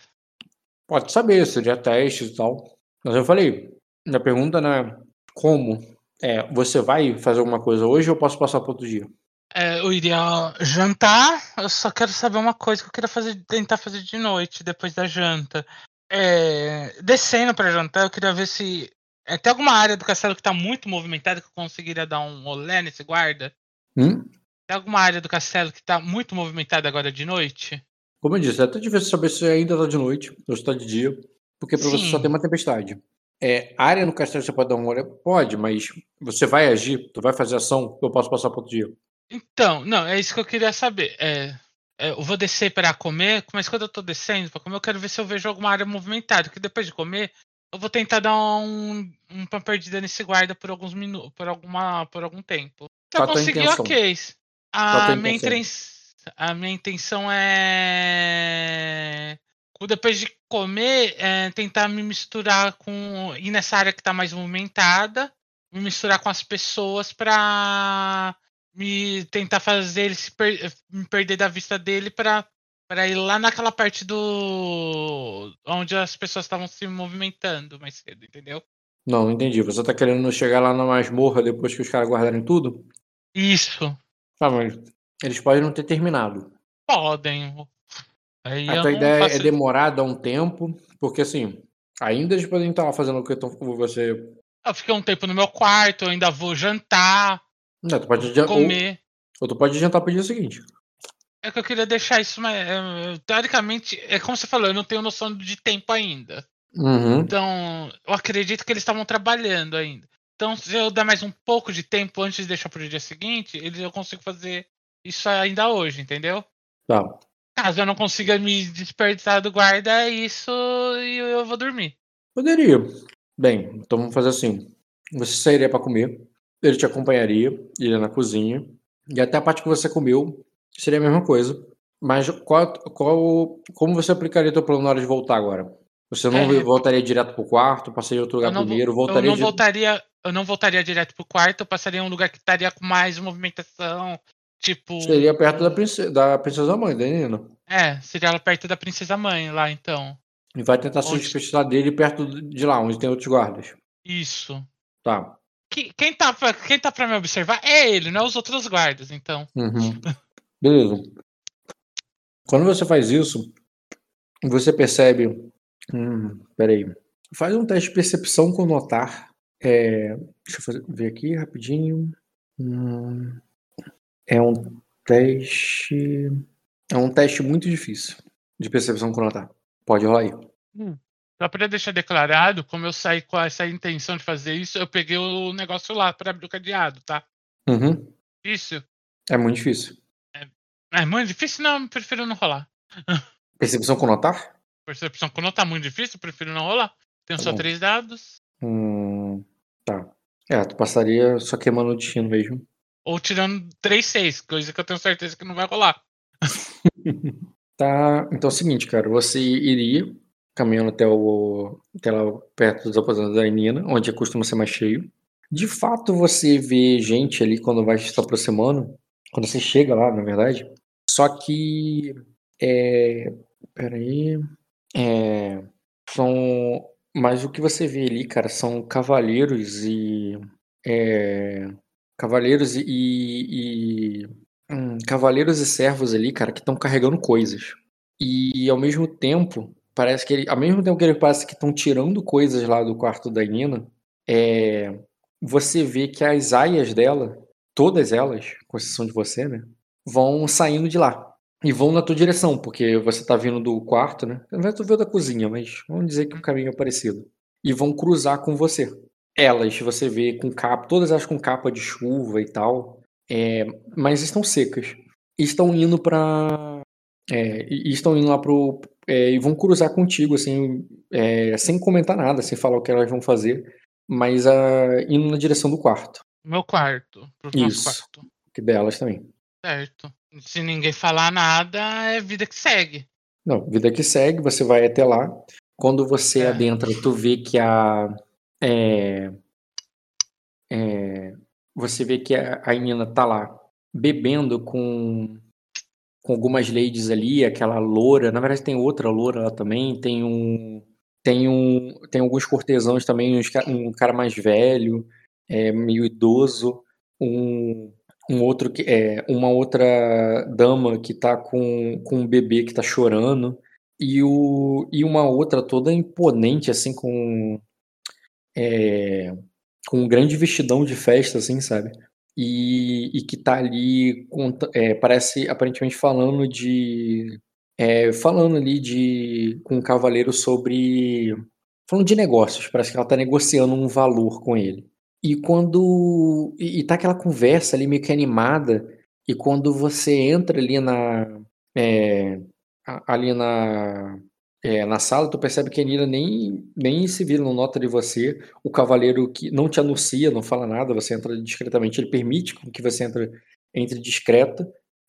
Pode saber, seria testes e tal. Mas eu falei, minha pergunta né, como? É, você vai fazer alguma coisa hoje ou eu posso passar para outro dia? É, eu iria jantar. Eu só quero saber uma coisa que eu queria fazer, tentar fazer de noite, depois da janta. É, descendo pra jantar, eu queria ver se. é, tem alguma área do castelo que tá muito movimentada que eu conseguiria dar um olé nesse guarda? Hum? Tem alguma área do castelo que tá muito movimentada agora de noite? Como eu disse, é até difícil saber se ainda tá de noite ou se tá de dia, porque para você só tem uma tempestade. É, área no castelo você pode dar uma olhada? Pode, mas você vai agir, tu vai fazer ação, eu posso passar para outro dia. Então, não, é isso que eu queria saber. É, é, eu vou descer para comer, mas quando eu tô descendo para comer, eu quero ver se eu vejo alguma área movimentada. Que depois de comer, eu vou tentar dar um, uma perdida nesse guarda por alguns minutos, por alguma, por algum tempo. Se eu conseguir, ok. A minha, intenção? a minha intenção é depois de comer, é tentar me misturar com ir nessa área que tá mais movimentada, me misturar com as pessoas pra me tentar fazer ele se per- me perder da vista dele pra para ir lá naquela parte do onde as pessoas estavam se movimentando mais cedo, entendeu? Não, entendi. Você tá querendo chegar lá na masmorra depois que os caras guardarem tudo? Isso. Tá, mas eles podem não ter terminado. Podem. Aí A tua ideia faço- é demorar, dar um tempo, porque assim, ainda eles podem estar lá fazendo o que tão- você Eu fiquei um tempo no meu quarto, eu ainda vou jantar, Não, tu pode adiantar. Ou, comer. ou tu pode adiantar pro dia seguinte. É que eu queria deixar isso mais. é, teoricamente, é como você falou, eu não tenho noção de tempo ainda. Uhum. Então, eu acredito que eles estavam trabalhando ainda. Então, se eu dar mais um pouco de tempo antes de deixar pro dia seguinte, eles eu consigo fazer isso ainda hoje, entendeu? Tá. Caso eu não consiga me despertar do guarda, é isso e eu, vou dormir. Poderia. Bem, então vamos fazer assim. Você sairia pra comer, ele te acompanharia, ele ia na cozinha, e até a parte que você comeu seria a mesma coisa. Mas qual, qual, como você aplicaria teu plano na hora de voltar agora? Você não É. voltaria direto pro quarto, passaria em outro lugar Eu não, primeiro, eu voltaria não de- voltaria, eu não voltaria direto pro quarto, eu passaria em um lugar que estaria com mais movimentação, tipo, Seria perto da princesa, da princesa mãe, da Nina. é, seria perto da princesa mãe lá, então. E vai tentar se Onde? despistar dele perto de lá, onde tem outros guardas. Isso. Tá. Que- Quem tá, pra, quem tá pra me observar é ele, não é os outros guardas, então. Uhum. Beleza. Quando você faz isso, você percebe. Hum, peraí. Faz um teste de percepção com notar. É, deixa eu fazer- ver aqui rapidinho. Hum, é um teste. É um teste muito difícil de percepção com notar. Pode rolar aí. Só pra deixar declarado, como eu saí com essa intenção de fazer isso, eu peguei o negócio lá pra abrir o cadeado, tá? Uhum. Isso. É muito difícil. É muito difícil? Não, eu prefiro não rolar. Percepção com notar? Percepção quando tá muito difícil, prefiro não rolar. Tenho Tá só bom. três dados. Hum, tá. É, tu passaria só queimando o destino mesmo. Ou tirando três seis, coisa que eu tenho certeza que não vai rolar. Tá, então é o seguinte, cara, você iria caminhando até o até lá perto dos aposentos da Nina, onde costuma ser mais cheio. De fato, você vê gente ali quando vai se aproximando, quando você chega lá, na verdade. Só que é, peraí, é, são, mas o que você vê ali, cara, são cavaleiros e é, cavaleiros e, e hum, cavaleiros e servos ali, cara, que estão carregando coisas. E ao mesmo tempo, parece que ele, ao mesmo tempo que ele parece que estão tirando coisas lá do quarto da Nina, é, você vê que as aias dela, todas elas, com exceção de você, né, vão saindo de lá. E vão na tua direção, porque você tá vindo do quarto, né? Na verdade, tu veio da cozinha, mas vamos dizer que o caminho é parecido. E vão cruzar com você. Elas, você vê com capa, todas elas com capa de chuva e tal, é, mas estão secas. Estão indo pra. é, estão indo lá pro. É, e vão cruzar contigo, assim, é, sem comentar nada, sem falar o que elas vão fazer, mas ah, indo na direção do quarto, Meu quarto. Isso. quarto. que delas também. Certo. Se ninguém falar nada, é vida que segue. Não, vida que segue, você vai até lá. Quando você É. adentra, tu vê que a. é, é, você vê que a, a Nina tá lá bebendo com, com algumas ladies ali, aquela loura. Na verdade, tem outra loura lá também. Tem um. Tem um. Tem alguns cortesãos também, uns um cara mais velho, é, meio idoso, um, um outro que é uma outra dama que tá com, com um bebê que tá chorando e, o, e uma outra toda imponente assim com é, com um grande vestidão de festa assim sabe e, e que tá ali é, parece aparentemente falando de é, falando ali de com um cavaleiro sobre falando de negócios parece que ela tá negociando um valor com ele e quando. E, e tá aquela conversa ali meio que animada. E quando você entra ali na. é, ali na. É, na sala, tu percebe que a Nina nem, nem se vira, não nota de você. O cavaleiro que não te anuncia, não fala nada, você entra discretamente, ele permite que você entre, entre discreta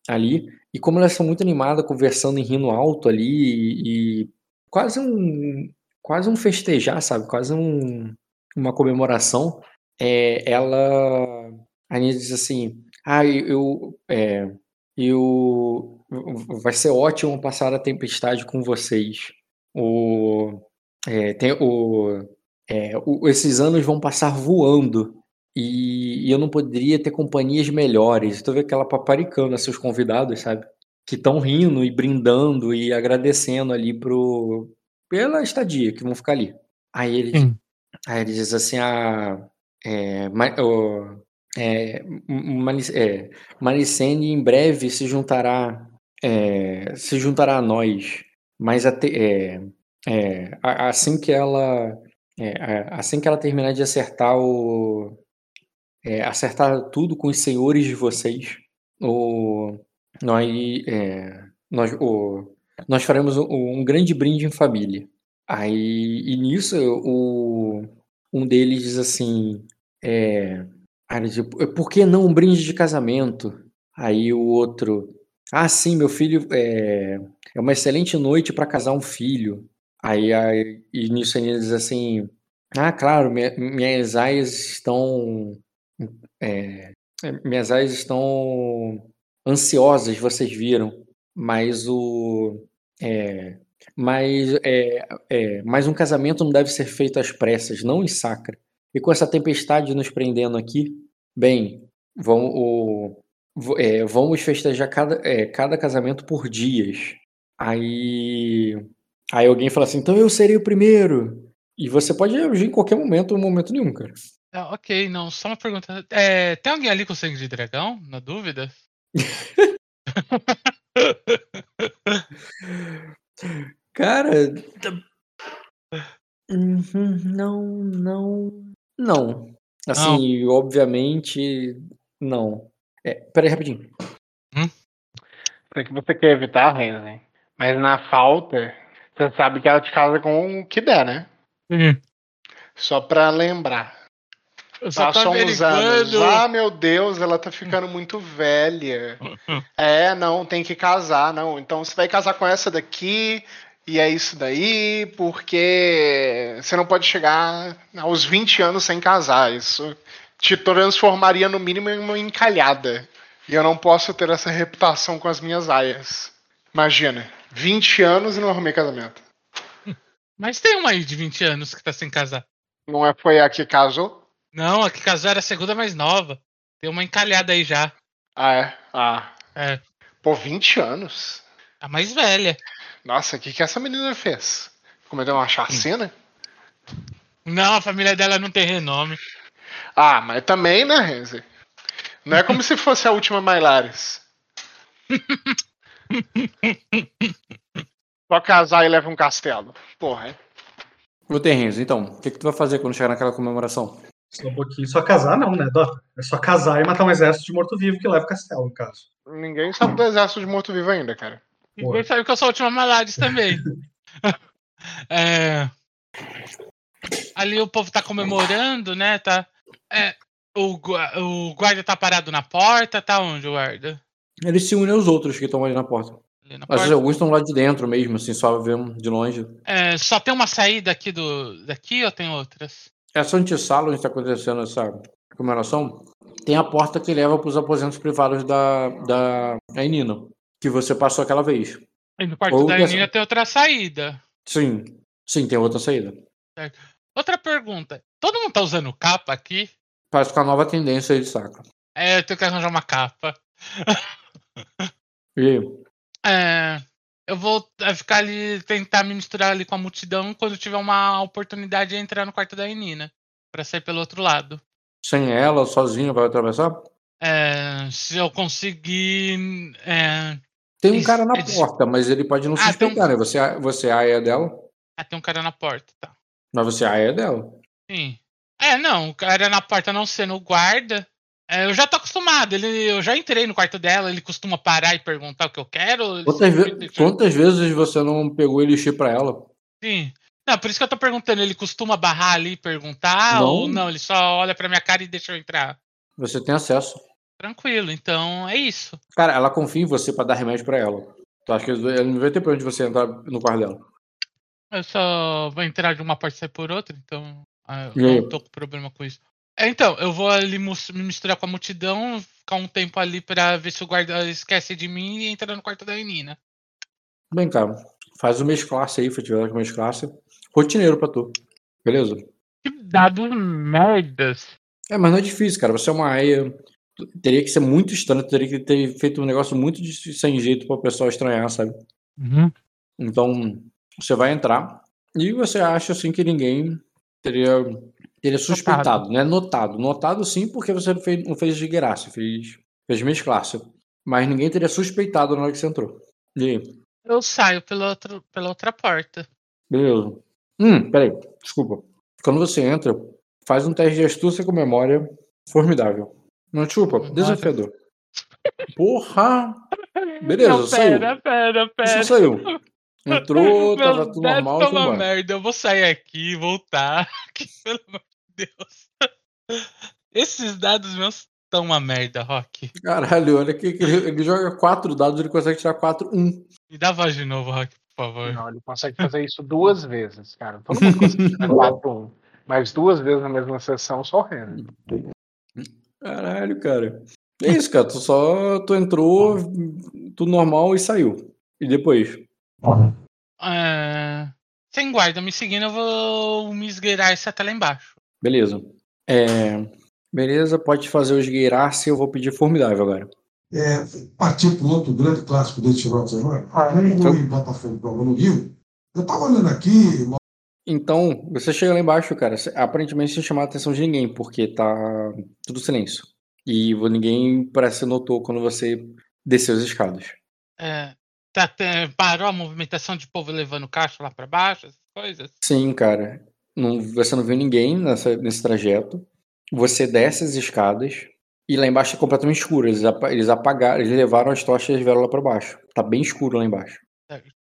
ali. E como elas são muito animadas, conversando e rindo alto ali, e, e quase um. Quase um festejar, sabe? Quase um, uma comemoração é, ela a Nina diz assim ah eu é, eu vai ser ótimo passar a tempestade com vocês o, é, tem, o, é, o- esses anos vão passar voando e, e eu não poderia ter companhias melhores tu vê aquela paparicando seus convidados sabe que estão rindo e brindando e agradecendo ali pro pela estadia que vão ficar ali aí ele Sim. Aí ele diz assim: a. É, Ma- o- é, Mali- é, em breve se juntará é, se juntará a nós, mas é, é, assim que ela é, assim que ela terminar de acertar o é, acertar tudo com os senhores de vocês, o, nós nós o, nós faremos um, um grande brinde em família. Aí e nisso o um deles diz assim é, por que não um brinde de casamento? Aí o outro, ah, sim, meu filho, é, é uma excelente noite para casar um filho. Aí, aí e nisso ele diz assim, ah, claro, minha- minhas aias estão, é, minhas aias estão ansiosas, vocês viram, mas o, é, mas, é, é, mas um casamento não deve ser feito às pressas, não em sacra. E com essa tempestade nos prendendo aqui, bem, vão, o, é, vamos festejar cada, é, cada casamento por dias. Aí, aí alguém fala assim, então eu serei o primeiro. E você pode agir em qualquer momento, um momento nenhum, cara. Ah, ok, não, só uma pergunta. É, tem alguém ali com sangue de dragão, na dúvida? Cara, Uhum, não, não, não. Assim, obviamente, não. É, peraí, rapidinho. Sei que você quer evitar, Renzi. Mas na falta, você sabe que ela te casa com o que der, né? Só pra lembrar. Eu só tô Passam uns anos. Ah, meu Deus, ela tá ficando muito velha. É, não, tem que casar, não. Então você vai casar com essa daqui, e é isso daí, porque você não pode chegar aos 20 anos sem casar. Isso te transformaria, no mínimo, em uma encalhada. E eu não posso ter essa reputação com as minhas aias. Imagina, 20 anos e não arrumei casamento. Mas tem uma aí de 20 anos que tá sem casar. Não é, foi a que casou? Não, a que casou era a segunda mais nova. Tem uma encalhada aí já. Ah, é? Ah. É, Pô, 20 anos? a mais velha. Nossa, o que, que essa menina fez? Cometeu uma chacina? Não, a família dela não tem renome. Ah, mas também, né, Renzi? Não é como se fosse a última Mailares. Só casar e leva um castelo. Porra, é? Ô, Terrenzo, então, o que, que tu vai fazer quando chegar naquela comemoração? Só um pouquinho. Só casar, não, né, Dota? É só casar e matar um exército de morto-vivo que leva o castelo, no caso. Ninguém sabe do exército de morto-vivo ainda, cara. Ninguém sabe que eu sou a última Malares também. É, Ali o povo tá comemorando, né? Tá. É, o, o guarda tá parado na porta, tá onde o guarda? Eles se unem aos outros que estão ali na porta. Ali na Mas porta. alguns estão lá de dentro mesmo, assim, só vendo de longe. É, só tem uma saída aqui do daqui ou tem outras? Essa antessala onde está acontecendo essa comemoração tem a porta que leva para os aposentos privados da, da Ainina, que você passou aquela vez. E no quarto Ou da dessa- Aninha tem outra saída. Sim, sim, tem outra saída. Outra pergunta. Todo mundo tá usando capa aqui? Parece com a nova tendência aí de sacro. É, eu tenho que arranjar uma capa. E É, eu vou é, ficar ali, tentar me misturar ali com a multidão quando tiver uma oportunidade de entrar no quarto da Enina. Pra sair pelo outro lado. sem ela, sozinha, vai atravessar? É, se eu conseguir. é, Tem um cara na é porta, mas ele pode não Ah, tem um- né? Você, você é a aia dela, Ah, tem um cara na porta, tá. Mas você é a aia dela. Sim. É, não, o cara na porta não sendo o guarda. é, eu já tô acostumado. Ele, eu já entrei no quarto dela, ele costuma parar e perguntar o que eu quero. ele Quantas, sempre ve- deixa- quantas vezes você não pegou elixir pra ela? Sim. Não, por isso que eu tô perguntando. Ele costuma barrar ali e perguntar? Não. Ou não? Ele só olha pra minha cara e deixa eu entrar? Você tem acesso. Tranquilo, então é isso. Cara, ela confia em você pra dar remédio pra ela. Tu acha que ela não vai ter pra onde você entrar no quarto dela? Eu só vou entrar de uma parte e sair por outra, então ah, eu não tô com problema com isso. É, então, eu vou ali me misturar com a multidão, ficar um tempo ali pra ver se o guarda esquece de mim e entrar no quarto da menina. Bem, cara, faz o mês classe aí, festival de mês classe. Rotineiro pra tu. Beleza? Que dados merdas. É, mas não é difícil, cara. Você é uma aia. Teria que ser muito estranho, teria que ter feito um negócio muito de- sem jeito pra pessoal estranhar, sabe? Então, você vai entrar e você acha assim que ninguém Teria, teria suspeitado, né? Notado. Notado sim, porque você não fez, não fez de graça, fez, fez mesclasse. Mas ninguém teria suspeitado na hora que você entrou. E aí? Eu saio pela outra, pela outra porta. Beleza. Hum, peraí, desculpa. Quando você entra, faz um teste de astúcia com memória formidável. Não, desculpa, Nossa. desafiador. Porra! Beleza, Não, saiu. pera, pera, pera. Isso saiu. Entrou, tava tudo normal, foi uma merda. Eu vou sair aqui e voltar. Que, pelo amor de Deus. Esses dados meus estão uma merda, Rock. Caralho, olha que, que ele, ele joga quatro dados, ele consegue tirar quatro, um. Me dá a voz de novo, Rock, por favor. Não, ele consegue fazer isso duas vezes, cara. Todo mundo consegue fazer 4 1. Mas duas vezes na mesma sessão, só o Renan. Caralho, cara. É isso, cara. Tu só. Tu entrou, tudo normal e saiu. E depois? É... Sem guarda me seguindo, eu vou me esgueirar esse até lá embaixo. Beleza. É, Beleza, pode fazer o esgueirar-se, eu vou pedir formidável agora. É, partir para um outro grande clássico desse final de semana. Flamengo e Botafogo no Rio. Eu estava olhando aqui, Então, você chega lá embaixo, cara, aparentemente sem chamar a atenção de ninguém, porque tá tudo silêncio. E ninguém parece que notou quando você desceu as escadas. É, tá, parou a movimentação de povo levando caixa lá pra baixo, essas coisas? Sim, cara. Não, você não viu ninguém nessa, nesse trajeto. Você desce as escadas e lá embaixo é completamente escuro. Eles, apa- eles apagaram, eles levaram as tochas e vieram lá pra baixo. Tá bem escuro lá embaixo.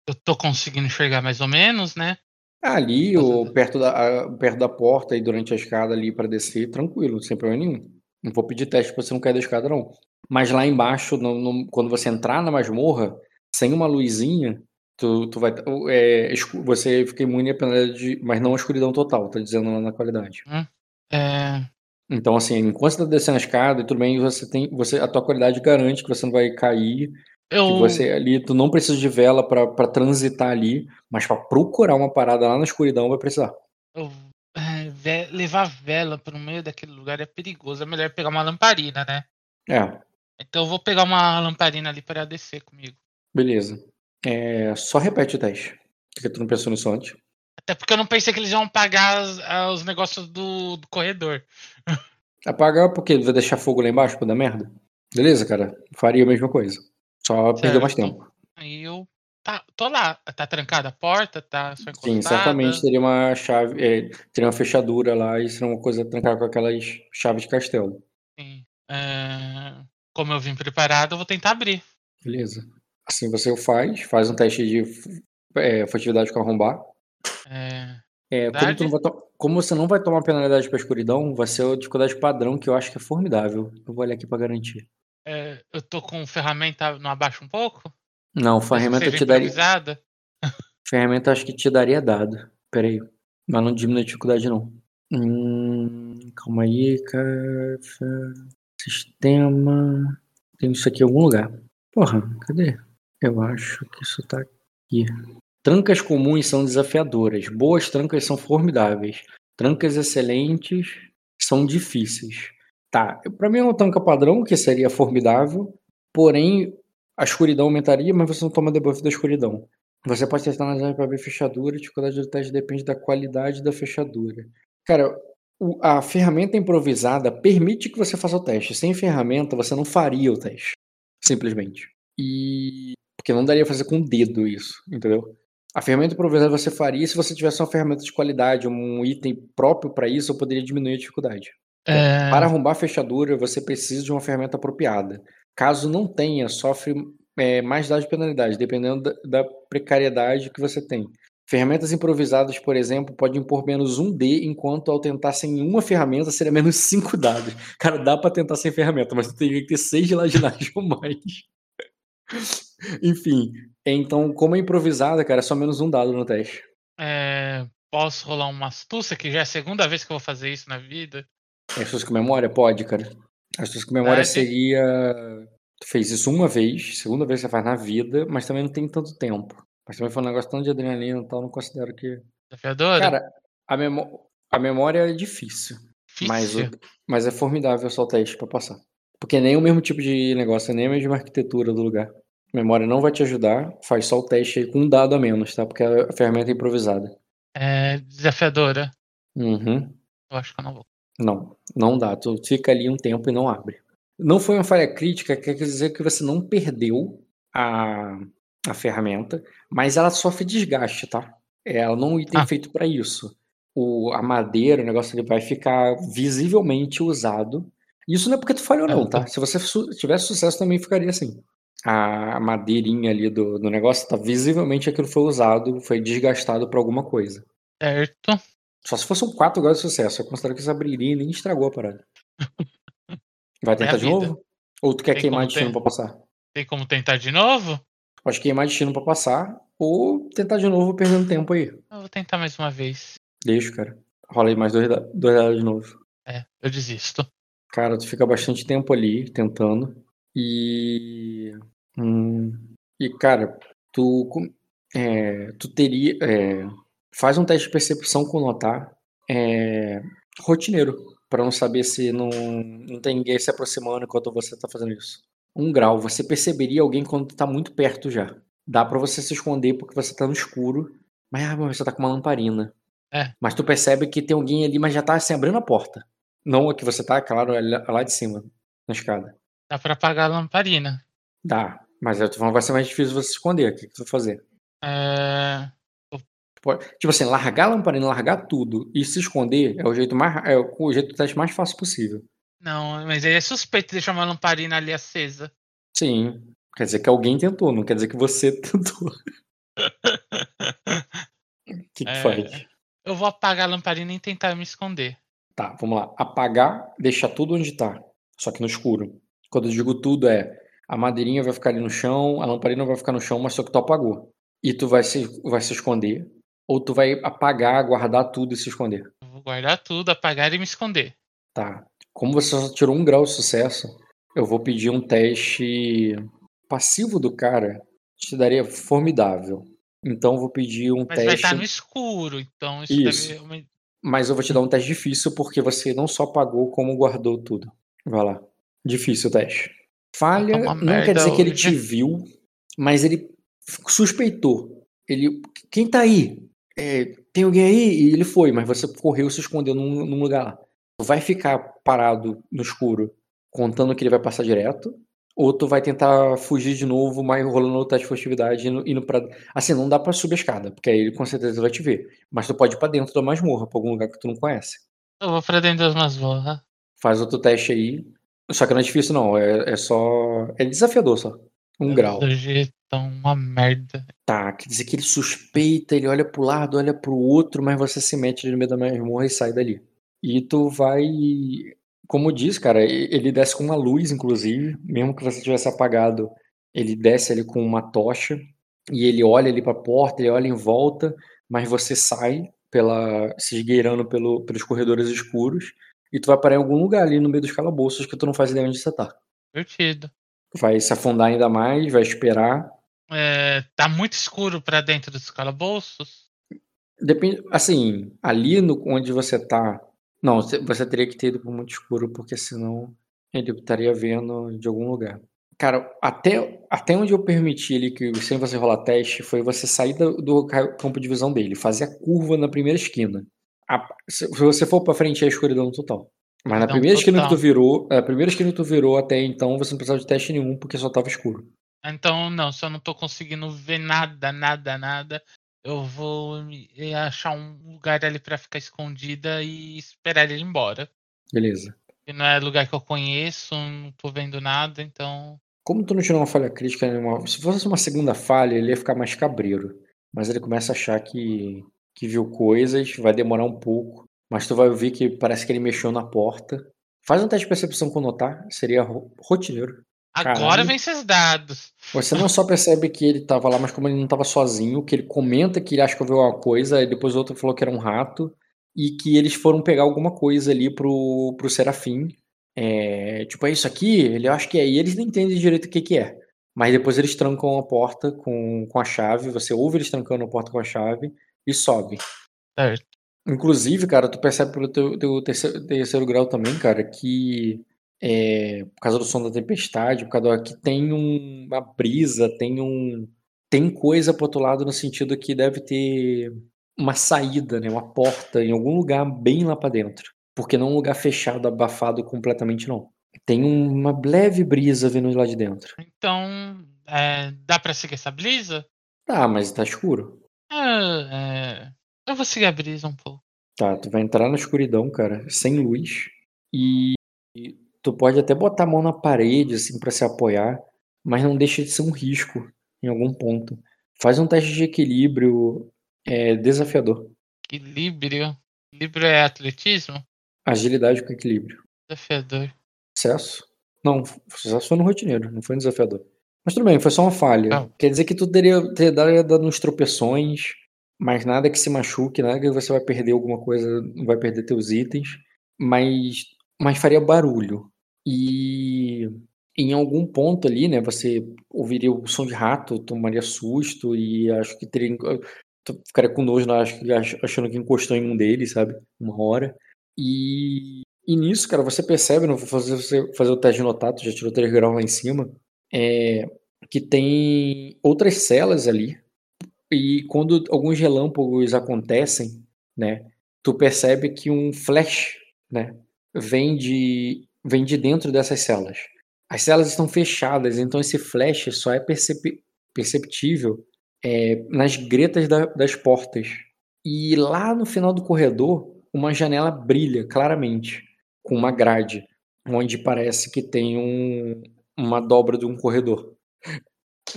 Eu tô conseguindo enxergar mais ou menos, né? Ali, ou perto da, perto da porta e durante a escada ali pra descer, tranquilo, sem problema nenhum. Não vou pedir teste pra você não cair da escada, não. Mas lá embaixo, no- no- quando você entrar na masmorra, sem uma luzinha, tu, tu vai. É, você fica imune à penalidade, de, mas não à escuridão total, tá dizendo lá na qualidade. É, Então, assim, enquanto você tá descendo a escada e tudo bem, você tem. Você, a tua qualidade garante que você não vai cair, que eu, você ali, tu não precisa de vela pra pra transitar ali, mas pra procurar uma parada lá na escuridão vai precisar. eu- é, ve- levar vela pro meio daquele lugar é perigoso. É melhor pegar uma lamparina, né? É, Então eu vou pegar uma lamparina ali pra descer comigo. Beleza. É, só repete o teste. Porque tu não pensou nisso antes. Até porque eu não pensei que eles iam pagar as- ah, os negócios do, do corredor. Apagar porque vai deixar fogo lá embaixo pra dar merda. Beleza, cara? Faria a mesma coisa. Só perdeu mais Certo. tempo. Aí eu. Tá, tô lá. Tá trancada a porta, tá só Sim, encostada. certamente teria uma chave, é, teria uma fechadura lá e seria uma coisa trancada com aquelas chaves de castelo. Sim. É, Como eu vim preparado, eu vou tentar abrir. Beleza. Assim você o faz, faz um teste de é, furtividade com arrombar. É, É, como, não como você não vai tomar penalidade pra escuridão, vai ser a dificuldade padrão, que eu acho que é formidável. Eu vou olhar aqui pra garantir. é, eu tô com ferramenta no abaixo um pouco? Não, ferramenta te daria. Ferramenta acho que te daria dado. Pera aí. Mas não diminui a dificuldade, não. Hum, calma aí, cara. Sistema. Tem isso aqui em algum lugar. Porra, cadê? Eu acho que isso tá aqui. Trancas comuns são desafiadoras. Boas trancas são formidáveis. Trancas excelentes são difíceis. Tá, pra mim é uma tranca padrão, que seria formidável. Porém, a escuridão aumentaria, mas você não toma debuff da escuridão. Você pode testar na para abrir fechadura, a dificuldade do teste depende da qualidade da fechadura. Cara, o- a ferramenta improvisada permite que você faça o teste. Sem ferramenta, você não faria o teste. Simplesmente. E. Porque não daria pra fazer com o dedo isso, entendeu? A ferramenta improvisada você faria se você tivesse uma ferramenta de qualidade, um item próprio para isso, eu poderia diminuir a dificuldade. É, Para arrombar a fechadura, você precisa de uma ferramenta apropriada. Caso não tenha, sofre é, mais dados de penalidade, dependendo da, da precariedade que você tem. Ferramentas improvisadas, por exemplo, podem impor menos um D, enquanto ao tentar sem uma ferramenta seria menos cinco dados. Cara, dá pra tentar sem ferramenta, mas tu teria que ter seis de ladinagem ou mais. Enfim, então, como é improvisada, cara, é só menos um dado no teste. é, posso rolar uma astúcia, que já é a segunda vez que eu vou fazer isso na vida. Astúcia com memória? Pode, cara. Astúcia com memória seria. Tu fez isso uma vez, segunda vez que você faz na vida, mas também não tem tanto tempo. Mas também foi um negócio tão de adrenalina e tal, não considero que. Desafiadora? Cara, a, memó... a memória é difícil, mas, o- Difícil. mas é formidável só o teste pra passar. Porque nem o mesmo tipo de negócio, nem a mesma arquitetura do lugar. Memória não vai te ajudar, faz só o teste aí com um dado a menos, tá? Porque a ferramenta é improvisada. É, desafiadora. Uhum. Eu acho que eu não vou. Não, não dá. Tu fica ali um tempo e não abre. Não foi uma falha crítica, quer dizer que você não perdeu a, a ferramenta, mas ela sofre desgaste, tá? Ela não é um item Ah. feito para isso. O, a madeira, o negócio ele vai ficar visivelmente usado. Isso não é porque tu falhou, não, tá? tá. Se você su- tivesse sucesso, também ficaria assim. A madeirinha ali do, do negócio tá visivelmente aquilo foi usado, foi desgastado por alguma coisa. Certo. Só se fosse um 4 graus de sucesso. Eu considero que isso abriria e nem estragou a parada. Vai tentar a de novo? Ou tu quer Tem queimar destino ter. pra passar? Tem como tentar de novo? Pode queimar destino pra passar, ou tentar de novo perdendo tempo aí. Eu vou tentar mais uma vez. Deixa, cara. Rola aí mais dois dados de novo. É, eu desisto. Cara, tu fica bastante tempo ali tentando. E. hum, e, cara, tu. é, tu teria. é, faz um teste de percepção com notar. É, rotineiro. Pra não saber se não, não tem ninguém se aproximando enquanto você tá fazendo isso. Um grau. Você perceberia alguém quando tá muito perto já. Dá pra você se esconder porque você tá no escuro. Mas ah, você tá com uma lamparina. É. Mas tu percebe que tem alguém ali, mas já tá assim, abrindo a porta. Não a que você tá, claro, é lá de cima, na escada. Dá pra apagar a lamparina. Dá, mas eu tô falando, vai ser mais difícil você se esconder. O que, que tu vai fazer? É... Pode- tipo assim, largar a lamparina, largar tudo e se esconder é o jeito mais é o o jeito do teste mais fácil possível. Não, mas aí é suspeito deixar uma lamparina ali acesa. Sim. Quer dizer que alguém tentou, não quer dizer que você tentou. O que, que É. faz? Eu vou apagar a lamparina e tentar me esconder. Tá, vamos lá. Apagar, deixar tudo onde tá, só que no escuro. Quando eu digo tudo é a madeirinha vai ficar ali no chão, a lamparina vai ficar no chão, mas só que tu apagou. E tu vai se, vai se esconder, ou tu vai apagar, guardar tudo e se esconder. Vou guardar tudo, apagar e me esconder. Tá. Como você só tirou um grau de sucesso, eu vou pedir um teste passivo do cara. Te daria formidável. Então eu vou pedir um Mas vai teste. estar no escuro, então isso, Isso. deve. Mas eu vou te dar um teste difícil porque você não só pagou, como guardou tudo. Vai lá. Difícil o teste. Falha uma não quer dizer que ele hoje. te viu, mas ele suspeitou. Ele. Quem tá aí? É, tem alguém aí? E ele foi, mas você correu e se escondeu num, num lugar lá. Vai ficar parado no escuro contando que ele vai passar direto, ou tu vai tentar fugir de novo, mas rolando o teste de furtividade indo, indo pra. Assim, não dá pra subir a escada, porque aí ele com certeza vai te ver. Mas tu pode ir pra dentro da masmorra, pra algum lugar que tu não conhece. Eu vou pra dentro das masmorras. Faz outro teste aí. Só que não é difícil, não. É, é só. É desafiador só. Um grau. Hoje tá uma merda. Tá, quer dizer que ele suspeita, ele olha pro lado, olha pro outro, mas você se mete no meio da masmorra e sai dali. E tu vai. Como disse, cara, ele desce com uma luz, inclusive. Mesmo que você tivesse apagado, ele desce ali com uma tocha. E ele olha ali pra porta, ele olha em volta, mas você sai pela. se esgueirando pelo, pelos corredores escuros. E tu vai parar em algum lugar ali no meio dos calabouços que tu não faz ideia onde você tá. Divertido. Vai se afundar ainda mais, vai esperar. É, tá muito escuro pra dentro dos calabouços. Depende, assim, ali no, onde você tá. Não, você teria que ter ido pro muito escuro, porque senão ele estaria vendo de algum lugar. Cara, até, até onde eu permiti ali que sem você rolar teste foi você sair do, do ca- campo de visão dele, fazer a curva na primeira esquina. A- se se você for pra frente é escuridão total. Mas na primeira esquina que tu virou, a primeira esquina que tu virou até então, você não precisava de teste nenhum, porque só tava escuro. Então, não, eu não tô conseguindo ver nada, nada, nada, eu vou eh, achar um lugar ali pra ficar escondida e esperar ele ir embora. Beleza. E não é lugar que eu conheço, não tô vendo nada, então. Como tu não tirou uma falha crítica nenhuma, se fosse uma segunda falha, ele ia ficar mais cabreiro. Mas ele começa a achar que, que viu coisas, vai demorar um pouco. Mas tu vai ouvir que parece que ele mexeu na porta. Faz um teste de percepção com notar, seria ro- rotineiro. Agora vem esses dados. Você não só percebe que ele tava lá, mas como ele não tava sozinho, que ele comenta que ele acha que ouviu alguma coisa, e depois o outro falou que era um rato, e que eles foram pegar alguma coisa ali pro, pro Serafim. É, tipo, é isso aqui? Ele acha que é, e eles não entendem direito o que que é. Mas depois eles trancam a porta com, com a chave, você ouve eles trancando a porta com a chave e sobe. Certo. Inclusive, cara, tu percebe pelo teu, teu terceiro, terceiro grau também, cara, que é, por causa do som da tempestade, por causa que tem um- uma brisa, tem um tem coisa pro outro lado no sentido que deve ter uma saída, né, uma porta em algum lugar bem lá para dentro. Porque não é um lugar fechado, abafado completamente, não. Tem uma leve brisa vindo lá de dentro. Então, é, dá pra seguir essa brisa? Tá, mas tá escuro. Ah, é, eu vou seguir a brisa um pouco. Tá, tu vai entrar na escuridão, cara, sem luz. E tu pode até botar a mão na parede, assim, para se apoiar, mas não deixa de ser um risco em algum ponto. Faz um teste de equilíbrio é, desafiador. Equilíbrio? Equilíbrio é atletismo? Agilidade com equilíbrio. Desafiador. Sucesso? Não, sucesso foi no rotineiro, não foi no desafiador. Mas tudo bem, foi só uma falha. Ah. Quer dizer que tu teria, teria dado uns tropeções, mas nada que se machuque, nada que você vai perder alguma coisa, vai perder teus itens, mas, mas faria barulho. E em algum ponto ali, né, você ouviria o som de rato, tomaria susto e acho que teria. Ficaria com nojo, acho que ach- achando que encostou em um deles, sabe? Uma hora. E, e nisso, cara, você percebe, não vou fazer você fazer o teste de notato, já tirou 3 graus lá em cima, é, que tem outras celas ali. E quando alguns relâmpagos acontecem, né, tu percebe que um flash, né, vem de, vem de dentro dessas celas. As celas estão fechadas, então esse flash só é percep- perceptível é, nas gretas da- das portas. E lá no final do corredor, uma janela brilha claramente, com uma grade, onde parece que tem um, uma dobra de um corredor.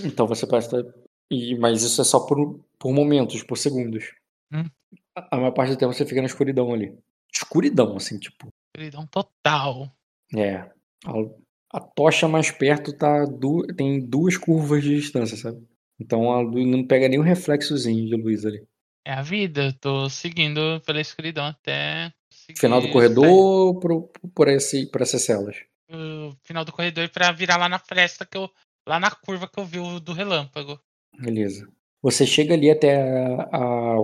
Então você estar- E, mas isso é só por, por momentos, por segundos. Hum. A, a maior parte do tempo você fica na escuridão ali. Escuridão, assim, tipo. Escuridão total. É. A, a tocha mais perto tá du- tem duas curvas de distância, sabe? Então a luz não pega nenhum reflexozinho de luz ali. É a vida. Eu tô seguindo pela escuridão até. Final do corredor por, por, esse, por essas celas. do final do corredor pra virar lá na fresta que eu. Lá na curva que eu vi o do relâmpago. Beleza. Você chega ali até a, a,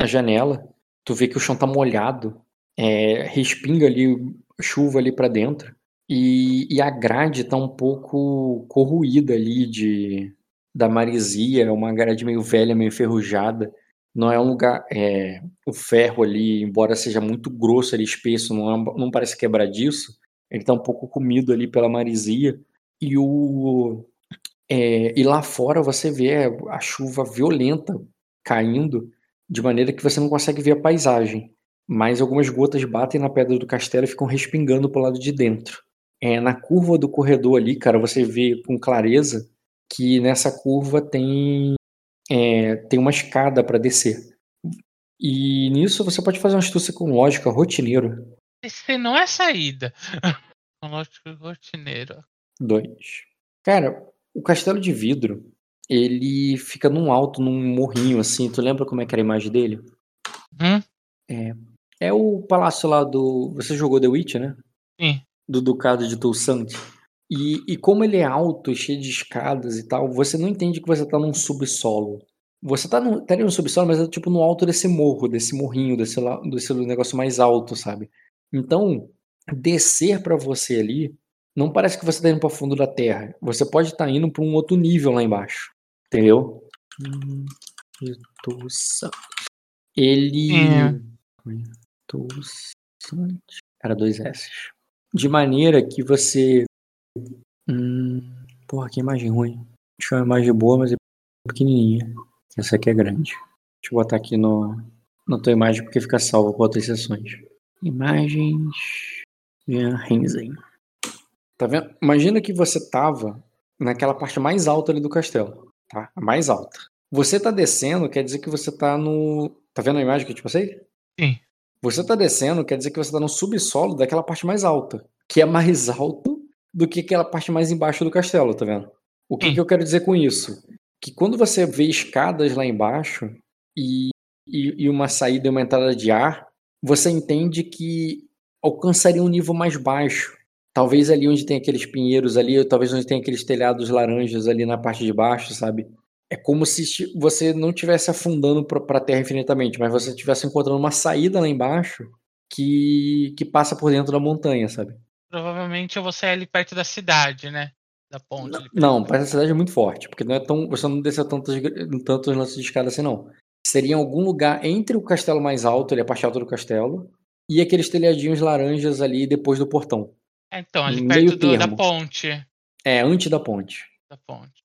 a janela, tu vê que o chão tá molhado, é, respinga ali chuva ali pra dentro e, e a grade tá um pouco corroída ali de da marisia, é uma grade meio velha, meio enferrujada. Não é um lugar, é, o ferro ali, embora seja muito grosso ali, espesso, não, é, não parece quebradiço. Ele tá um pouco comido ali pela marisia e o é, e lá fora você vê a chuva violenta caindo, de maneira que você não consegue ver a paisagem. Mas algumas gotas batem na pedra do castelo e ficam respingando pro lado de dentro. É, na curva do corredor ali, cara, você vê com clareza que nessa curva tem, é, tem uma escada para descer. E nisso você pode fazer uma astúcia com lógica rotineiro. Esse não é saída. Lógico, rotineiro. Dois. Cara, o castelo de vidro, ele fica num alto, num morrinho assim. Tu lembra como é que era a imagem dele? Hum? É o palácio lá do. Você jogou The Witch, né? Sim. Do Ducado de Tulsante. E, e como ele é alto e cheio de escadas e tal, você não entende que você tá num subsolo. Você tá, no, tá ali no subsolo, mas é tipo no alto desse morro, desse morrinho, desse, desse negócio mais alto, sabe? Então, descer pra você ali não parece que você tá indo pra fundo da terra. Você pode estar indo pra um outro nível lá embaixo. Entendeu? Hum. Ele. É. Tulsante. Era dois S. De maneira que você. Hum, porra, que imagem ruim. Deixa uma imagem boa, mas é pequenininha. Essa aqui é grande. Deixa eu botar aqui no, na tua imagem porque fica salva para outras sessões. Imagens. Jean Renzen. Tá vendo? Imagina que você tava naquela parte mais alta ali do castelo, tá? A mais alta. Você tá descendo, quer dizer que você tá no. Tá vendo a imagem que eu te passei? Sim. Você tá descendo, quer dizer que você tá no subsolo daquela parte mais alta, que é mais alto do que aquela parte mais embaixo do castelo, tá vendo? O que, que eu quero dizer com isso? Que quando você vê escadas lá embaixo e, e, e uma saída e uma entrada de ar, você entende que alcançaria um nível mais baixo. Talvez ali onde tem aqueles pinheiros ali, talvez onde tem aqueles telhados laranjas ali na parte de baixo, sabe? É como se você não estivesse afundando para a Terra infinitamente, mas você estivesse encontrando uma saída lá embaixo que, que passa por dentro da montanha, sabe? Provavelmente eu vou sair ali perto da cidade, né? Da ponte. perto. Não, parece a cidade é muito forte, porque não é tão, você não desceu tantos, tantos lances de escada assim, não. seria em algum lugar entre o castelo mais alto, ali, a parte alta do castelo, e aqueles telhadinhos laranjas ali depois do portão. É, Então, ali perto do- da ponte. É, antes da ponte. Da ponte.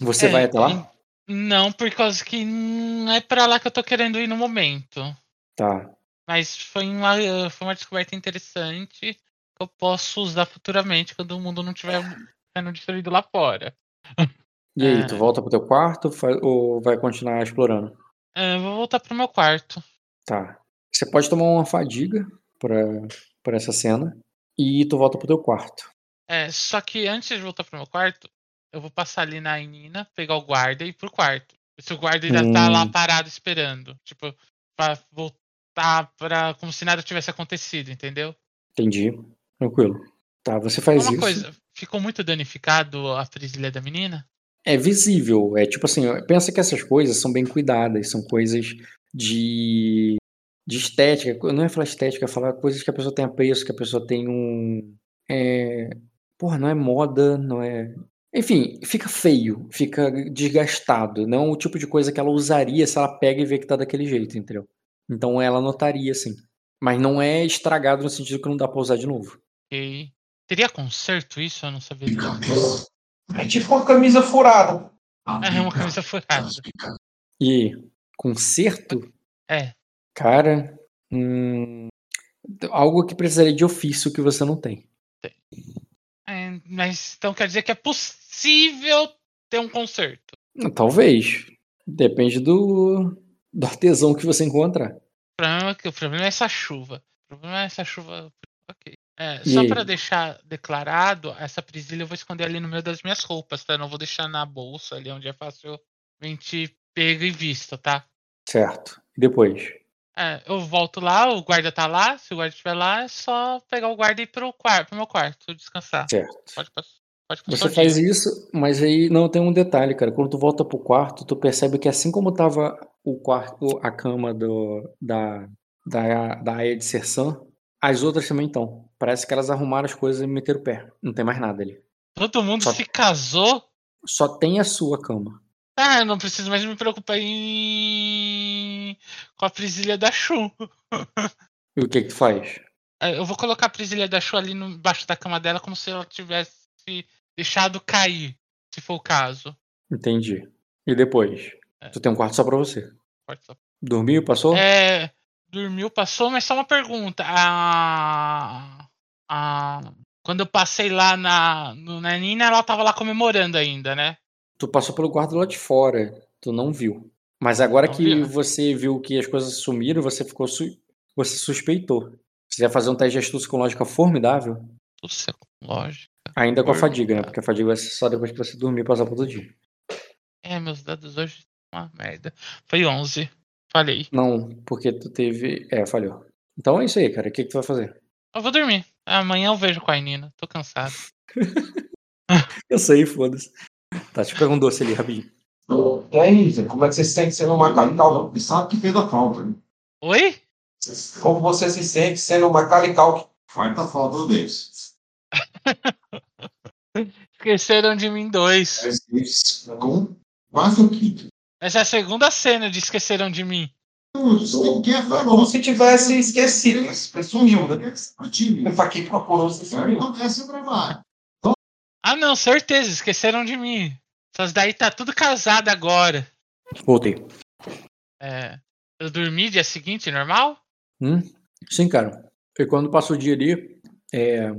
Você É, vai até lá? Não, por causa que não é pra lá que eu tô querendo ir no momento. Tá. Mas foi uma, foi uma descoberta interessante que eu posso usar futuramente quando o mundo não estiver sendo destruído lá fora. E aí, É. tu volta pro teu quarto ou vai continuar explorando? É, eu vou voltar pro meu quarto. Tá. Você pode tomar uma fadiga pra, pra essa cena e tu volta pro teu quarto. É, só que antes de voltar pro meu quarto, eu vou passar ali na Nina, pegar o guarda e ir pro quarto. Se o guarda ainda tá lá Hum. parado esperando. Tipo, pra voltar pra. como se nada tivesse acontecido, entendeu? Entendi. Tranquilo. Tá, você faz Uma isso. coisa, ficou muito danificado a presilha da menina? É visível. É tipo assim, pensa que essas coisas são bem cuidadas, são coisas de, de estética. Não é falar estética, é falar coisas que a pessoa tem apreço, que a pessoa tem um. É, porra, não é moda, não é. Enfim, fica feio, fica desgastado. Não é o tipo de coisa que ela usaria se ela pega e vê que tá daquele jeito, entendeu? Então ela notaria, sim. Mas não é estragado no sentido que não dá pra usar de novo. Ok. Teria conserto isso? Eu não sabia. É tipo uma camisa furada. É uma camisa furada. E conserto, É. cara, hum, algo que precisaria de ofício que você não tem. É, Mas então quer dizer que é possível ter um conserto. Talvez. Depende do, do artesão que você encontrar. O problema, é que- o problema é essa chuva. O problema é essa chuva. Ok. É, só para deixar declarado, essa presilha eu vou esconder ali no meio das minhas roupas, tá? Eu não vou deixar na bolsa ali onde é facilmente pego e visto, tá? Certo. E depois? É, eu volto lá, o guarda tá lá, se o guarda estiver lá, é só pegar o guarda e ir pro, quarto, pro meu quarto, descansar. Certo. Pode passar Você faz isso, mas aí não tem um detalhe, cara. Quando tu volta pro quarto, tu percebe que assim como tava o quarto, a cama do, da, da, da Aya de Sersan, as outras também estão. Parece que elas arrumaram as coisas e meteram o pé. Não tem mais nada ali. Todo mundo Só- se casou? Só tem a sua cama. Ah, eu não preciso mais me preocupar em... com a presilha da Chu. E o que que tu faz? É, Eu vou colocar a presilha da Chu ali embaixo da cama dela como se ela tivesse deixado cair, se for o caso. Entendi. E depois? É. Tu tem um quarto só pra você. Pode só- Dormiu, passou? É, dormiu, passou, mas só uma pergunta. A, a, quando eu passei lá na, na Nina, ela tava lá comemorando ainda, né? Tu passou pelo quarto lá de fora. Tu não viu. Mas agora Não que né? você viu que as coisas sumiram, você ficou su- você suspeitou. Você ia fazer um teste de astúcia com lógica formidável, Tudo certo, lógico. Ainda com a fadiga, né? Porque a fadiga vai ser só depois que você dormir e passar por todo dia. É, meus dados hoje são uma merda. Foi 11. Falei. Não, porque tu teve. É, falhou. Então é isso aí, cara. O que, que tu vai fazer? Eu vou dormir. Amanhã eu vejo com a Nina. Tô cansado. Eu sei, foda-se. Tá, deixa eu pegar um doce ali, rapidinho. E aí, Zé, como é que você se sente sendo uma calical? E sabe que fez a falta, né? Oi? Como você se sente sendo uma calical? Faz a falta deles. Esqueceram de mim dois. Com quase o quinto. Essa é a segunda cena de Esqueceram de mim. É como se tivesse esquecido. Sumiu, né? Eu faquei procurou, você sumiu. Acontece pra lá. Ah, não, certeza. Esqueceram de mim. Essas daí tá tudo casado agora. Voltei. É, eu dormi dia seguinte, normal? Hum? Sim, cara. E quando passa o dia ali, é,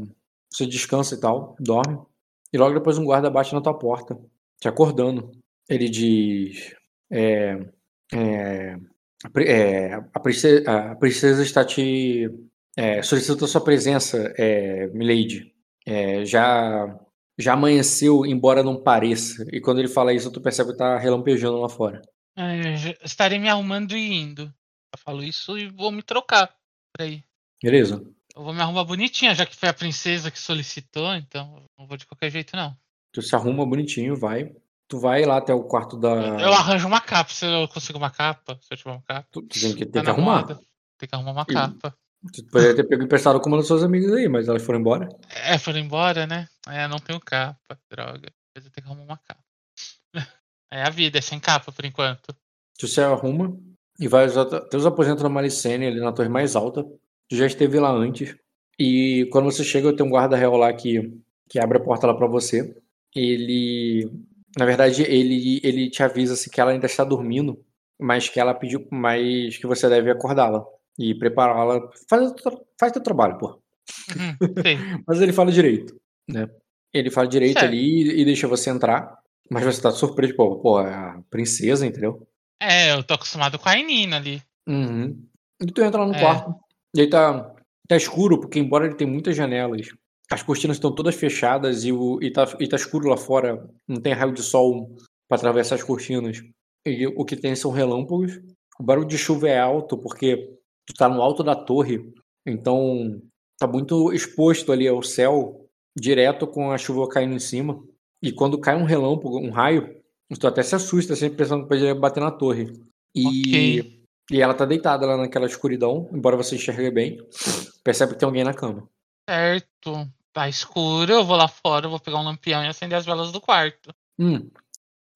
você descansa e tal, dorme. E logo depois um guarda bate na tua porta, te acordando. Ele diz: é, é, é, a princesa, a princesa está te é, solicitando a sua presença, é, Milady. É, já, já amanheceu, embora não pareça. E quando ele fala isso, tu percebe que tá relampejando lá fora. É, estarei me arrumando e indo. Eu falo isso e vou me trocar. Peraí. Beleza? Eu vou me arrumar bonitinha, já que foi a princesa que solicitou, então não vou de qualquer jeito, não. Tu se arruma bonitinho, vai. Tu vai lá até o quarto da. Eu arranjo uma capa, se eu consigo uma capa, se eu tiver uma capa. Tu tem que, Tá tem que na arrumar. Tem que arrumar uma capa. Tu poderia ter pego emprestado com uma das suas amigas aí, mas elas foram embora. É, foram embora, né? É, não tenho capa, droga. Depois eu tenho que arrumar uma capa. É a vida, é sem capa por enquanto. tu se arruma e vai at- teus aposentos da Malicene ali na torre mais alta. Tu já esteve lá antes. E quando você chega, tem um guarda real lá que, que abre a porta lá pra você. Ele. Na verdade, ele, ele te avisa assim, que ela ainda está dormindo, mas que ela pediu mais que você deve acordá-la e prepará-la. Faz, faz teu trabalho, pô. Uhum. Mas ele fala direito, né? Ele fala direito ali e deixa você entrar. Mas você tá surpreso, pô, pô, é a princesa, entendeu? É, eu tô acostumado com a Nina ali. Uhum. E tu entra lá no É. quarto. E aí tá, tá escuro, porque embora ele tenha muitas janelas, as cortinas estão todas fechadas e, o, e, tá, e tá escuro lá fora. Não tem raio de sol pra atravessar as cortinas. E o que tem são relâmpagos. O barulho de chuva é alto, porque tu tá no alto da torre. Então tá muito exposto ali ao céu, direto com a chuva caindo em cima. E quando cai um relâmpago, um raio, tu até se assusta, sempre pensando que pode bater na torre. E, Ok. E ela tá deitada lá naquela escuridão, embora você enxergue bem. Percebe que tem alguém na cama. Certo. Tá escuro, eu vou lá fora, eu vou pegar um lampião e acender as velas do quarto. Hum,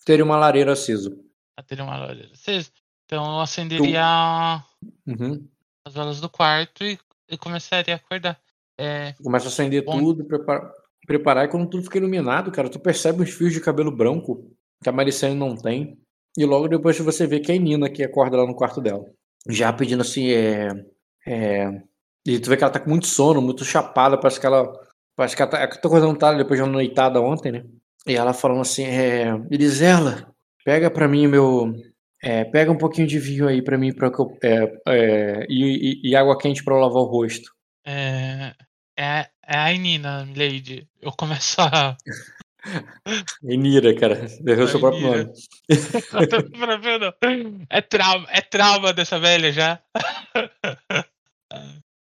teria uma lareira acesa. Pra ter uma lareira acesa. Então eu acenderia Uhum. as velas do quarto e, e começaria a acordar. É, Começa a acender Bom. tudo, prepara- preparar, e quando tudo fica iluminado, cara, tu percebe uns fios de cabelo branco que a Maricene não tem. E logo depois você vê que é a Nina que acorda lá no quarto dela. Já pedindo assim, é. é... E tu vê que ela tá com muito sono, muito chapada, parece que ela. Parece que ela tá, é que tá acordando tarde depois de uma noitada ontem, né? E ela falando assim, é. Elisela, pega pra mim meu. É, pega um pouquinho de vinho aí pra mim pra que eu, é, é, e, e- e água quente pra eu lavar o rosto. é, é, é a Nina, Lady. Eu começo a. Enira, cara. Errou seu próprio nome. É, trauma, é trauma dessa velha já.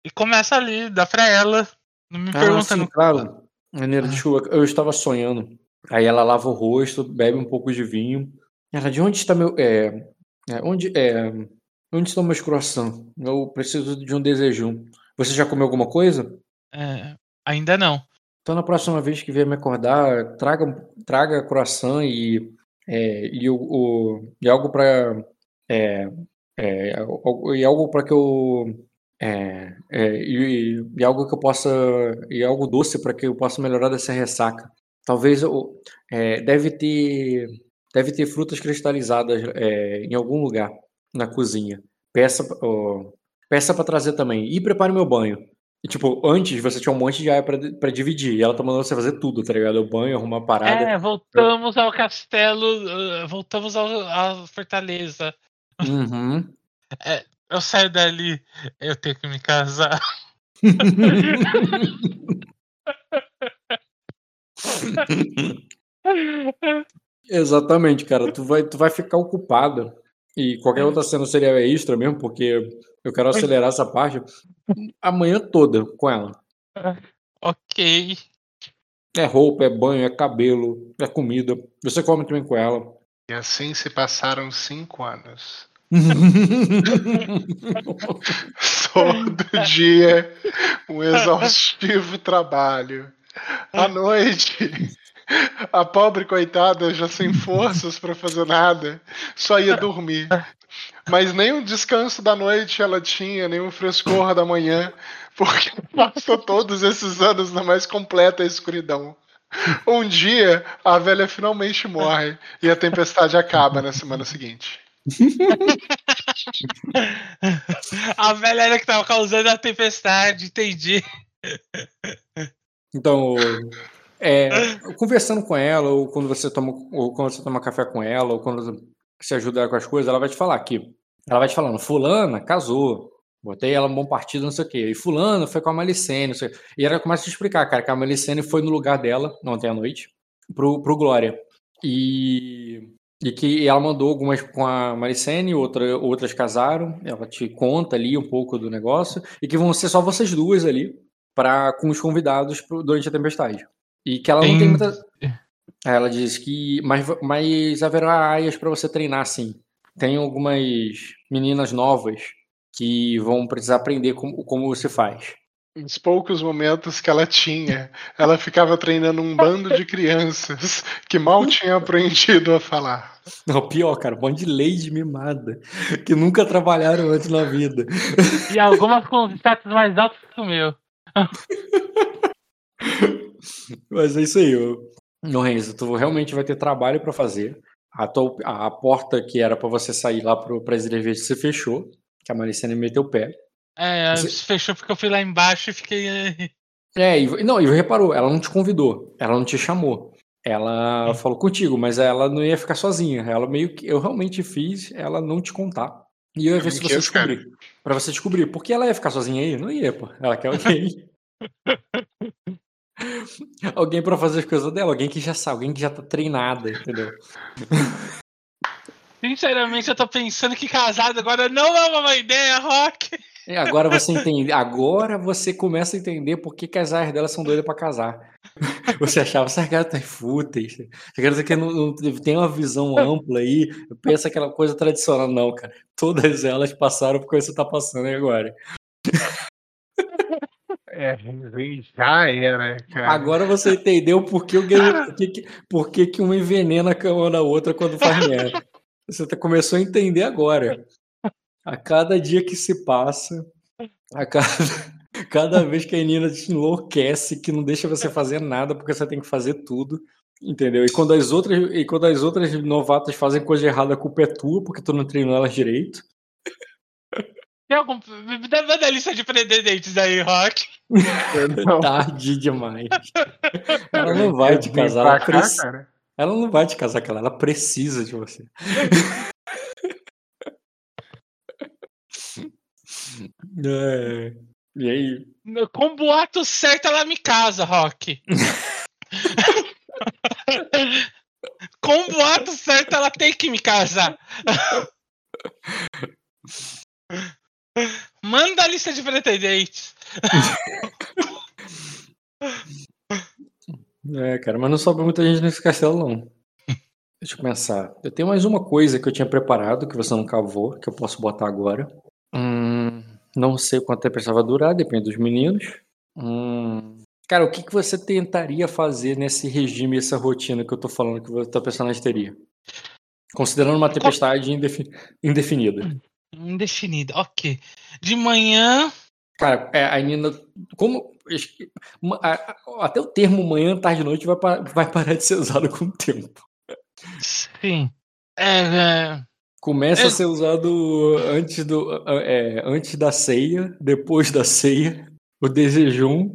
e começa ali, dá pra ela. Não me Ah, pergunta sim, no claro. Enira, Ah. desculpa, eu estava sonhando. Aí ela lava o rosto, bebe um pouco de vinho. Ela, de onde está meu. É, é, onde, é, onde estão meus croissants? Eu preciso de um desejo. Você já comeu alguma coisa? É, ainda não. Então, na próxima vez que vier me acordar, traga, traga croissant e, é, e, o, o- e algo para é, é, e algo para que eu é, é, e, e algo que eu possa e algo doce para que eu possa melhorar dessa ressaca. Talvez é, deve ter deve ter frutas cristalizadas é, em algum lugar na cozinha. Peça ó, peça para trazer também e prepare meu banho. E, tipo, antes você tinha um monte de área pra, pra dividir. E ela tá mandando você fazer tudo, tá ligado? O banho, arrumar a parada. É, voltamos ao castelo, uh, voltamos ao, à fortaleza. Uhum. Eu saio dali, eu tenho que me casar. Exatamente, cara. Tu vai, tu vai ficar ocupado. E qualquer outra cena seria extra mesmo, porque eu quero acelerar essa parte. Amanhã toda com ela. ok. É roupa, é banho, é cabelo, é comida. Você come também com ela. E assim se passaram cinco anos. Todo dia, um exaustivo trabalho. À noite, a pobre coitada, já sem forças para fazer nada, só ia dormir. Mas nem um descanso da noite ela tinha, nem um frescor da manhã, porque passou todos esses anos na mais completa escuridão. Um dia, a velha finalmente morre e a tempestade acaba na semana seguinte. A velha era que tava causando a tempestade, entendi. Então, é, conversando com ela, ou quando você toma, ou quando você toma café com ela, ou quando você ajuda ela com as coisas, ela vai te falar que ela vai te falando, fulana casou, botei ela num bom partido, não sei o quê. E fulano foi com a Malicene, não sei o quê. E ela começa a te explicar, cara, que a Malicene foi no lugar dela, ontem à noite, pro, pro Glória. E, e que ela mandou algumas com a Malicene, outra, outras casaram. Ela te conta ali um pouco do negócio. E que vão ser só vocês duas ali, pra, com os convidados pro- durante a tempestade. E que ela não tem Tem- muita. Aí Ela diz que. Mas, mas haverá aias pra você treinar, sim. Tem algumas meninas novas que vão precisar aprender como, como você faz. Nos poucos momentos que ela tinha, ela ficava treinando um bando de crianças que mal tinham aprendido a falar. Não, pior, cara, um monte de lady mimada que nunca trabalharam antes na vida. E algumas com status mais altos que o meu. Mas é isso aí, ô. No Renzo, tu realmente vai ter trabalho pra fazer. A, tua- a- porta que era pra você sair lá pro Presidente Verde se fechou, que a Maricene meteu o pé. É, Você- fechou porque eu fui lá embaixo e fiquei. É, e, não, e reparou, ela não te convidou, ela não te chamou. Ela falou contigo, mas ela não ia ficar sozinha. Ela meio que. Eu realmente fiz ela não te contar. E eu ia ver se Que você cara? descobrir. Pra você descobrir. Porque ela ia ficar sozinha aí? Não ia, pô. Ela quer alguém. alguém pra fazer as coisas dela, alguém que já sabe, alguém que já tá treinada, entendeu? Sinceramente, eu tô pensando que casado agora não é uma ideia, Rock. E agora você entende. Agora você começa a entender por que, que as áreas dela são doidas pra casar. Você achava, essas garotas fúteis. Essas garotas que não, não tem uma visão ampla aí, pensa aquela coisa tradicional. Não, cara. Todas elas passaram por que você tá passando aí agora. É, já era, cara. Agora você entendeu por que, o game- por que, que- uma envenena a cama da outra quando faz merda. Você tá, começou a entender agora. A cada dia que se passa, a cada, cada vez que a Nina te enlouquece, que não deixa você fazer nada porque você tem que fazer tudo. Entendeu? E quando as outras, e quando as outras novatas fazem coisa errada, a culpa é tua, porque tu não treinou elas direito. Tem algum. Me dá manda a lista de pretendentes aí, Rock. Não. Tarde demais. Ela não vai te casar. Ela, cá, ela não vai te casar com ela, ela precisa de você. É. E aí? Com boato certo, ela me casa, Rock. Com boato certo, ela tem que me casar. Manda a lista de pretendentes. É, cara, mas não sobra muita gente nesse castelo, não. Deixa eu pensar. Eu tenho mais uma coisa que eu tinha preparado, que você não cavou, que eu posso botar agora. Hum, não sei quanto tempo essa vai durar, depende dos meninos. Hum, cara, o que, que você tentaria fazer nesse regime, essa rotina que eu tô falando que o teu personagem teria? Considerando uma tempestade indefi- indefinida. Indefinida, ok. De manhã. Cara, é, a Nina. Como. Até o termo manhã, tarde e noite vai, vai parar de ser usado com o tempo. Sim. É, é, Começa É. a ser usado antes, do, é, antes da ceia, depois da ceia, o desejum,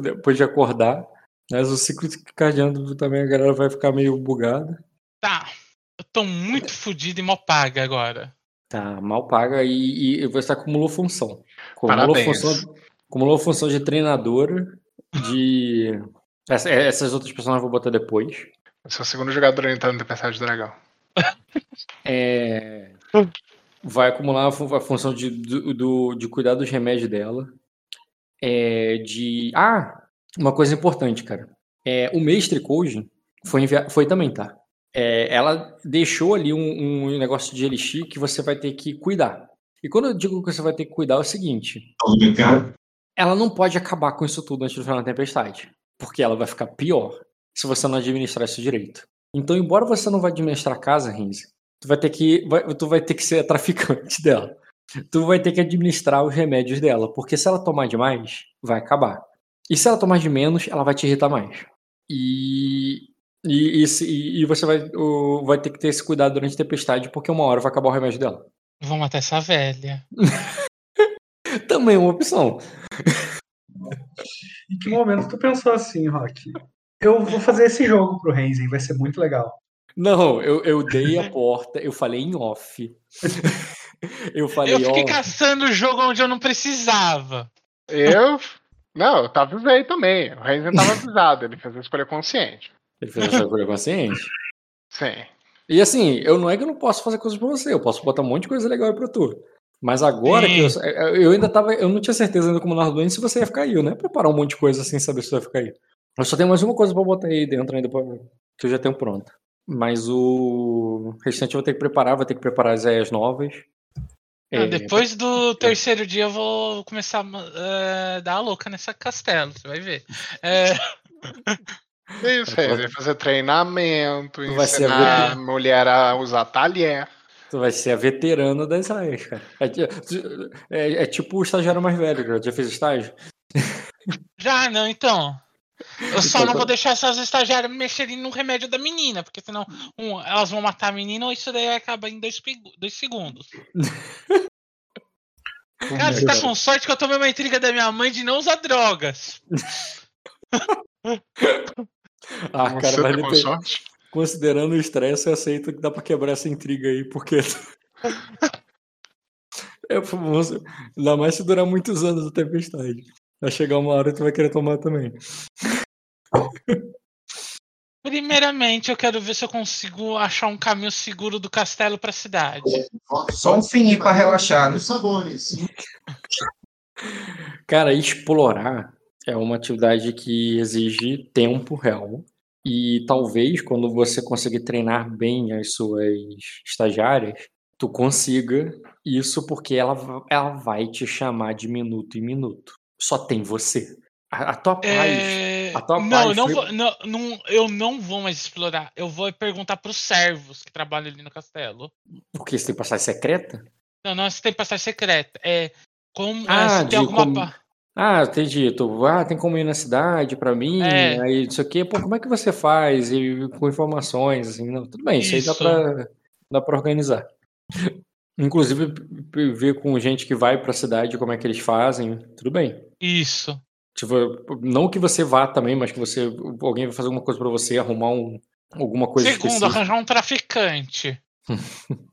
depois de acordar. Mas o ciclo cardiano também a galera vai ficar meio bugada. tá. Eu tô muito fudido e mal paga agora. Tá, mal paga e, e você acumulou função. Acumulou Parabéns. função, acumulou função de treinadora, de. Essa- essas outras pessoas eu vou botar depois. Esse é o segundo jogador a entrar no Tempestade do Dragão. É, vai acumular a, fu- a função de, do, do- de cuidar dos remédios dela. É, de. Ah! Uma coisa importante, cara. É, o mestre Koji foi, foi também, tá? É, ela deixou ali um, um negócio de elixir que você vai ter que cuidar. E quando eu digo que você vai ter que cuidar, é o seguinte: Obrigado. ela não pode acabar com isso tudo antes do final da tempestade. Porque ela vai ficar pior se você não administrar isso direito. Então, embora você não vai administrar a casa, Renzi, tu vai ter que. vai- tu vai ter que ser traficante dela. Tu vai ter que administrar os remédios dela. Porque se ela tomar demais, vai acabar. E se ela tomar de menos, ela vai te irritar mais. E. E, e, e- e você vai, o- vai ter que ter esse cuidado durante a tempestade, porque uma hora vai acabar o remédio dela. Vou matar essa velha. Também é uma opção. Em que momento tu pensou assim, Rock? Eu vou fazer esse jogo pro Renzen, vai ser muito legal. Não, eu, eu dei a porta, eu falei em off. eu falei, Eu fiquei ó, caçando o jogo onde eu não precisava. Eu. Não, eu tava avisei também. O Renzen tava avisado, ele fez a escolha consciente. Ele fez essa coisa consciente. Sim. E assim, eu não é que eu não posso fazer coisas pra você, eu posso botar um monte de coisa legal aí pra tu. Mas agora que eu, eu ainda tava, eu não tinha certeza ainda como narrador se você ia ficar aí, eu não ia preparar um monte de coisa sem saber se você ia ficar aí. Eu só tenho mais uma coisa pra botar aí dentro ainda, pra- que eu já tenho pronta. Mas o restante eu vou ter que preparar, vou ter que preparar as ideias novas. Ah, É, depois do terceiro dia eu vou começar a eh, dar a louca nessa castelo, você vai ver. É, Isso aí, vai fazer treinamento, Tu vai ser ensinar a mulher a usar talher. Tu vai ser a veterana das aias, cara. É, é- é tipo o estagiário mais velho, cara. Já fez estágio? já não, então. Eu só Então, não tá- vou deixar essas estagiárias mexerem no remédio da menina, porque senão um, elas vão matar a menina ou isso daí acaba em dois, dois segundos. Cara, você tá com sorte que eu tomei uma intriga da minha mãe de não usar drogas. Ah, Você cara, tá com depois, sorte? considerando o estresse, eu aceito que dá pra quebrar essa intriga aí, porque. é famoso. Ainda mais se durar muitos anos a tempestade. Vai chegar uma hora que tu vai querer tomar também. Primeiramente, eu quero ver se eu consigo achar um caminho seguro do castelo pra cidade. Só um fininho pra relaxar, né? Os sabores. Cara, explorar é uma atividade que exige tempo real. E talvez quando você conseguir treinar bem as suas estagiárias, tu consiga isso porque ela, ela vai te chamar de minuto em minuto. Só tem você. A, a tua paz. É, a tua não, paz eu não foi- vou, não, não- eu não vou mais explorar. Eu vou perguntar pros servos que trabalham ali no castelo. Porque você tem passagem secreta? Não, não, você tem passagem secreta. É como Ah, é, se tem alguma como- Ah, entendi. Tu, ah, tem como ir na cidade pra mim, É. aí não sei o quê. Pô, como é que você faz? E com informações, assim, não, tudo bem, isso, aí dá Isso. pra, dá pra organizar. Inclusive, p- p- ver com gente que vai pra cidade como é que eles fazem, tudo bem. Isso. Tipo, não que você vá também, mas que você, alguém vai fazer alguma coisa pra você, arrumar um, alguma coisa Segundo, específica. arranjar um traficante.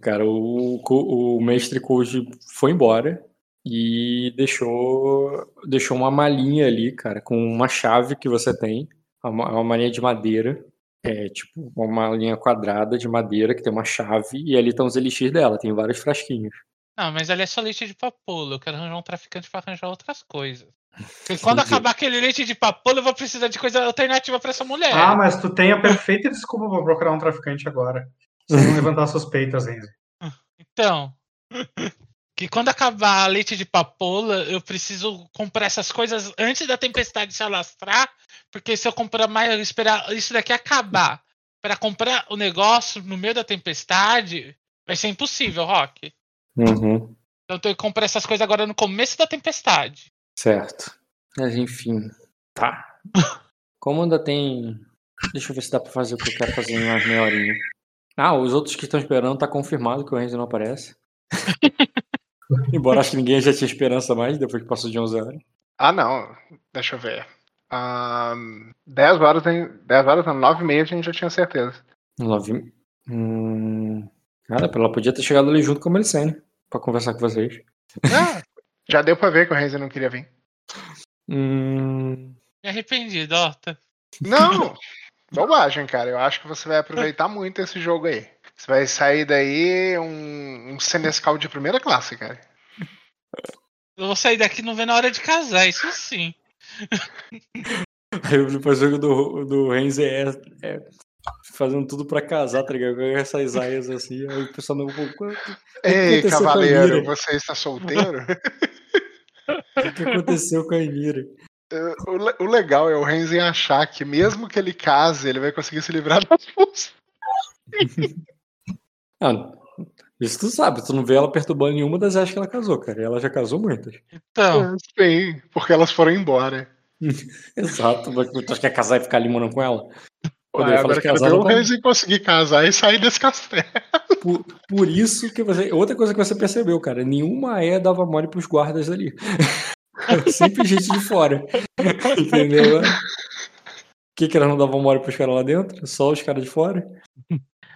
Cara, o, co- o mestre Koji foi embora e deixou, deixou uma malinha ali, cara, com uma chave que você tem, uma, uma malinha de madeira, é tipo uma malinha quadrada de madeira que tem uma chave e ali estão os elixir dela, tem vários frasquinhos. Não, mas ali é só leite de papoula. Eu quero arranjar um traficante pra arranjar outras coisas. Porque quando Entendi. acabar aquele leite de papoula, eu vou precisar de coisa alternativa pra essa mulher. Ah, mas tu tem a perfeita desculpa pra procurar um traficante agora. Sem não levantar suspeitas, Enzo. Então. Que quando acabar a leite de papoula, eu preciso comprar essas coisas antes da tempestade se alastrar. Porque se eu comprar mais, esperar isso daqui acabar para comprar o negócio no meio da tempestade, vai ser impossível, Rock. Uhum, Então eu tenho que comprar essas coisas agora no começo da tempestade. certo. Mas enfim, tá. Como ainda tem. Deixa eu ver se dá pra fazer o que eu quero fazer em umas meia horinha. Ah, os outros que estão esperando tá confirmado que o Renzo não aparece. Embora acho que ninguém já tinha esperança mais depois que passou de 11 horas. Ah, não. Deixa eu ver. Ahn, 10 horas, em- 10 horas, não, 9 e meia a gente já tinha certeza. Nove. Hum... Cara, ela podia ter chegado ali junto com a Melicene pra conversar com vocês. Ah, já deu pra ver que o Renzi não queria vir. Hum... Me arrependi, Dota. Não! Bobagem, cara. Eu acho que você vai aproveitar muito esse jogo aí. Você vai sair daí um, um senescal de primeira classe, cara. Eu vou sair daqui não vendo a hora de casar, isso sim. Aí o jogo do, do Renzo é, é fazendo tudo pra casar, tá ligado? Com essas aias assim, aí o pessoal não. O Ei, cavaleiro, você está solteiro? que aconteceu com a Emira? o, le- o legal é o Renzi achar que mesmo que ele case, ele vai conseguir se livrar das forças. Ah, isso tu sabe, tu não vê ela perturbando nenhuma das aias que ela casou, cara. E ela já casou muitas. Então, Sim, porque elas foram embora. Exato, mas tu acha que ia casar e ficar limando com ela? Quando Ué, agora de eu quero casar, ver o ela tá- conseguir casar e sair desse castelo. Por, por isso que você. Outra coisa que você percebeu, cara, nenhuma aia dava mole pros guardas ali. Era sempre gente de fora. Entendeu? O que, que elas não davam mole pros caras lá dentro? Só os caras de fora?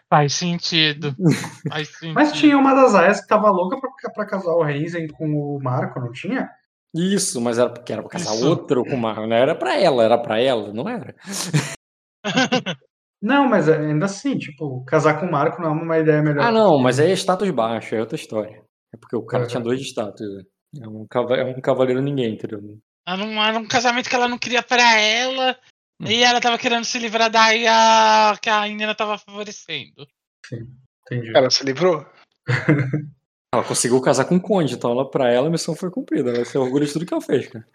Faz sentido. Faz sentido. Mas tinha uma das aias que tava louca pra, pra casar o Renzen com o Marco, não tinha? Isso, mas era porque era pra casar Isso. outro com uma. Não era pra ela, era pra ela, não era. Não, mas ainda assim, tipo, casar com o Marco não é uma ideia melhor. Ah, não, mas aí é status baixo, é outra história. É porque o cara Uhum. tinha dois status. né? É um, é um cavaleiro ninguém, entendeu? Era um, era um casamento que ela não queria pra ela. Hum. E ela tava querendo se livrar da Aya que a Inina tava favorecendo. Entendi. Ela se livrou? Ela conseguiu casar com o Conde, então ela, pra ela a missão foi cumprida. Ela se orgulha de tudo que ela fez, cara.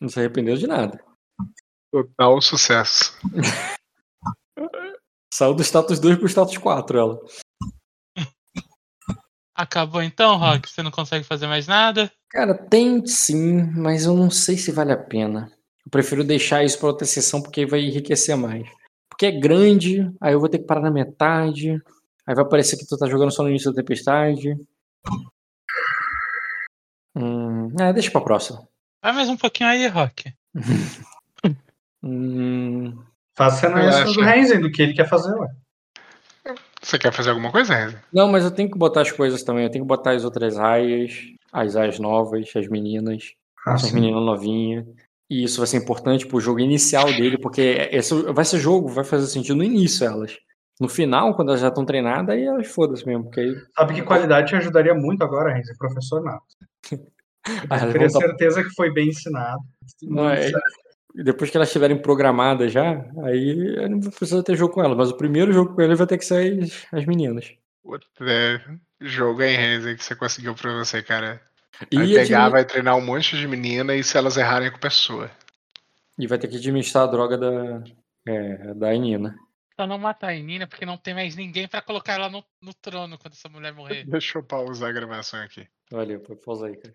Não se arrependeu de nada. Total sucesso. Saiu do status 2 pro status 4, ela. Acabou então, Rock? Você não consegue fazer mais nada? Cara, tem sim, mas eu não sei se vale a pena. Prefiro deixar isso pra outra sessão porque aí vai enriquecer mais. Porque é grande, aí eu vou ter que parar na metade. Aí vai parecer que tu tá jogando só no início da tempestade. Hum, é, deixa pra próxima. Vai mais um pouquinho aí, Rock. Hum, Faça a Relaxa. do Renzen, do que ele quer fazer, ué. Você quer fazer alguma coisa, Renzi? Não, mas eu tenho que botar as coisas também. Eu tenho que botar as outras aias, as aias novas, as meninas, Ah, as meninas novinhas. E isso vai ser importante pro jogo inicial dele, porque esse vai ser jogo, vai fazer sentido no início elas. No final, quando elas já estão treinadas, aí elas foda-se mesmo, porque aí Sabe que qualidade te ajudaria muito agora, Renzen? Professor Nato. Ah, Eu teria certeza que foi bem ensinado. Não, é- depois que elas estiverem programadas já, aí eu não vou precisar ter jogo com elas. Mas o primeiro jogo com elas vai ter que ser as, as meninas. Puta, é, jogo aí, Renzi, que você conseguiu pra você, cara. E, Vai pegar, admi- vai treinar um monte de menina e se elas errarem, a culpa é sua. e vai ter que administrar a droga da, é, da Nina. Só não matar a Nina, porque não tem mais ninguém pra colocar ela no, no trono quando essa mulher morrer. Deixa eu pausar a gravação aqui. Valeu, pausa aí, cara.